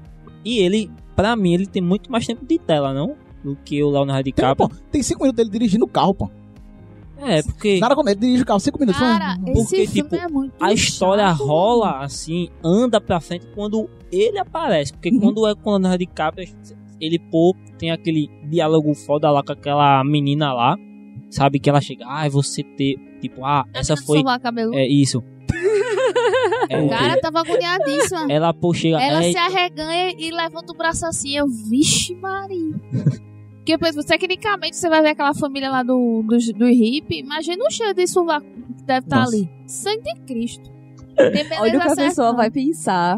D: E ele, pra mim, ele tem muito mais tempo de tela, não? Do que o Leonardo
C: Tem,
D: DiCaprio.
C: pô, tem 5 minutos dele dirigindo o carro, pô.
D: É, porque
C: Nada quando ele dirige o carro, 5 minutos.
B: Cara, esse
D: Porque,
B: filme
D: tipo,
B: é muito
D: a história
B: chato,
D: rola assim, anda pra frente quando ele aparece. Porque
C: Uhum.
D: quando é com o Leonardo DiCaprio, ele, pô, tem aquele diálogo foda lá com aquela menina lá. Sabe que ela chega, ah, você ter, tipo, ah, essa foi. É isso. É,
B: O cara tava agoniadíssima.
D: ela, chega.
B: Ela
D: é,
B: se arreganha e levanta o braço assim. Eu, vixe, Maria. Porque, por exemplo, tecnicamente, você vai ver aquela família lá do, do, do hippie. Imagina o cheiro de sovaco que deve estar
C: Nossa.
B: ali. Sangue de Cristo. [laughs]
A: Olha o que a pessoa vai pensar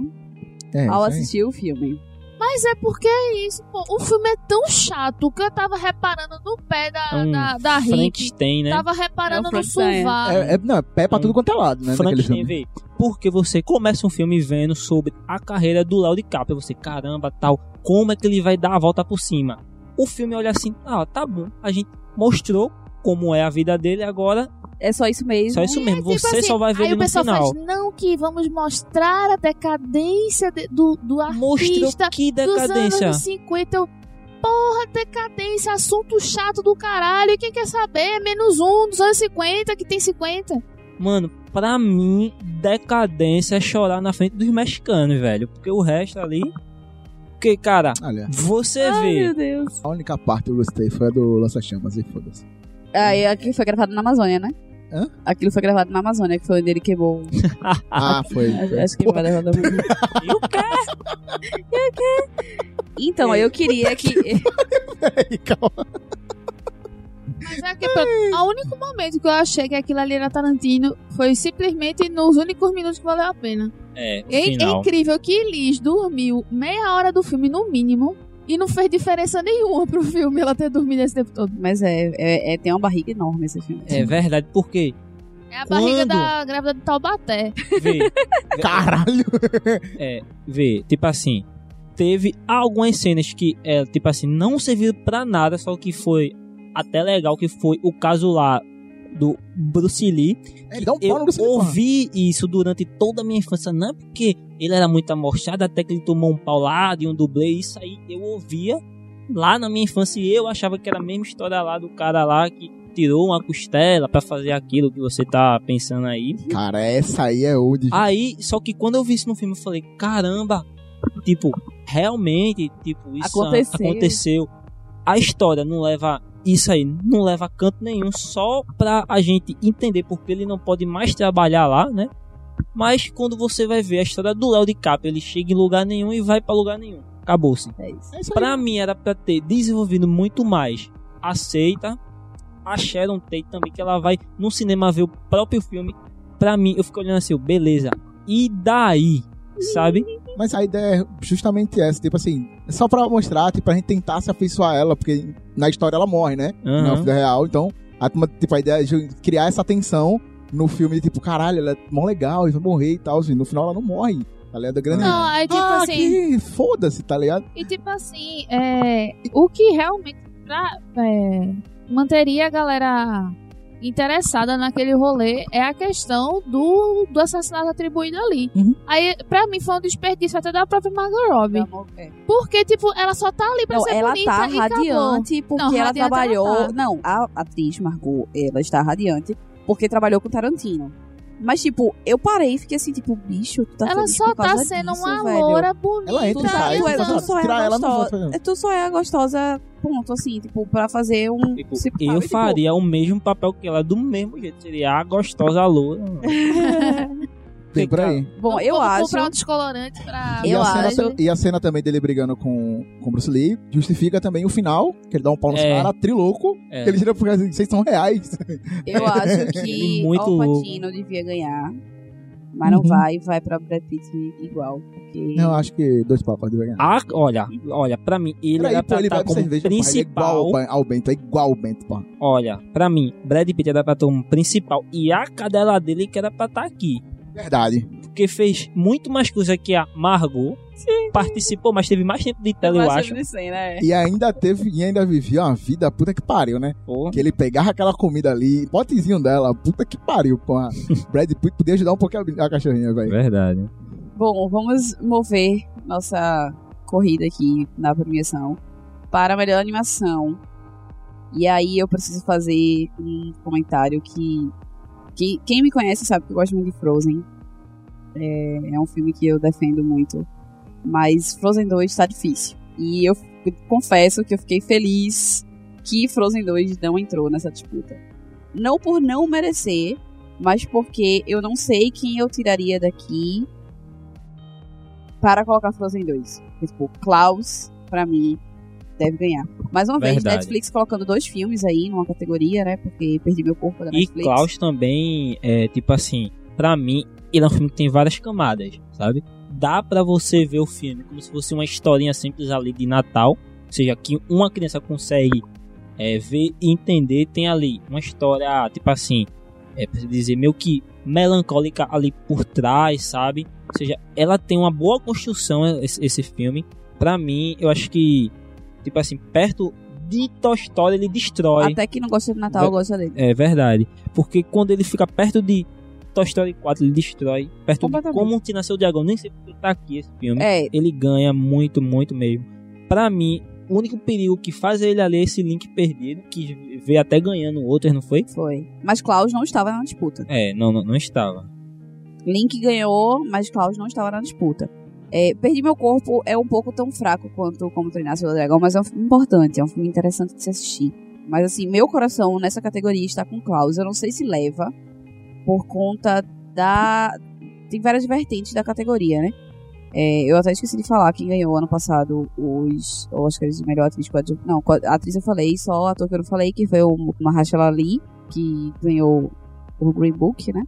C: É,
A: ao assistir o filme.
B: Mas é porque é isso, pô. O filme é tão chato que eu tava reparando no pé da,
D: um
B: da, da hippie.
D: Frankenstein, né?
B: Tava reparando
A: É
B: no
A: é.
B: sovaco.
C: É, é- não, é pé pra tudo quanto é lado, né?
D: Frankenstein. Porque você começa um filme vendo sobre a carreira do Léo DiCaprio. Você, caramba, tal, como é que ele vai dar a volta por cima? O filme olha assim, ah, tá bom, a gente mostrou como é a vida dele, agora
A: É só isso mesmo.
D: só isso mesmo.
B: Tipo
D: Você
B: assim,
D: só vai ver
B: aí
D: ele
B: o
D: no
B: pessoal
D: final.
B: faz, não, que vamos mostrar a decadência de- do, do
D: Mostrou
B: artista
D: que
B: dos
D: decadência.
B: anos 50. Eu, porra, decadência, assunto chato do caralho. Quem quer saber? É menos um dos anos 50, que tem 50.
D: Mano, pra mim, decadência é chorar na frente dos mexicanos, velho. Porque o resto ali. Porque, cara,
C: Olha,
D: você
A: Ai,
D: vê.
A: meu Deus.
C: a única parte que eu gostei foi a do Lança-Chamas e foda-se.
A: Aí aquilo foi gravado na Amazônia, né?
C: Hã?
A: Aquilo foi gravado na Amazônia, que foi onde ele queimou. [laughs]
C: Ah, foi.
A: Acho acho que vai levar da Amazônia.
D: E o quê?
A: Então, eu queria que. [laughs]
C: Calma.
B: Mas é que, pronto, o único momento que eu achei que aquilo ali era Tarantino foi simplesmente nos únicos minutos que valeu a pena.
D: É, o
B: É, é incrível que Liz dormiu meia hora do filme no mínimo e não fez diferença nenhuma pro filme ela ter dormido esse tempo todo.
A: Mas é, é, é- tem uma barriga enorme esse filme.
D: É verdade, porque
B: É a barriga
D: Quando?
B: da grávida de Taubaté.
D: vê, [laughs]
C: Caralho!
D: é, vê, tipo assim, teve algumas cenas que, é, tipo assim, não serviram pra nada, só que foi até legal, que foi o caso lá do Bruce Lee.
C: Ele dá um
D: Eu
C: Bruce Lee,
D: ouvi isso durante toda a minha infância, não é porque ele era muito amochado, até que ele tomou um pau lá de um dublê, isso aí eu ouvia lá na minha infância e eu achava que era a mesma história lá do cara lá que tirou uma costela pra fazer aquilo que você tá pensando aí.
C: Cara, essa aí é old.
D: Aí, só que quando eu vi isso no filme, eu falei, caramba, tipo, realmente, tipo, isso
A: Aconteceu.
D: aconteceu. A história não leva isso aí, não leva a canto nenhum, só pra a gente entender porque ele não pode mais trabalhar lá, né? Mas quando você vai ver a história do Léo DiCaprio, ele chega em lugar nenhum e vai pra lugar nenhum. Acabou-se.
A: É isso.
C: É isso.
D: Pra mim era pra ter desenvolvido muito mais. Aceita. A Sharon Tate também, que ela vai no cinema ver o próprio filme. Pra mim, eu fico olhando assim, beleza. E daí? Sabe?
C: Mas a ideia é justamente essa, tipo assim, é só pra mostrar, tipo, pra gente tentar se afeiçoar a ela, porque na história ela morre, né?
D: Aham.
C: Na vida real, então, a, tipo, a ideia é de criar essa tensão no filme, de, tipo, caralho, ela é mó legal, e vai morrer e tal, e no final ela não morre, tá ligado? A grande...
B: Não, aí tipo
C: ah,
B: assim.
C: foda-se, tá ligado?
B: E tipo assim, é, o que realmente pra, é, manteria a galera interessada naquele rolê é a questão do, do assassinato atribuído ali.
C: Uhum.
B: Aí, pra mim, foi um desperdício até da própria Margot Robbie.
A: É.
B: Porque, tipo, ela só tá ali pra
A: Não,
B: ser
A: ela
B: bonita
A: tá
B: e acabou.
A: radiante porque
B: Não,
A: ela trabalhou.
B: ela tá.
A: Não, a atriz Margot, ela está radiante porque trabalhou com Tarantino. Mas, tipo, eu parei e fiquei assim, tipo, bicho, tu tá
B: Ela
A: feliz
B: só
A: por causa
B: tá sendo
A: disso,
B: uma
A: velho.
B: loura bonita.
C: Ela entra
A: Tu, tá,
C: sai,
A: tu, é, tu só é
C: Tirar
A: a
C: ela
A: gostosa.
C: fazer.
A: Tu só é a gostosa, ponto, assim, tipo, pra fazer um.
D: Tipo,
A: se-
D: eu
A: sabe,
D: faria o mesmo papel que ela, do mesmo jeito. Seria a gostosa loura. [laughs]
C: Tem por aí.
A: Bom,
B: Vou-
A: eu
B: vou
A: acho.
B: comprar um descolorante pra...
C: E
A: Eu
C: a, cena,
A: acho-
C: e a cena também dele brigando com, com Bruce Lee justifica também o final, que ele dá um pau nos
D: É.
C: caras, trilouco,
D: É.
C: que ele tira por assim, vocês são reais.
A: Eu [laughs] acho que
D: Muito
A: o. Patino devia ganhar. Mas não
C: Uhum.
A: vai, vai pra Brad Pitt igual. Porque...
C: Não, acho que dois papas deve ganhar.
D: Ah, olha, olha, pra mim, ele
C: Peraí,
D: era pra estar
C: bebe
D: como
C: cerveja, é
D: principal.
C: igual ao Bento, é igual o Bento, pô.
D: Olha, pra mim, Brad Pitt era pra estar como principal. E a cadela dele que era pra estar aqui.
C: Verdade.
D: Porque fez muito mais coisa que a Margot. Participou, mas teve mais tempo de tela, eu acho.
A: né?
C: E ainda teve, e ainda vivia uma vida puta que pariu, né?
D: Pô.
C: Que ele pegava aquela comida ali, potezinho dela, puta que pariu, porra. [laughs] Brad Pitt podia ajudar um pouquinho a cachorrinha, velho.
D: Verdade.
A: Bom, vamos mover nossa corrida aqui na premiação para a melhor animação. E aí eu preciso fazer um comentário que, que quem me conhece sabe que eu gosto muito de Frozen. É, é um filme que eu defendo muito. Mas Frozen 2 tá difícil. E eu confesso que eu fiquei feliz que Frozen 2 não entrou nessa disputa. Não por não merecer, mas porque eu não sei quem eu tiraria daqui para colocar Frozen 2. Porque, Tipo, Klaus, pra mim, deve ganhar. Mais uma vez,
D: Verdade.
A: Netflix colocando dois filmes aí numa categoria, né? Porque perdi meu corpo da
D: E
A: Netflix.
D: Klaus também, é tipo assim, pra mim, ele é um filme que tem várias camadas, sabe? Dá pra você ver o filme como se fosse uma historinha simples ali de Natal, ou seja, que uma criança consegue é, ver e entender. Tem ali uma história, tipo assim, é pra dizer, meio que melancólica ali por trás, sabe? Ou seja, ela tem uma boa construção, esse, esse filme. Pra mim, eu acho que, tipo assim, perto de Toy Story, ele destrói.
A: Até que não gosta de Natal, eu gosto dele.
D: É verdade. Porque quando ele fica perto de Toy Story 4, ele destrói. Perto de. Como Te Nasceu o Dragão, nem sei porque tá aqui esse filme.
A: É,
D: Ele ganha muito, muito mesmo. Pra mim, o único perigo que faz ele ali é esse Link perdido, que veio até ganhando outras, não foi?
A: Foi. Mas Klaus não estava na disputa.
D: É, não, não, não estava.
A: Link ganhou, mas Klaus não estava na disputa. É, Perdi Meu Corpo é um pouco tão fraco quanto Como Treinar Seu Dragão, mas é um filme importante, é um filme interessante de se assistir. Mas assim, meu coração nessa categoria está com Klaus. Eu não sei se leva por conta da. Tem várias vertentes da categoria, né? É, eu até esqueci de falar quem ganhou ano passado os Oscars de melhor atriz. Não, atriz eu falei, só o ator que eu não falei, que foi o Mahershala Ali, que ganhou o Green Book, né?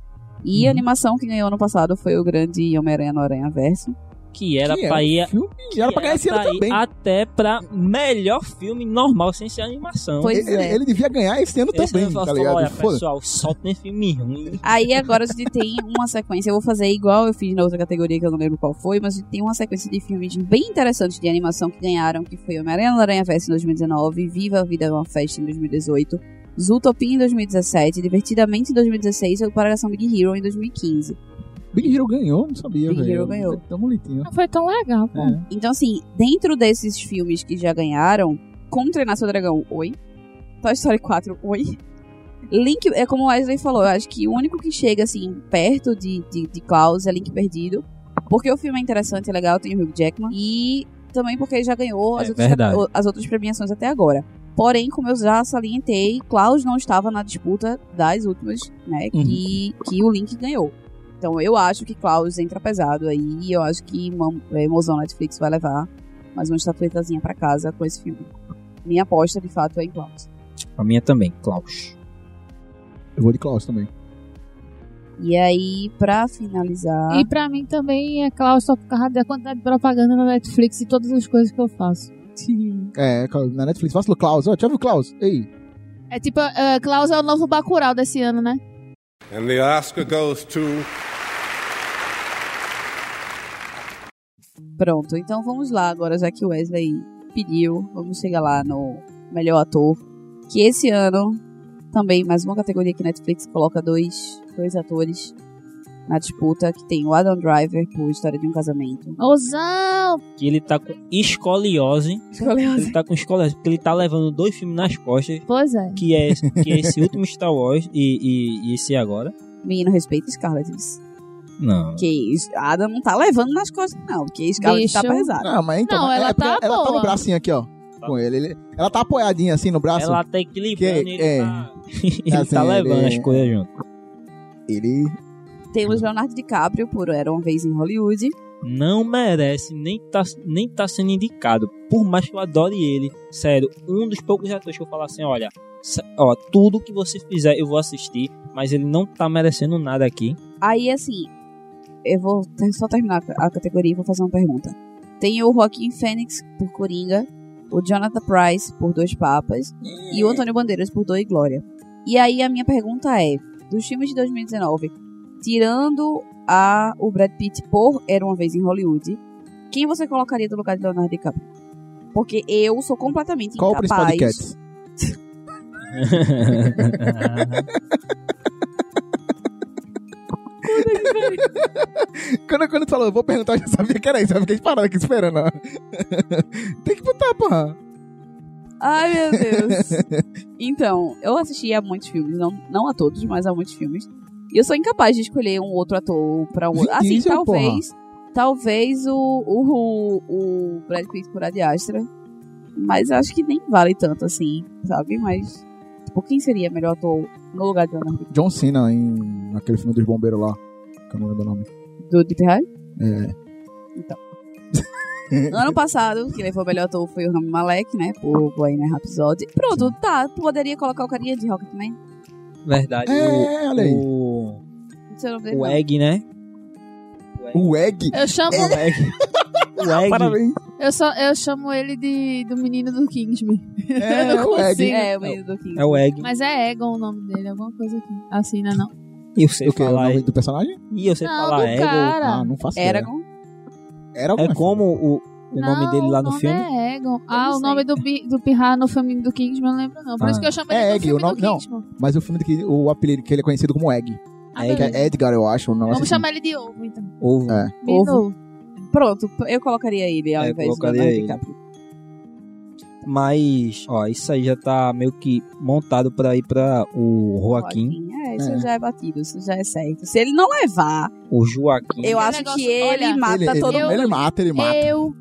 A: E a
C: Uhum.
A: animação que ganhou ano passado foi o grande Homem-Aranha no Aranha Verso.
D: Que era
C: Que
D: pra ir.
C: filme que era pra ganhar esse ano também.
D: Até pra melhor filme normal, sem ser animação.
A: Pois
C: ele,
A: é.
C: ele devia ganhar esse ano
D: Esse
C: também,
D: ano
C: tá
D: falou,
C: ligado?
D: Olha,
C: Foda.
D: pessoal, só tem filme ruim.
A: Aí agora a gente tem uma sequência, eu vou fazer igual eu fiz na outra categoria que eu não lembro qual foi, mas a gente tem uma sequência de filmes bem interessantes de animação que ganharam, que foi Homem-Aranha no Aranha Verso em 2019, Viva a Vida é uma Festa em 2018, Zootopia em 2017, Divertidamente em 2016 e Operação Big Hero em 2015.
C: Big Hero ganhou, não sabia,
A: Big
C: velho.
A: Hero ganhou.
C: Tão bonitinho.
B: Não foi tão legal, pô.
C: É.
A: Então assim, dentro desses filmes que já ganharam, Como Treinar Seu Dragão, oi. Toy Story 4, oi. Link, é como o Wesley falou, eu acho que o único que chega assim perto de, de, de Klaus é Link Perdido. Porque o filme é interessante, é legal, tem o Hugh Jackman. E também porque ele já ganhou as,
D: É
A: outras,
D: verdade.
A: as outras premiações até agora. Porém, como eu já salientei, Klaus não estava na disputa das últimas, né?
C: Uhum.
A: Que, que o Link ganhou. Então eu acho que Klaus entra pesado aí. E eu acho que Mam- é, Mozão Netflix vai levar mais uma estatuetazinha pra casa com esse filme. Minha aposta, de fato, é em Klaus.
D: A minha também, Klaus.
C: Eu vou de Klaus também.
A: E aí, pra finalizar.
B: E pra mim também é Klaus só por causa da quantidade de propaganda na Netflix e todas as coisas que eu faço.
C: É, na Netflix, faça o Klaus. Ó, viu o Klaus? Ei,
B: É tipo, eh, Klaus é o novo Bacurau desse ano, né?
E: And the Oscar goes to
A: Pronto, então vamos lá agora, já que o Wesley pediu, vamos chegar lá no melhor ator. Que esse ano, também mais uma categoria que Netflix coloca dois, dois atores na disputa, que tem o Adam Driver por História de um Casamento.
B: Ousão!
D: Que ele tá com escoliose. Ele tá com escoliose, porque ele tá levando dois filmes nas costas.
B: Pois é.
D: Que é, que é esse último Star Wars e, e, e esse agora.
A: Menino, respeita Scarlett.
D: Não.
A: Que Adam não tá levando nas costas, não, porque Scarlett tá
B: Bicho.
A: pesado.
C: Não, mas então.
B: Não,
C: é
B: ela
C: porque
B: tá
C: ela tá no bracinho aqui, ó. Com ele. Ele- Ela tá apoiadinha assim no braço.
D: Ela tá equilibrando
C: Que-
D: ele
C: é. [laughs]
D: tá, ele
C: Assim,
D: tá levando
C: ele-
D: as coisas junto.
C: Ele.
A: Temos Leonardo DiCaprio por Era Uma Vez em Hollywood.
D: Não merece, nem tá, nem tá sendo indicado. Por mais que eu adore ele. Sério, um dos poucos atores que eu falo assim, olha, ó, tudo que você fizer eu vou assistir, mas ele não tá merecendo nada aqui.
A: Aí, assim, eu vou só terminar a categoria e vou fazer uma pergunta. Tem o Joaquim Fênix por Coringa, o Jonathan Price por Dois Papas e o Antônio Bandeiras por Dor e Glória. E aí a minha pergunta é, dos filmes de 2019, tirando a, o Brad Pitt por Era Uma Vez em Hollywood, quem você colocaria no lugar de Leonardo DiCaprio? Porque eu sou completamente
C: Qual o principal de
A: incapaz...
C: Cats? [laughs] Quando, quando tu falou, vou perguntar, eu já sabia que era isso. Eu fiquei parado aqui esperando. ó. [laughs] Tem que botar, porra.
A: Ai, meu Deus. [laughs] então, eu assisti a muitos filmes, não, não a todos, mas a muitos filmes. E eu sou incapaz de escolher um outro ator pra um outro. Assim, talvez. Talvez o, o, o Brad Pitt por Ad Astra. Mas acho que nem vale tanto assim, sabe? Mas. Tipo, quem seria melhor ator no lugar de Leonardo?
C: John Cena em naquele filme dos bombeiros lá. Que eu não lembro o nome.
A: do Deep Red?
C: É.
A: Ano passado, quem levou o melhor ator foi o Rami Malek, né? Por Bohemian Rhapsody. Pronto, tá. Poderia colocar o carinha de Rocketman.
D: Verdade.
C: É, olha aí.
D: o,
A: Não o nome não.
D: Egg, né?
C: O Egg.
B: Eu chamo,
D: O Egg. [laughs] o Egg.
C: Parabéns.
B: eu só, eu chamo ele de do menino do Kingsman.
C: É, [laughs]
B: Eu não
C: o Egg.
B: consigo.
A: É, o menino do King.
D: É o Egg.
B: Mas é Egon o nome dele, alguma coisa aqui. Assim, né? Não.
D: E eu sei
C: O que? O
D: falar.
C: nome do personagem?
D: E eu sei
B: Não,
D: falar
B: do
D: Ego.
B: cara.
C: Ah, não faço ideia.
A: Eragon.
C: Era
D: É como o, o nome
B: Não,
D: dele lá no
B: o nome
D: filme?
B: É Egon. Ah, o nome do, do Pirra no filme do Kingsman eu não lembro, não. Por
D: Ah.
B: isso que eu chamo
C: É Egg, o nome-
B: do
C: não. Mas o filme que o apelido que ele é conhecido como Egg.
B: Ah,
D: Egg,
C: é Edgar, eu acho. Não
B: Vamos chamar ele de Ovo, então.
D: Ovo.
C: É.
A: Ovo. Pronto, eu colocaria ele ao
D: É,
A: invés do
D: colocaria
A: Leonardo
D: ele.
A: DiCaprio.
D: Mas, ó, isso aí já tá meio que montado pra ir pra o Joaquim.
A: É, isso
C: É.
A: já é batido, isso já é certo. Se ele não levar,
D: O Joaquim.
A: eu acho
B: negócio-
A: que ele
B: olha,
A: mata
C: ele,
A: todo
C: ele,
A: mundo.
C: ele mata, ele mata.
B: Eu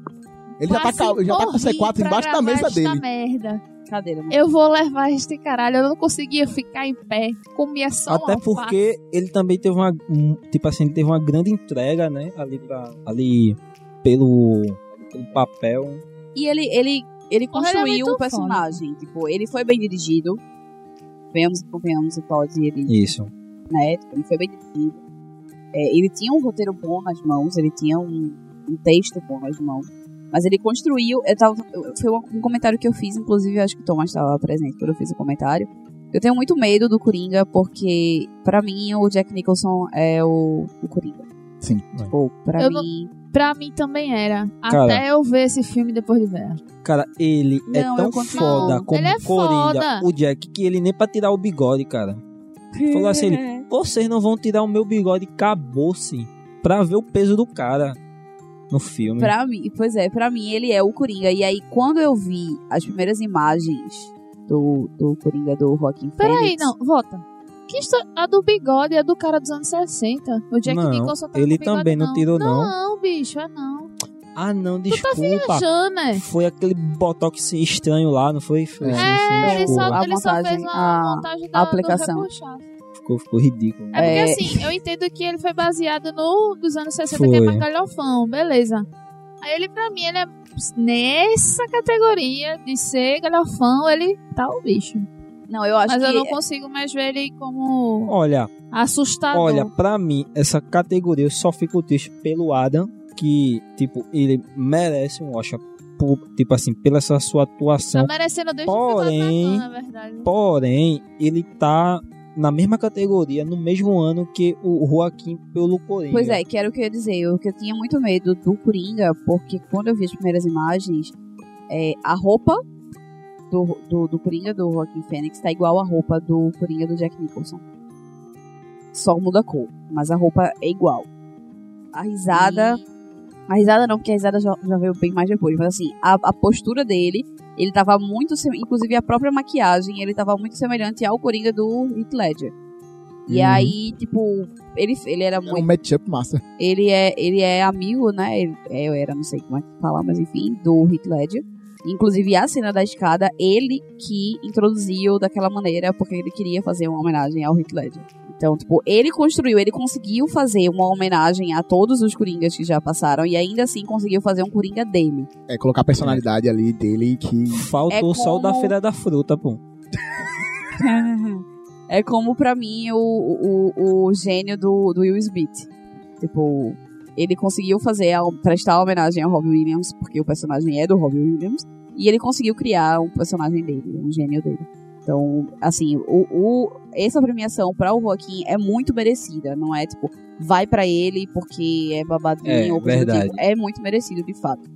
C: Ele já tá, já tá com
B: morri
C: C4
B: pra
C: embaixo da mesa dele.
B: merda.
A: Cadeira, né?
B: Eu vou levar este caralho. Eu não conseguia ficar em pé. Comia só
D: Até porque ele também teve uma. um- tipo assim, teve uma grande entrega, né? Ali, pra, ali pelo, pelo papel.
A: E ele, ele, ele
B: é
A: construiu um personagem. Tipo, ele foi bem dirigido. Venhamos e convenhamos, o Todd, ele,
D: Isso.
A: né? Tipo, ele foi bem dirigido. É, ele tinha um roteiro bom nas mãos, ele tinha um, um texto bom nas mãos. Mas ele construiu. Eu tava, foi um, comentário que eu fiz, inclusive, acho que o Thomas estava presente quando eu fiz o comentário. Eu tenho muito medo do Coringa, porque, pra mim, o Jack Nicholson é o, o Coringa.
C: Sim.
A: Tipo, pra
B: Eu não-
A: mim.
B: Pra mim também era.
D: Cara.
B: Até eu ver esse filme depois de ver.
D: Cara, ele é
A: Não,
D: tão
A: eu continuo-
D: foda
B: Não,
D: como
B: ele é
D: Coringa,
B: foda.
D: o Jack, que ele nem pra tirar o bigode, cara. Falou assim, ele, [laughs] vocês não vão tirar o meu bigode, acabou-se. Pra ver o peso do cara no filme.
A: Pra mim, pois é, pra mim ele é o Coringa. E aí, quando eu vi as primeiras imagens do, do Coringa do Joaquim
B: Peraí,
A: Fênix...
B: não, volta. Que isso, a do bigode é a do cara dos anos 60. O Jack
D: Não,
B: Nicholson tá
D: ele
B: bigode,
D: também não tirou, não.
B: Não, bicho, é não.
D: Ah, não,
B: Tu tá
D: desculpa.
B: viajando, né?
D: Foi aquele botox estranho lá, não foi? foi
C: É.
D: sim,
B: É,
D: sim,
B: ele
D: desculpa.
B: só,
A: A
B: ele só
A: montagem,
B: fez uma
A: a-
B: montagem
A: a
B: da,
A: aplicação.
B: do repuxado.
D: ficou, ficou ridículo.
B: É
A: É.
B: porque assim, eu entendo que ele foi baseado no dos anos 60,
D: Foi.
B: que é mais galhofão, beleza. Aí ele, pra mim, ele é nessa categoria de ser galhofão, ele tá o bicho.
A: Não, eu acho
B: Mas
A: que...
B: eu não consigo mais ver ele como
D: Olha,
B: assustador.
D: olha, pra mim, essa categoria eu só fico triste pelo Adam, que, tipo, ele merece um Oscar, por, tipo assim, pela essa sua
B: tá
D: atuação.
B: merecendo desde
D: Porém-
B: na verdade.
D: Porém, ele tá na mesma categoria, no mesmo ano que o Joaquim pelo Coringa.
A: Pois é, que era o que eu ia dizer. Eu, que eu tinha muito medo do Coringa, porque quando eu vi as primeiras imagens, é, a roupa do, do, do Coringa do Joaquim Fênix tá igual a roupa do Coringa do Jack Nicholson. Só muda a cor, mas a roupa é igual. A risada. A risada não, porque a risada já, já veio bem mais depois. Mas assim, a, a postura dele, ele tava muito. Inclusive a própria maquiagem, ele tava muito semelhante ao Coringa do Heath Ledger. E
C: Uhum.
A: aí, tipo, ele, ele era
C: É
A: muito
C: um matchup massa.
A: ele é, ele é amigo, né? Ele- é, Eu era, não sei como é que falar, mas enfim, do Heath Ledger. Inclusive, a cena da escada, ele que introduziu daquela maneira, porque ele queria fazer uma homenagem ao Heath Ledger. Então, tipo, ele construiu, ele conseguiu fazer uma homenagem a todos os Coringas que já passaram, e ainda assim conseguiu fazer um Coringa dele.
C: É colocar a personalidade ali dele que.
D: Faltou
A: É
D: só o da
A: como-
D: Feira da Fruta, pô. [laughs]
A: é como, pra mim, o, o, o gênio do, do Will Smith. Tipo, ele conseguiu fazer, a, prestar homenagem ao Robin Williams, porque o personagem é do Robin Williams, e ele conseguiu criar um personagem dele, um gênio dele. Então, assim, o, o, essa premiação para o Joaquim é muito merecida, não é tipo, vai pra ele porque é babadinho
D: É,
A: ou coisa do
D: verdade.
A: tipo. É muito merecido, de fato.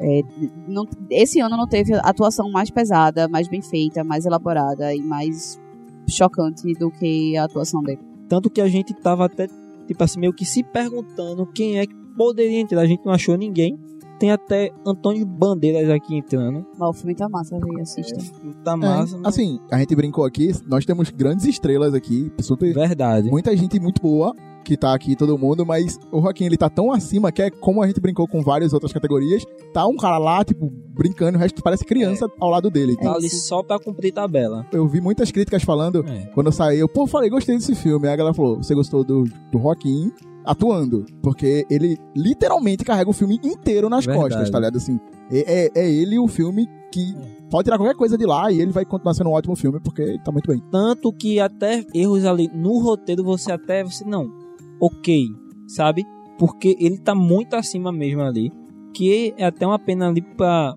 A: É, não- esse ano não teve atuação mais pesada, mais bem feita, mais elaborada e mais chocante do que a atuação dele.
D: Tanto que a gente tava até, tipo assim, meio que se perguntando quem é que poderia entrar. A gente não achou ninguém. Tem até Antônio Bandeiras aqui entrando.
A: Mas o filme tá massa, velho, assista.
D: Tá
C: É,
D: massa. mas-
C: assim, a gente brincou aqui, nós temos grandes estrelas aqui, super.
D: Verdade.
C: Muita gente muito boa que tá aqui, todo mundo, mas o Joaquim ele tá tão acima que é como a gente brincou com várias outras categorias. Tá um cara lá, tipo, brincando, o resto parece criança ao lado dele.
D: Tá ali só pra cumprir tabela.
C: Eu vi muitas críticas falando,
D: É.
C: quando eu saí, eu, pô, falei, gostei desse filme. Aí a galera falou, você gostou do, do Joaquim atuando? Porque ele literalmente carrega o filme inteiro nas
D: Verdade.
C: costas, tá ligado? Assim, é, é, é ele o filme que pode tirar qualquer coisa de lá e ele vai continuar sendo um ótimo filme porque ele tá muito bem.
D: Tanto que até erros ali no roteiro você até. Você não. Ok, sabe? Porque ele tá muito acima mesmo ali. Que é até uma pena ali pra.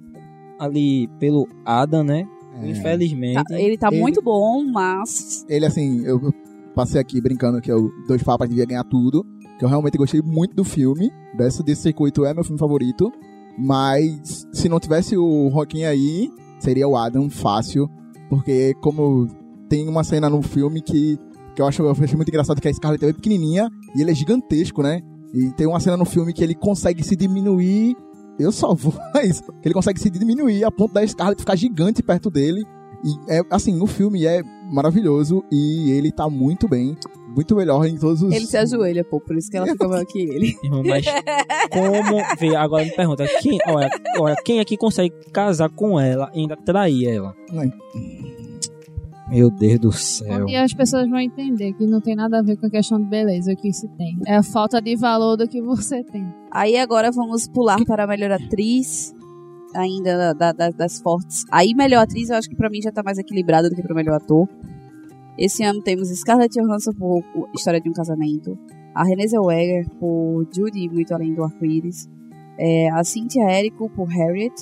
D: Ali pelo Adam, né?
C: É.
D: Infelizmente.
A: Tá- ele tá
C: Ele-
A: muito bom, mas
C: ele, assim, eu eu passei aqui brincando que o Dois Papas devia ganhar tudo, que eu realmente gostei muito do filme, desse, desse circuito é meu filme favorito, mas se não tivesse o Joaquim aí, seria o Adam fácil, porque como tem uma cena no filme que, que eu acho eu achei muito engraçado, que a Scarlett é pequenininha e ele é gigantesco, né? E tem uma cena no filme que ele consegue se diminuir eu só vou [laughs] isso. Ele consegue se diminuir a ponto da Scarlett ficar gigante perto dele. E é assim, o filme é maravilhoso e ele tá muito bem. Muito melhor em todos os.
A: Ele se ajoelha, pô, por isso que ela fica maior que ele. [laughs]
D: Irmão, Mas como. Vê, agora me pergunta, quem, olha, olha, quem aqui consegue casar com ela e ainda trair ela? Meu Deus do céu.
B: E as pessoas vão entender que não tem nada a ver com a questão de beleza o que se tem. É a falta de valor do que você tem.
A: Aí agora vamos pular para a melhor atriz, ainda da- da- das fortes. Aí melhor atriz eu acho que pra mim já tá mais equilibrada do que pro melhor ator. Esse ano temos Scarlett Johansson por História de um Casamento, a Renée Zellweger por Judy Muito Além do Arco-Íris, é, a Cynthia Erivo por Harriet,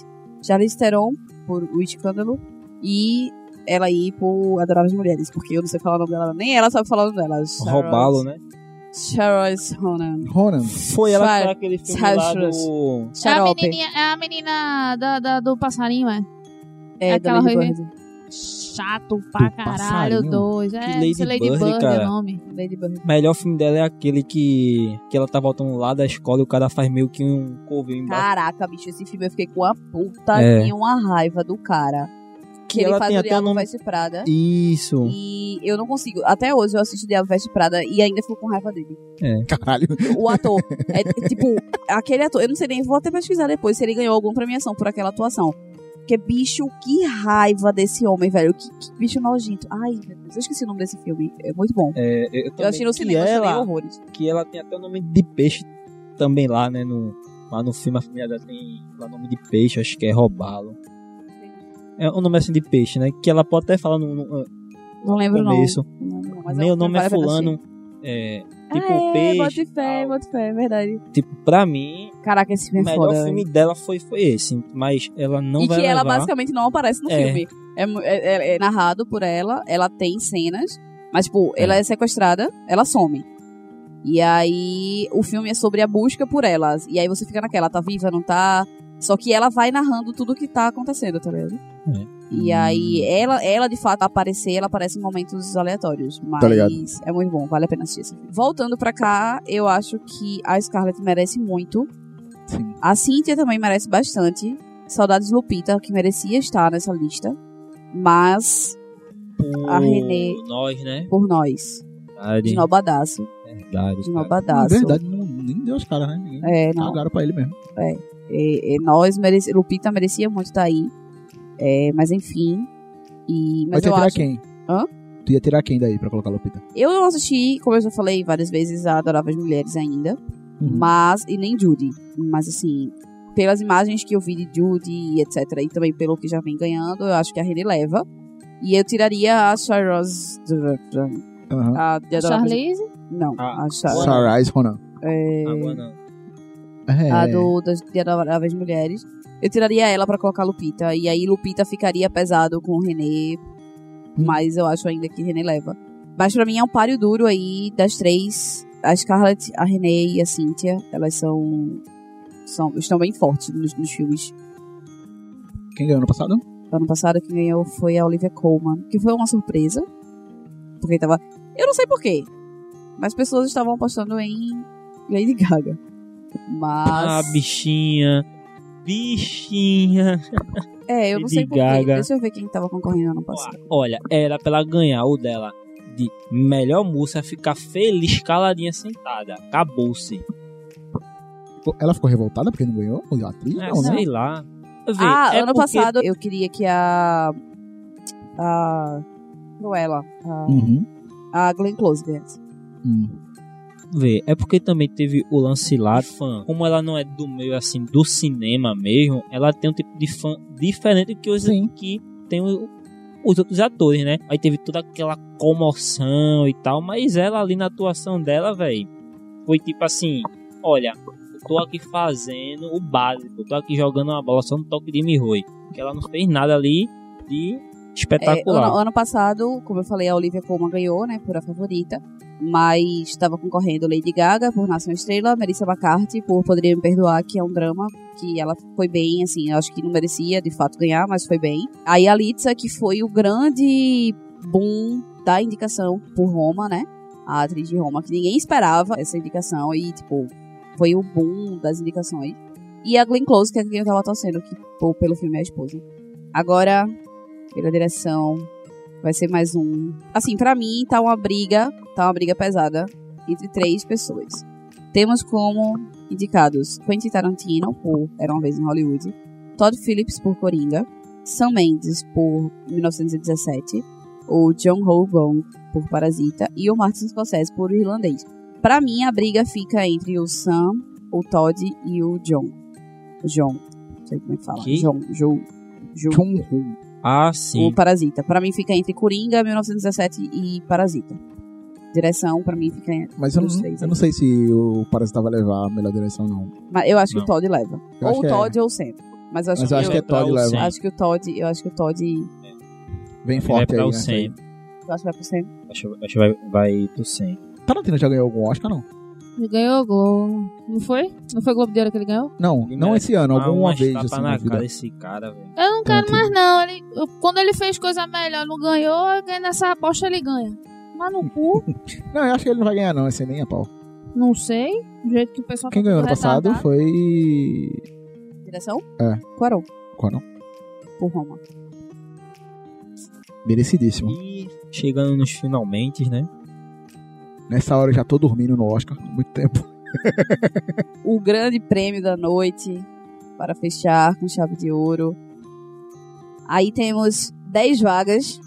A: Charlize Theron por O Escândalo e ela aí por Adoráveis Mulheres, porque eu não sei falar o nome dela, nem ela sabe falar o nome dela.
D: Roubá-lo, né?
A: Charles Ronan.
C: Ronan.
D: Foi ela que aquele filme lá
A: Charles.
D: do.
B: É a menininha, é a menina da, da- do passarinho, é?
A: É,
B: aquela
A: da Lady
B: ruivinha.
A: Bird.
B: Chato pra
C: Do
B: caralho, dois. É, Lady,
D: Lady Bird,
B: Bird, é
D: cara.
B: o nome.
A: Lady Bird.
D: O melhor filme dela é aquele que, que ela tá voltando lá da escola e o cara faz meio que um couve embaixo.
A: Caraca, bicho, esse filme eu fiquei com a puta
D: É.
A: e uma raiva do cara. Que,
D: Que
A: ele
D: ela
A: faz
D: tem
A: o
D: até
A: Diabo
D: nome-
A: Veste Prada.
D: Isso.
A: E eu não consigo. Até hoje eu assisto Diabo Veste Prada e ainda fico com raiva dele.
C: Caralho.
A: O ator. é tipo, aquele ator. Eu não sei nem, vou até pesquisar depois se ele ganhou alguma premiação por aquela atuação. Porque, bicho, que raiva desse homem, velho. Que, que bicho nojento. Ai, meu Deus, eu esqueci o nome desse filme. É muito bom.
D: É, eu,
A: Eu assisti no
D: que
A: cinema,
D: ela,
A: horrores.
D: que ela tem até o nome de peixe também lá, né? No, lá no filme a família dela tem lá o nome de peixe, acho que é roubá-lo. É um nome assim de peixe, né? Que ela pode até falar no, no
A: Não lembro o nome.
D: Meu nome é fulano. É, tipo
A: ah, é,
D: peixe.
A: bote fé, bote fé, é verdade.
D: Tipo, pra mim,
A: Caraca, esse
D: o
A: filme é
D: melhor
A: foda.
D: filme dela foi, foi esse. Mas ela não
A: e
D: vai
A: que ela
D: levar.
A: basicamente não aparece no
D: É.
A: filme. É, é- é- é narrado por ela, ela tem cenas, mas, tipo, ela é sequestrada, ela some. E aí, o filme é sobre a busca por elas. E aí você fica naquela, tá viva, não tá? Só que ela vai narrando tudo o que tá acontecendo, tá ligado?
D: É.
A: E aí, ela, ela de fato aparecer, ela aparece em momentos aleatórios. Mas
C: Tá ligado.
A: é muito bom, vale a pena assistir. Voltando pra cá, eu acho que a Scarlett merece muito.
C: Sim.
A: A Cynthia também merece bastante. Saudades Lupita, que merecia estar nessa lista. Mas,
D: Por
A: a Renée-
D: Nós, né?
A: por nós.
D: Verdade.
A: De Nobadaço.
D: Verdade.
A: De
D: cara.
C: Na
A: Nobadaço.
C: verdade, não, nem deu os caras, né? Ninguém
A: É, não.
C: cagaram pra ele mesmo.
A: É, é, nós merece, Lupita merecia muito estar aí. É, mas enfim. E, mas
C: Mas tu
A: eu
C: ia tirar
A: acho.
C: quem?
A: Hã?
C: Tu ia tirar quem daí pra colocar a Lupita?
A: Eu não assisti, como eu já falei várias vezes, a Adoráveis Mulheres ainda.
C: Uhum.
A: Mas. E nem Judy. Mas assim. Pelas imagens que eu vi de Judy e etc. E também pelo que já vem ganhando, eu acho que a Renée leva. E eu tiraria a Charles.
C: Aham.
A: A de Adoráveis-
B: Charlize?
A: Não,
D: Ah,
A: a Char-
D: Boa.
C: Sunrise Ronan.
A: é,
D: Agora não.
C: É.
A: a do, das de Adoráveis Mulheres. Eu tiraria ela pra colocar Lupita. E aí Lupita ficaria pesado com o René. Mas eu acho ainda que René leva. Mas pra mim é um páreo duro aí das três. A Scarlett, a René e a Cynthia. Elas são. são estão bem fortes nos, nos filmes.
C: Quem ganhou ano passado?
A: Ano passado quem ganhou foi a Olivia Colman. Que foi uma surpresa. Porque tava. Eu não sei porquê. Mas pessoas estavam apostando em Lady Gaga.
D: Ah,
A: Mas.
D: bichinha. Bichinha.
A: É, eu não sei porquê. Deixa eu ver quem tava concorrendo ano passado.
D: Olha, era pra ela ganhar o dela de melhor música, ficar feliz, caladinha, sentada. Acabou-se.
C: Ela ficou revoltada porque não ganhou? A atriz?
D: É,
C: não, né?
D: sei lá. Vê,
A: Ah,
D: é
A: ano
D: porque-
A: passado eu queria que a. A. Cruella. A,
C: Uhum.
A: a Glenn Close ganhasse.
C: Hum.
D: Vê, é porque também teve o lance lá, fã. Como ela não é do meio assim do cinema mesmo, ela tem um tipo de fã diferente que os
C: Sim.
D: que tem o- os outros atores, né? Aí teve toda aquela comoção e tal, mas ela ali na atuação dela, velho, foi tipo assim, olha, eu tô aqui fazendo o básico, eu tô aqui jogando uma bola só no toque de Mihoi, que ela não fez nada ali de
A: É,
D: espetacular.
A: ano, ano passado, como eu falei, a Olivia Colman ganhou, né, por a favorita. Mas estava concorrendo Lady Gaga por Nação Estrela, Melissa McCarthy por Poderia Me Perdoar, que é um drama que ela foi bem, assim, acho que não merecia de fato ganhar, mas foi bem. Aí a Litza, que foi o grande boom da indicação por Roma, né? A atriz de Roma, que ninguém esperava essa indicação e, tipo, foi o boom das indicações. E a Glenn Close, que é quem eu tava torcendo, que pô, pelo filme é a esposa. Agora, pela direção, vai ser mais um. Assim, pra mim, tá uma briga, tá uma briga pesada entre três pessoas. Temos como indicados Quentin Tarantino por Era uma vez em Hollywood, Todd Phillips por Coringa, Sam Mendes por 1917, o John Ho Gong por Parasita e o Martin Scorsese por Irlandês. Pra mim, a briga fica entre o Sam, o Todd e o John. John. Não sei como é que fala.
D: Que?
A: John. Jo, jo,
C: John Woo.
D: Ah, sim.
A: o Parasita. Pra mim fica entre Coringa, 1917 e Parasita. Direção, pra mim, fica entre
C: Mas eu não,
A: os três.
C: eu não sei se o Parasita vai levar a melhor direção, não.
A: Mas eu acho que
D: Não.
A: o Todd leva.
C: Eu
A: ou o
C: que é.
A: Todd ou o Sam. Mas eu acho,
C: Mas eu acho que é Todd leva.
D: Sam.
A: acho que o Todd, eu acho que o Todd,
C: Bem
D: Vai
C: forte
D: pra
C: aí,
D: o
C: né?
D: 100.
A: eu acho que vai pro Sam.
D: Acho, acho que vai, vai pro 100.
C: Tarantino já ganhou algum Oscar, não?
B: Ele ganhou o Globo. Não foi? Não foi Globo de Ouro que ele ganhou?
C: Não,
D: Ele
C: não esse ano, alguma vez assim
D: na
C: na vida.
D: cara desse cara, velho.
B: Eu não quero mais, não. Ele, eu- quando ele fez coisa melhor, não ganhou, eu ganhei nessa aposta ele ganha. Mas no cu, [laughs]
C: Não, eu acho que ele não vai ganhar, não, esse nem a pau.
B: não sei. Do jeito que o pessoal
C: Quem
B: tá
C: ganhou ano passado
B: retardado.
C: foi.
A: Direção?
C: É.
A: Quaron,
C: não?
A: por Roma.
C: Merecidíssimo.
D: E chegando nos finalmente, né?
C: Nessa hora eu já tô dormindo no Oscar há muito tempo. [laughs]
A: O grande prêmio da noite, para fechar com chave de ouro. Aí temos 10 vagas.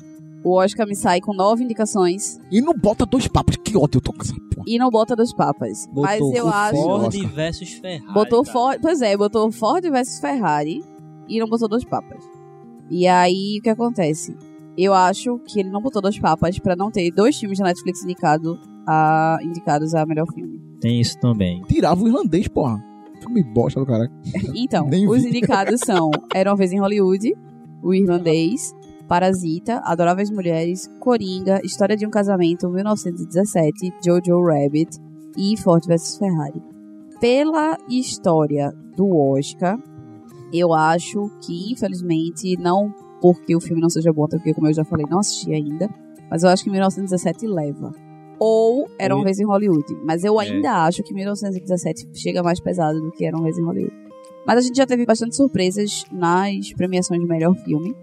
A: O Oscar me sai com 9 indicações.
C: E não bota dois papos, que ódio eu tô com essa porra.
A: E não bota dos papas.
D: Botou
A: Mas eu acho.
D: Ford versus Ferrari.
A: Botou. Ford. Pois é, botou Ford versus Ferrari. E não botou dois papas. E aí, o que acontece? Eu acho que ele não botou dois papas pra não ter dois filmes da Netflix indicado a, indicados a melhor filme.
D: Tem isso também.
C: Tirava o irlandês, porra. Filme bosta do caralho. [laughs]
A: Então, os
C: vi.
A: indicados são Era uma vez em Hollywood, O Irlandês, Parasita, Adoráveis Mulheres, Coringa, História de um Casamento, 1917, Jojo Rabbit e Ford vs Ferrari. Pela história do Oscar, eu acho que, infelizmente, não porque o filme não seja bom, até porque, como eu já falei, não assisti ainda, mas eu acho que 1917 leva. Ou Era uma vez em Hollywood. Mas eu
D: É.
A: ainda acho que 1917 chega mais pesado do que Era uma vez em Hollywood. Mas a gente já teve bastante surpresas nas premiações de melhor filme.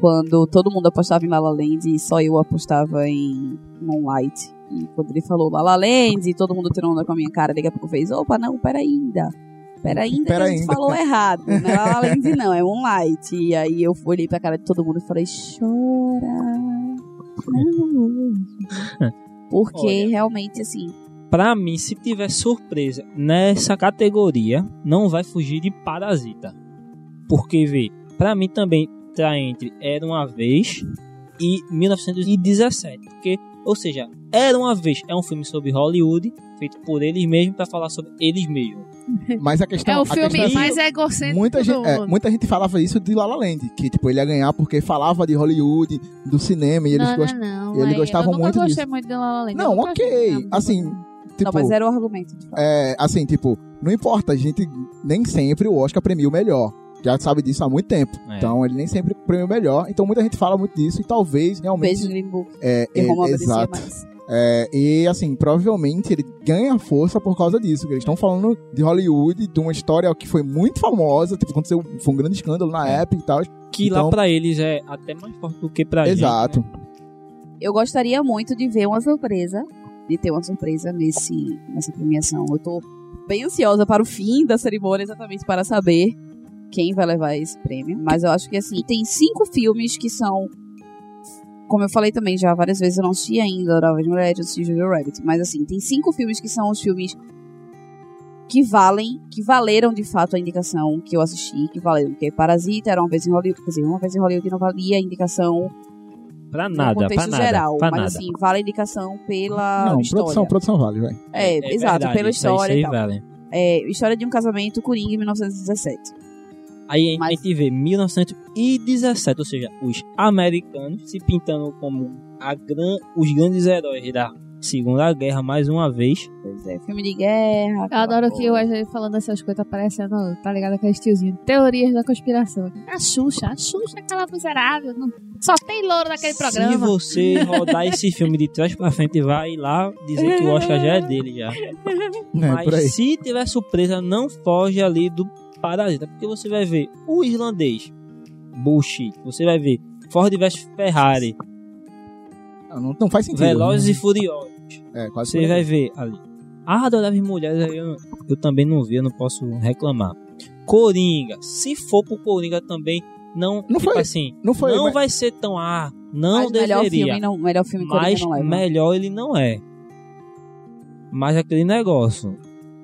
A: Quando todo mundo apostava em La La Land e só eu apostava em Moonlight. E quando ele falou La La Land, e todo mundo tirou onda com a minha cara, daqui a pouco fez, opa, não, pera ainda. Pera ainda
C: Pera
A: que a gente
C: ainda.
A: falou errado. Não é [laughs] La La Land não, é Moonlight. E aí eu olhei pra cara de todo mundo e falei, chora. Não. [laughs] Porque
D: Olha.
A: realmente, assim,
D: Pra mim, se tiver surpresa nessa categoria, não vai fugir de Parasita. Porque, vê, pra mim também tá entre Era Uma Vez e 1917. Porque, ou seja, Era Uma Vez é um filme sobre Hollywood, feito por eles mesmos, pra falar sobre eles mesmos.
C: Mas a questão.
B: É o filme
C: questão é
B: mais egocêntrico
C: Muita gente, é, muita gente falava isso de La La Land, que tipo, ele ia ganhar porque falava de Hollywood, do cinema, e eles
B: não,
C: gostam.
B: não, não.
C: eles
B: aí,
C: gostavam muito
B: gostei
C: disso.
B: muito de La La Land.
C: Não, ok,
B: gostei,
C: assim,
B: gostei.
C: Tipo,
A: não, mas era o argumento. Fato.
C: é, assim, tipo, não importa, a gente nem sempre o Oscar premia o melhor. Já sabe disso há muito tempo.
D: É.
C: Então, ele nem sempre premia o melhor. Então, muita gente fala muito disso e talvez realmente.
A: Beijo Green Book.
C: É, é, exato. É, e assim, provavelmente ele ganha força por causa disso. que Eles estão falando de Hollywood, de uma história que foi muito famosa, tipo, aconteceu, foi um grande escândalo na
D: É.
C: época e tal.
D: Que
C: Então-
D: lá pra eles é até mais forte do que pra gente.
C: Exato.
D: né?
A: Eu gostaria muito de ver uma surpresa, de ter uma surpresa nesse, nessa premiação. Eu tô bem ansiosa para o fim da cerimônia, exatamente para saber quem vai levar esse prêmio. Mas eu acho que, assim, tem cinco filmes que são. Como eu falei também já várias vezes, eu não assisti ainda Adoráveis Mulheres, eu assisti Jojo Rabbit. Mas, assim, tem cinco filmes que são os filmes que valem, que valeram de fato a indicação que eu assisti, que valeram. Porque Parasita era uma vez em Hollywood, quer dizer, uma vez em Hollywood não valia a indicação
D: Pra
A: no
D: nada, pra
A: contexto
D: nada.
A: geral,
D: pra
A: mas
D: nada.
A: assim, vale a indicação pela
C: não,
A: história.
C: produção, produção vale, velho.
A: É, exato,
D: verdade,
A: pela
D: isso aí-
A: história
D: isso
A: e
D: aí
A: tal.
D: vale.
A: É, história de um casamento, Coringa, em 1917.
D: Aí a
A: Mas-
D: gente vê 1917, ou seja, os americanos se pintando como a gran, os grandes heróis da Segunda Guerra mais uma vez.
A: Pois é, filme de guerra.
B: Eu adoro que
A: coisa.
B: hoje falando essas coisas, tá parecendo, tá ligado aquele tiozinho. Teorias da conspiração. A Xuxa, a Xuxa é aquela miserável. não- Só tem louro naquele
D: Se
B: programa.
D: você [laughs] rodar esse filme de trás pra frente, vai lá dizer que o Oscar já é dele já. [laughs]
C: É.
D: Mas se tiver surpresa, não foge ali do Parasita, porque você vai ver o irlandês, bullshit, você vai ver Ford vs Ferrari,
C: Não, não, faz sentido.
D: Velozes e Furiosos,
C: É, quase
D: você vai ver ali. Ah, Adoráveis Mulheres, eu, eu também não vi, eu não posso reclamar. Coringa, se for pro Coringa também, não,
C: Não
D: tipo
C: foi-
D: assim,
C: Não foi,
D: não
C: mas-
D: vai ser tão, ah, não
A: Mas melhor
D: deveria.
A: filme, não, melhor filme Coringa
D: mas
A: não leva.
D: melhor ele não é. Mas aquele negócio,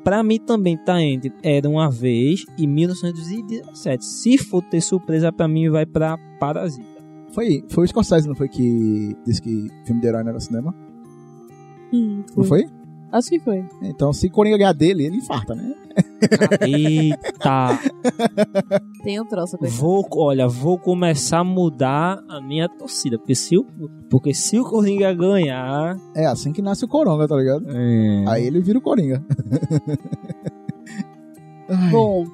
D: pra mim também tá entre Era Uma Vez e 1917. Se for ter surpresa, pra mim vai pra Parasita.
C: Foi, foi o Scorsese, não foi que disse que filme de herói não era cinema? Não foi?
B: Acho que foi.
C: Então, se Coringa ganhar dele, ele infarta, né? [laughs]
D: Eita,
A: Tem um troço com isso.
D: vou, olha, vou começar a mudar a minha torcida, porque se o, porque se o Coringa ganhar,
C: É assim que nasce o Coronga, tá ligado?
D: é,
C: Aí ele vira o Coringa. [laughs]
A: Bom,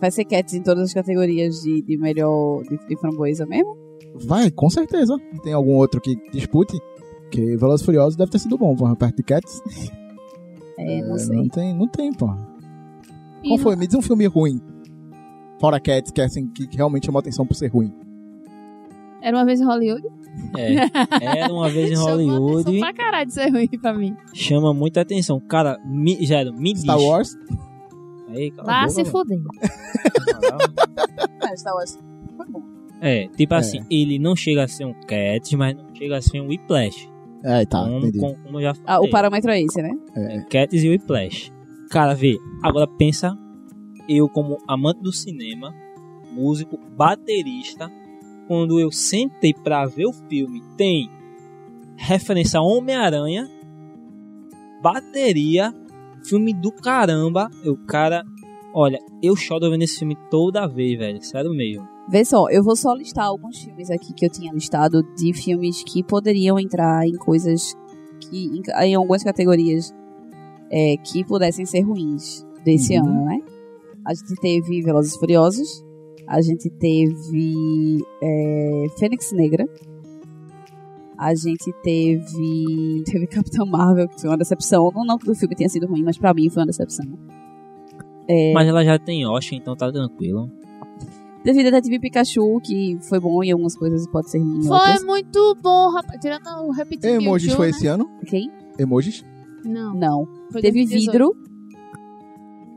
A: vai ser Cats em todas as categorias de, de melhor de, de framboesa mesmo?
C: vai, com certeza. Tem algum outro que dispute? Que Velozes Furiosos deve ter sido bom, porra, perto de Cats.
A: É, não
C: É,
A: sei.
C: Não tem, não tem, pô.
B: E
C: Qual
B: não-
C: foi? Me diz um filme ruim. Fora Cats, que, é assim, que realmente chamou atenção por ser ruim.
B: Era uma vez em Hollywood.
D: é, era uma vez em [laughs]
B: Chamou
D: Hollywood,
B: atenção pra caralho de ser ruim pra mim.
D: chama muita atenção. Cara, me, Gero, me
C: Star
D: diz.
C: Wars?
D: Aí, boca,
B: se fuder.
A: Ah, [laughs] Star Wars foi bom.
D: É, tipo
C: É.
D: assim, ele não chega a ser um Cats, mas não chega a ser um Whiplash.
C: É, tá,
D: como,
C: entendi.
D: como, como eu já falei.
A: Ah, o parâmetro é esse, né?
C: É.
D: Cats e Whiplash. Cara, vê, agora pensa, eu como amante do cinema, músico, baterista, quando eu sentei pra ver o filme, tem referência a Homem-Aranha, bateria, filme do caramba, o cara... Olha, eu choro vendo esse filme toda vez, velho, sério mesmo.
A: Vê só, eu vou só listar alguns filmes aqui que eu tinha listado de filmes que poderiam entrar em coisas que em, em algumas categorias é, que pudessem ser ruins desse
C: Uhum.
A: ano, né? A gente teve Velozes Furiosos, a gente teve é, Fênix Negra, a gente teve [laughs] teve Capitão Marvel, que foi uma decepção. Não, não que o filme tenha sido ruim, mas pra mim foi uma decepção. É,
D: Mas ela já tem Oscar, então tá tranquilo.
A: Teve Detetive Pikachu, que foi bom em algumas coisas e pode ser ruim em
B: Foi
A: outras.
B: muito bom, rapaz. Tirando o Repeat
C: Emojis
B: Mewtwo,
C: foi
B: né?
C: esse ano?
A: Quem?
C: Emojis?
B: Não.
A: Não.
B: Foi
A: Teve
B: 2018.
A: Vidro.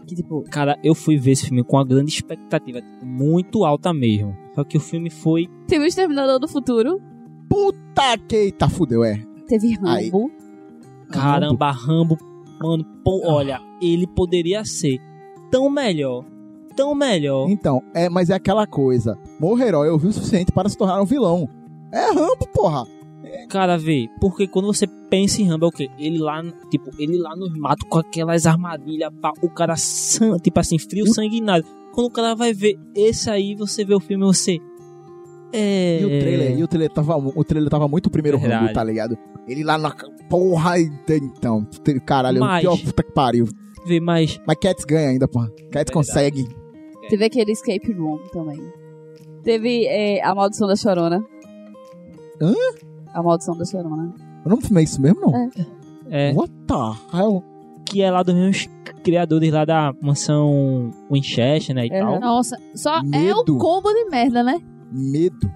A: Que tipo,
D: Cara, eu fui ver esse filme com uma grande expectativa, tipo, muito alta mesmo. Só que o filme foi.
A: teve o Exterminador do Futuro.
C: Puta que tá fudeu, é.
A: Teve
C: Aí.
A: Rambo.
D: Caramba, Rambo. Mano, pô, olha, ele poderia ser tão melhor, tão melhor.
C: Então, é, mas é aquela coisa. Morrer herói ouviu o suficiente para se tornar um vilão. É Rambo, porra.
D: Cara, vê, porque quando você pensa em Rambo, é o quê? Ele lá, tipo, ele lá nos matos com aquelas armadilhas, pá, o cara, san- tipo assim, frio, sanguinário. Quando o cara vai ver esse aí, você vê o filme, você. É.
C: E o trailer, e o trailer tava, o trailer tava muito primeiro
D: Verdade.
C: Rambo, tá ligado? Ele lá na porra, então, caralho,
D: Mas-
C: pior puta que pariu.
D: Vê, mas.
C: Mas Cats ganha ainda, porra. Cats
D: Verdade.
C: consegue.
A: Teve aquele Escape Room também. Teve é, A Maldição da Chorona.
C: Hã?
A: A Maldição da Chorona.
C: O nome do filme é isso mesmo, não?
A: É.
D: É.
C: What the hell?
D: Que é lá dos meus criadores lá da mansão Winchester, né? E
A: Uhum.
D: tal.
B: Nossa, só é
C: Medo.
B: o combo de merda, né?
C: Medo.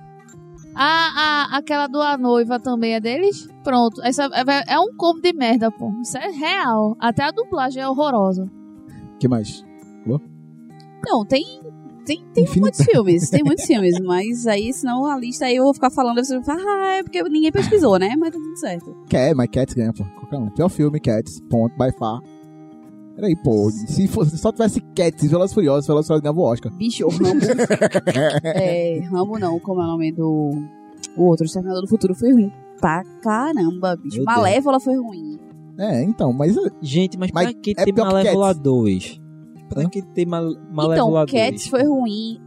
B: A, a, aquela do A Noiva também é deles? Pronto. Essa é, é um combo de merda, pô. Isso é real. Até a dublagem é horrorosa.
C: que mais?
A: Não, tem. Tem, tem
C: Infinita-
A: muitos filmes, tem muitos filmes, mas aí, senão a lista aí eu vou ficar falando, você vai falar, ah, é porque ninguém pesquisou, né? Mas tá tudo certo.
C: Quer, mas Cats ganha, pô. Qualquer um. Pior filme, Cats. Ponto, by far. Peraí, pô. Se fosse, só tivesse Cats Velozes Furiosos, Velozes e Furiosos ganhava o Oscar.
A: Bicho, Rambo. [laughs] é, Rambo não, como é o nome do. O outro, o Exterminador do Futuro foi ruim. Pra caramba, bicho.
C: Meu
A: Malévola foi ruim.
C: É, então, mas
D: Gente, mas,
C: Mas
D: pra que
C: é
D: ter Malévola
C: Cats.
D: 2? Pra
C: Hã?
D: que ter mal,
A: Então,
D: Malévola 2?
A: Cats foi ruim.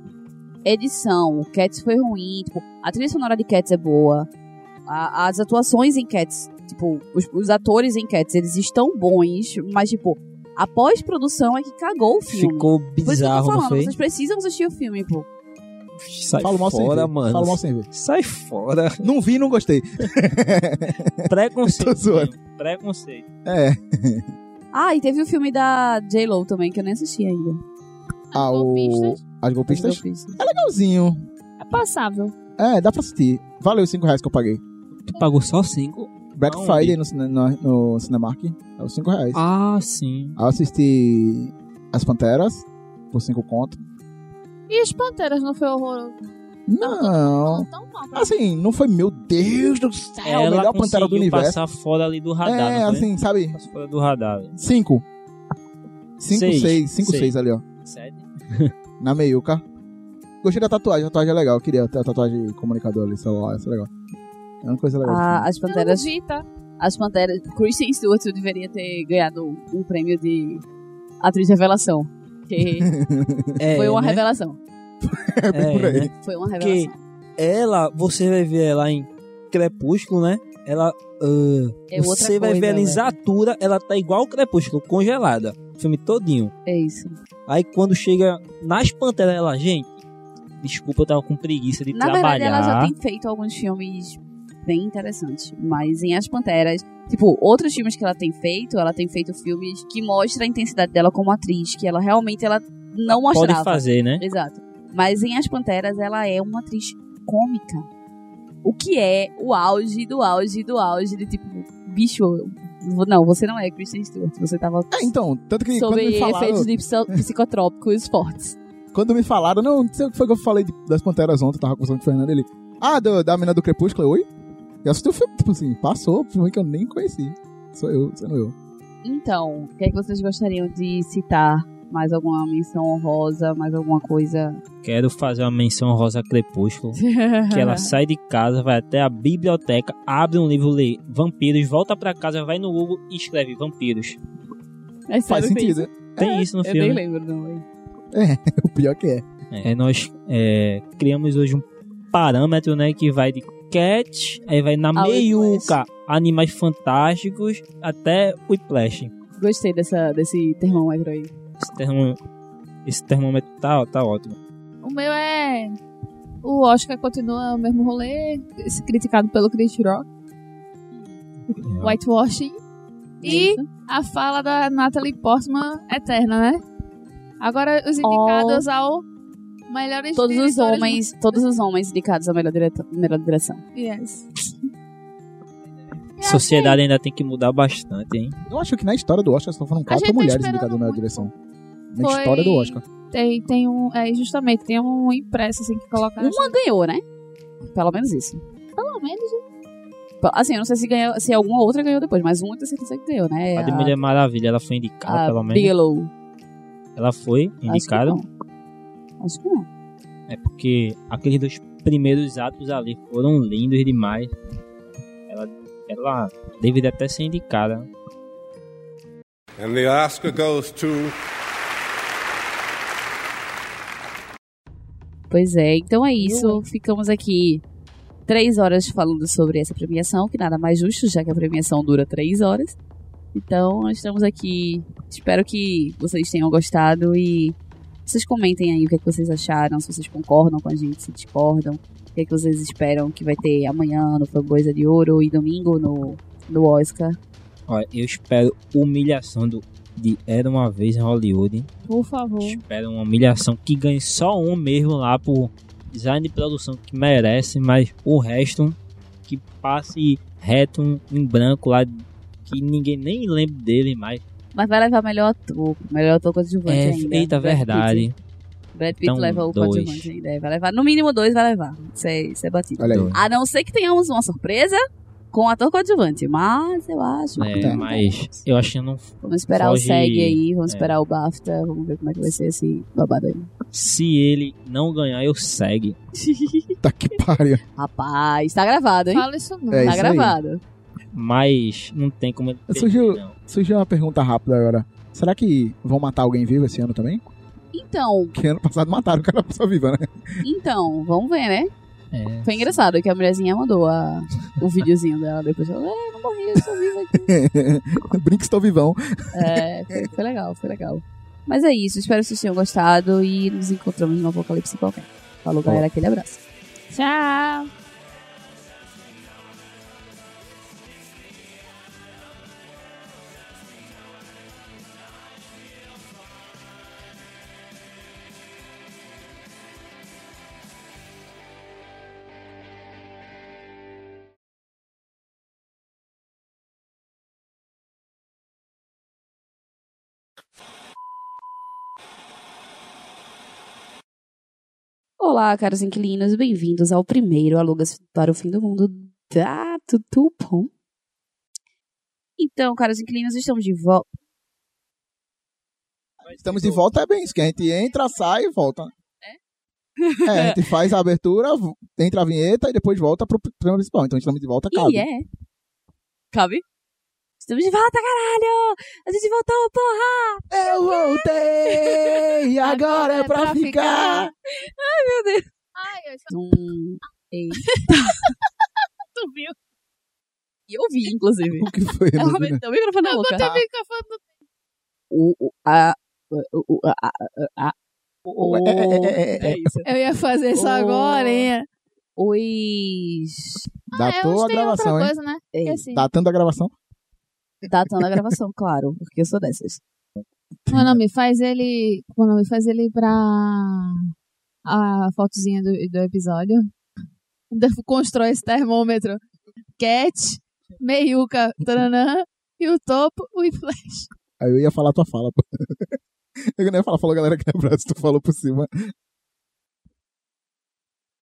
A: Edição, Cats foi ruim. Tipo, a trilha sonora de Cats é boa. A- as atuações em Cats, tipo, os, os atores em Cats, eles estão bons, mas, tipo, a pós-produção é que cagou o filme.
D: Ficou
A: Por isso que eu tô
D: bizarro, não
A: falando,
D: foi?
A: vocês precisam assistir o filme, pô.
D: Sai
C: falo mal sem
D: fora, mano.
C: Falo mal sem ver.
D: Sai fora.
C: Não vi e não gostei. [laughs] [laughs]
D: Preconceito.
C: Tô zoando.
D: mesmo. Preconceito.
C: É.
A: Ah, e teve o filme da J-Lo também, que eu nem assisti ainda.
C: Ah, o...
B: golpistas.
C: As golpistas?
A: Golpistas.
C: É legalzinho.
B: É passável.
C: É, dá pra assistir. Valeu os 5 reais que eu paguei.
D: Tu pagou só 5?
C: Black
D: Aonde?
C: Friday no, no, no Cinemark. É os 5 reais.
D: Ah, sim.
C: Aí eu assisti As Panteras por 5 conto.
B: E as panteras não foi horroroso?
C: Não.
B: Tão mal. pra-
C: Assim, não foi, meu Deus do céu, a
D: Ela
C: melhor Pantera do
D: conseguiu
C: universo.
D: passar fora ali do radar,
C: É,
D: não foi?
C: assim, sabe?
D: Passou fora do radar.
C: 5. 5,
D: Seis.
C: 6, 5,
D: Seis.
C: 6 ali, ó.
D: Sete? [laughs]
C: Na meiuca. Gostei da tatuagem, a tatuagem é legal. Eu queria ter a tatuagem de comunicador ali, celular, isso é legal. É uma coisa legal.
A: Ah, as panteras.
B: vi, tá?
A: As panteras. Kristen Stewart deveria ter ganhado um prêmio de atriz revelação. Que
D: É, [laughs]
A: foi uma
D: né?
A: revelação. [laughs]
C: é bem por
D: é,
C: aí.
D: né?
A: Foi uma
D: Porque
A: revelação.
D: ela, você vai ver ela em Crepúsculo, né? Ela. ah,
A: É outra
D: você vai
A: coisa,
D: ver ela em
A: velho.
D: Zatura, ela tá igual o Crepúsculo, congelada. O filme todinho.
A: É isso.
D: Aí quando chega nas panteras, ela, gente, desculpa, eu tava com preguiça de
A: Na verdade,
D: trabalhar.
A: ela já tem feito alguns filmes bem interessantes. Mas em As Panteras, tipo, outros filmes que ela tem feito, ela tem feito filmes que mostram a intensidade dela como atriz, que ela realmente ela não
D: Pode
A: mostrava.
D: fazer, né?
A: Exato. Mas em As Panteras, ela é uma atriz cômica. O que é o auge do auge do auge de tipo, bicho, não, você não é Kristen Stewart, você tava
C: É, então, tanto que
A: sobre
C: me falaram,
A: efeitos de psi- psicotrópicos fortes.
C: quando me falaram, não, não sei o que foi que eu falei de- das Panteras ontem, eu tava conversando com o Fernando, ele, ah, do- da mina do Crepúsculo, eu, oi? Eu assisti o filme, tipo assim, passou, filme que eu nem conheci. Sou eu, sendo eu.
A: Então, o que é que vocês gostariam de citar? Mais alguma menção honrosa, mais alguma coisa?
D: Quero fazer uma menção rosa a Crepúsculo. que ela [laughs] sai de casa, vai até a biblioteca, abre um livro, lê vampiros, volta pra casa, vai no Google e escreve vampiros.
A: É
C: Faz
A: sério, tem
C: sentido,
A: isso?
C: né?
D: Tem isso no
A: Eu nem
D: filme.
A: lembro, não. velho. [laughs]
C: O pior que é.
D: É, nós é, criamos hoje um parâmetro, né, que vai de cat, aí vai na
A: Ao
D: meiuca, animais fantásticos, até o Whiplash.
A: Gostei dessa, desse termômetro aí.
D: Esse, termo, esse termômetro tá, tá ótimo.
B: O meu é. O Oscar continua o mesmo rolê, esse criticado pelo Chris Rock, whitewashing. E
A: Isso.
B: a fala da Natalie Portman eterna, né? Agora os indicados ao melhores
A: Todos os homens, todos os homens indicados à melhor, direta- melhor direção.
B: Yes.
D: Sociedade ainda tem que mudar bastante, hein?
C: Eu acho que na história do Oscar só foram
B: A
C: quatro
B: tá
C: mulheres indicadas na melhor direção. Na
B: Foi-
C: história do Oscar.
B: Tem, tem um. É, justamente, tem um impresso assim que coloca.
A: Uma ganhou, né? Pelo menos isso.
B: Pelo menos.
A: Assim, eu não sei se, ganhou, se alguma outra ganhou depois, mas uma eu tenho certeza que ganhou, né?
D: A de Mulher Maravilha, ela foi indicada,
A: a
D: pelo menos.
A: Bigelow.
D: Ela foi indicada.
A: Acho que não. Acho que não.
D: É porque aqueles dois primeiros atos ali foram lindos demais. Ela, ela deveria até ser indicada.
E: And the Oscar goes to
A: Pois é, então é isso. Ficamos aqui três horas falando sobre essa premiação, que nada mais justo, já que a premiação dura três horas. Então, nós estamos aqui. Espero que vocês tenham gostado e vocês comentem aí o que, é que vocês acharam, se vocês concordam com a gente, se discordam, o que, é que vocês esperam que vai ter amanhã no Framboesa de Ouro e domingo no, no Oscar.
D: Olha, eu espero humilhação do, de Era Uma Vez em Hollywood.
B: Por favor.
D: Espero uma humilhação que ganhe só um mesmo lá por design de produção que merece, mas o resto que passe reto em branco lá, que ninguém nem lembre dele mais.
A: Mas vai levar melhor ator, melhor ator coadjuvante
D: É,
A: ainda.
D: eita,
A: Brad Pitt.
D: verdade.
A: Brad Pitt
D: Então,
A: leva o coadjuvante ainda. Vai levar, no mínimo dois vai levar. Isso é, isso é batido.
C: Olha aí.
D: Dois.
A: A não ser que tenhamos uma surpresa com o ator coadjuvante. Mas eu acho.
D: É,
C: É.
D: mas eu acho que não.
A: Vamos esperar
D: Foge-
A: o SEG aí, vamos
D: é.
A: esperar o BAFTA, vamos ver como é que vai ser esse babado aí.
D: Se ele não ganhar, eu segue. [laughs]
C: Tá que pariu.
A: Rapaz, tá gravado, hein?
B: Fala isso não.
C: É
A: tá
C: isso aí.
A: gravado.
D: Mas não tem como perder,
C: Surgiu-
D: não.
C: Surgiu uma pergunta rápida agora. Será que vão matar alguém vivo esse ano também?
A: Então,
C: Porque ano passado mataram o cara pessoa viva, né?
A: então, vamos ver, né?
D: É.
A: Foi engraçado que a mulherzinha mandou a, o videozinho dela depois. Ela, é, não morri, eu estou viva aqui. [laughs]
C: Brinks estou vivão.
A: É, foi, foi legal, foi legal. Mas é isso, espero que vocês tenham gostado e nos encontramos no Apocalipse qualquer. Falou, galera, aquele abraço.
B: Tchau.
A: Olá, caros inquilinos, bem-vindos ao primeiro Alugas para o Fim do Mundo da Tutupom. Então, caros inquilinos, estamos de volta.
C: Estamos de volta, é bem isso, que a gente entra, sai e volta. É? a gente faz a abertura, entra a vinheta e depois volta pro programa principal. Então estamos de volta, cabe.
A: E é. Cabe? Estamos de volta, caralho! A gente voltou, porra!
C: Eu voltei, agora é pra ficar.
A: Meu Deus!
B: Ai, eu
A: Hum, ei. [laughs]
B: tu viu?
A: E eu vi, inclusive.
C: O que foi?
A: Ela meteu o microfone na boca.
B: Botei o microfone no
A: O, o, a, o, o, a, a, a, o,
C: É, é, é, é, é.
A: é isso.
B: Eu ia fazer isso agora, hein?
A: Os...
C: Datou
B: eu
C: a
B: tem
C: gravação,
B: outra
C: hein?
B: coisa, né?
C: Datando a gravação.
A: Datando a gravação, claro, porque eu sou dessas.
B: Meu nome faz ele. Meu nome faz ele pra. A fotozinha do, do episódio. Constrói esse termômetro. Cat, meiuca, taranã, e o topo, o flash.
C: Aí eu ia falar a tua fala, pô. [laughs] Eu não ia falar, falou galera que é abraço, tu falou por cima.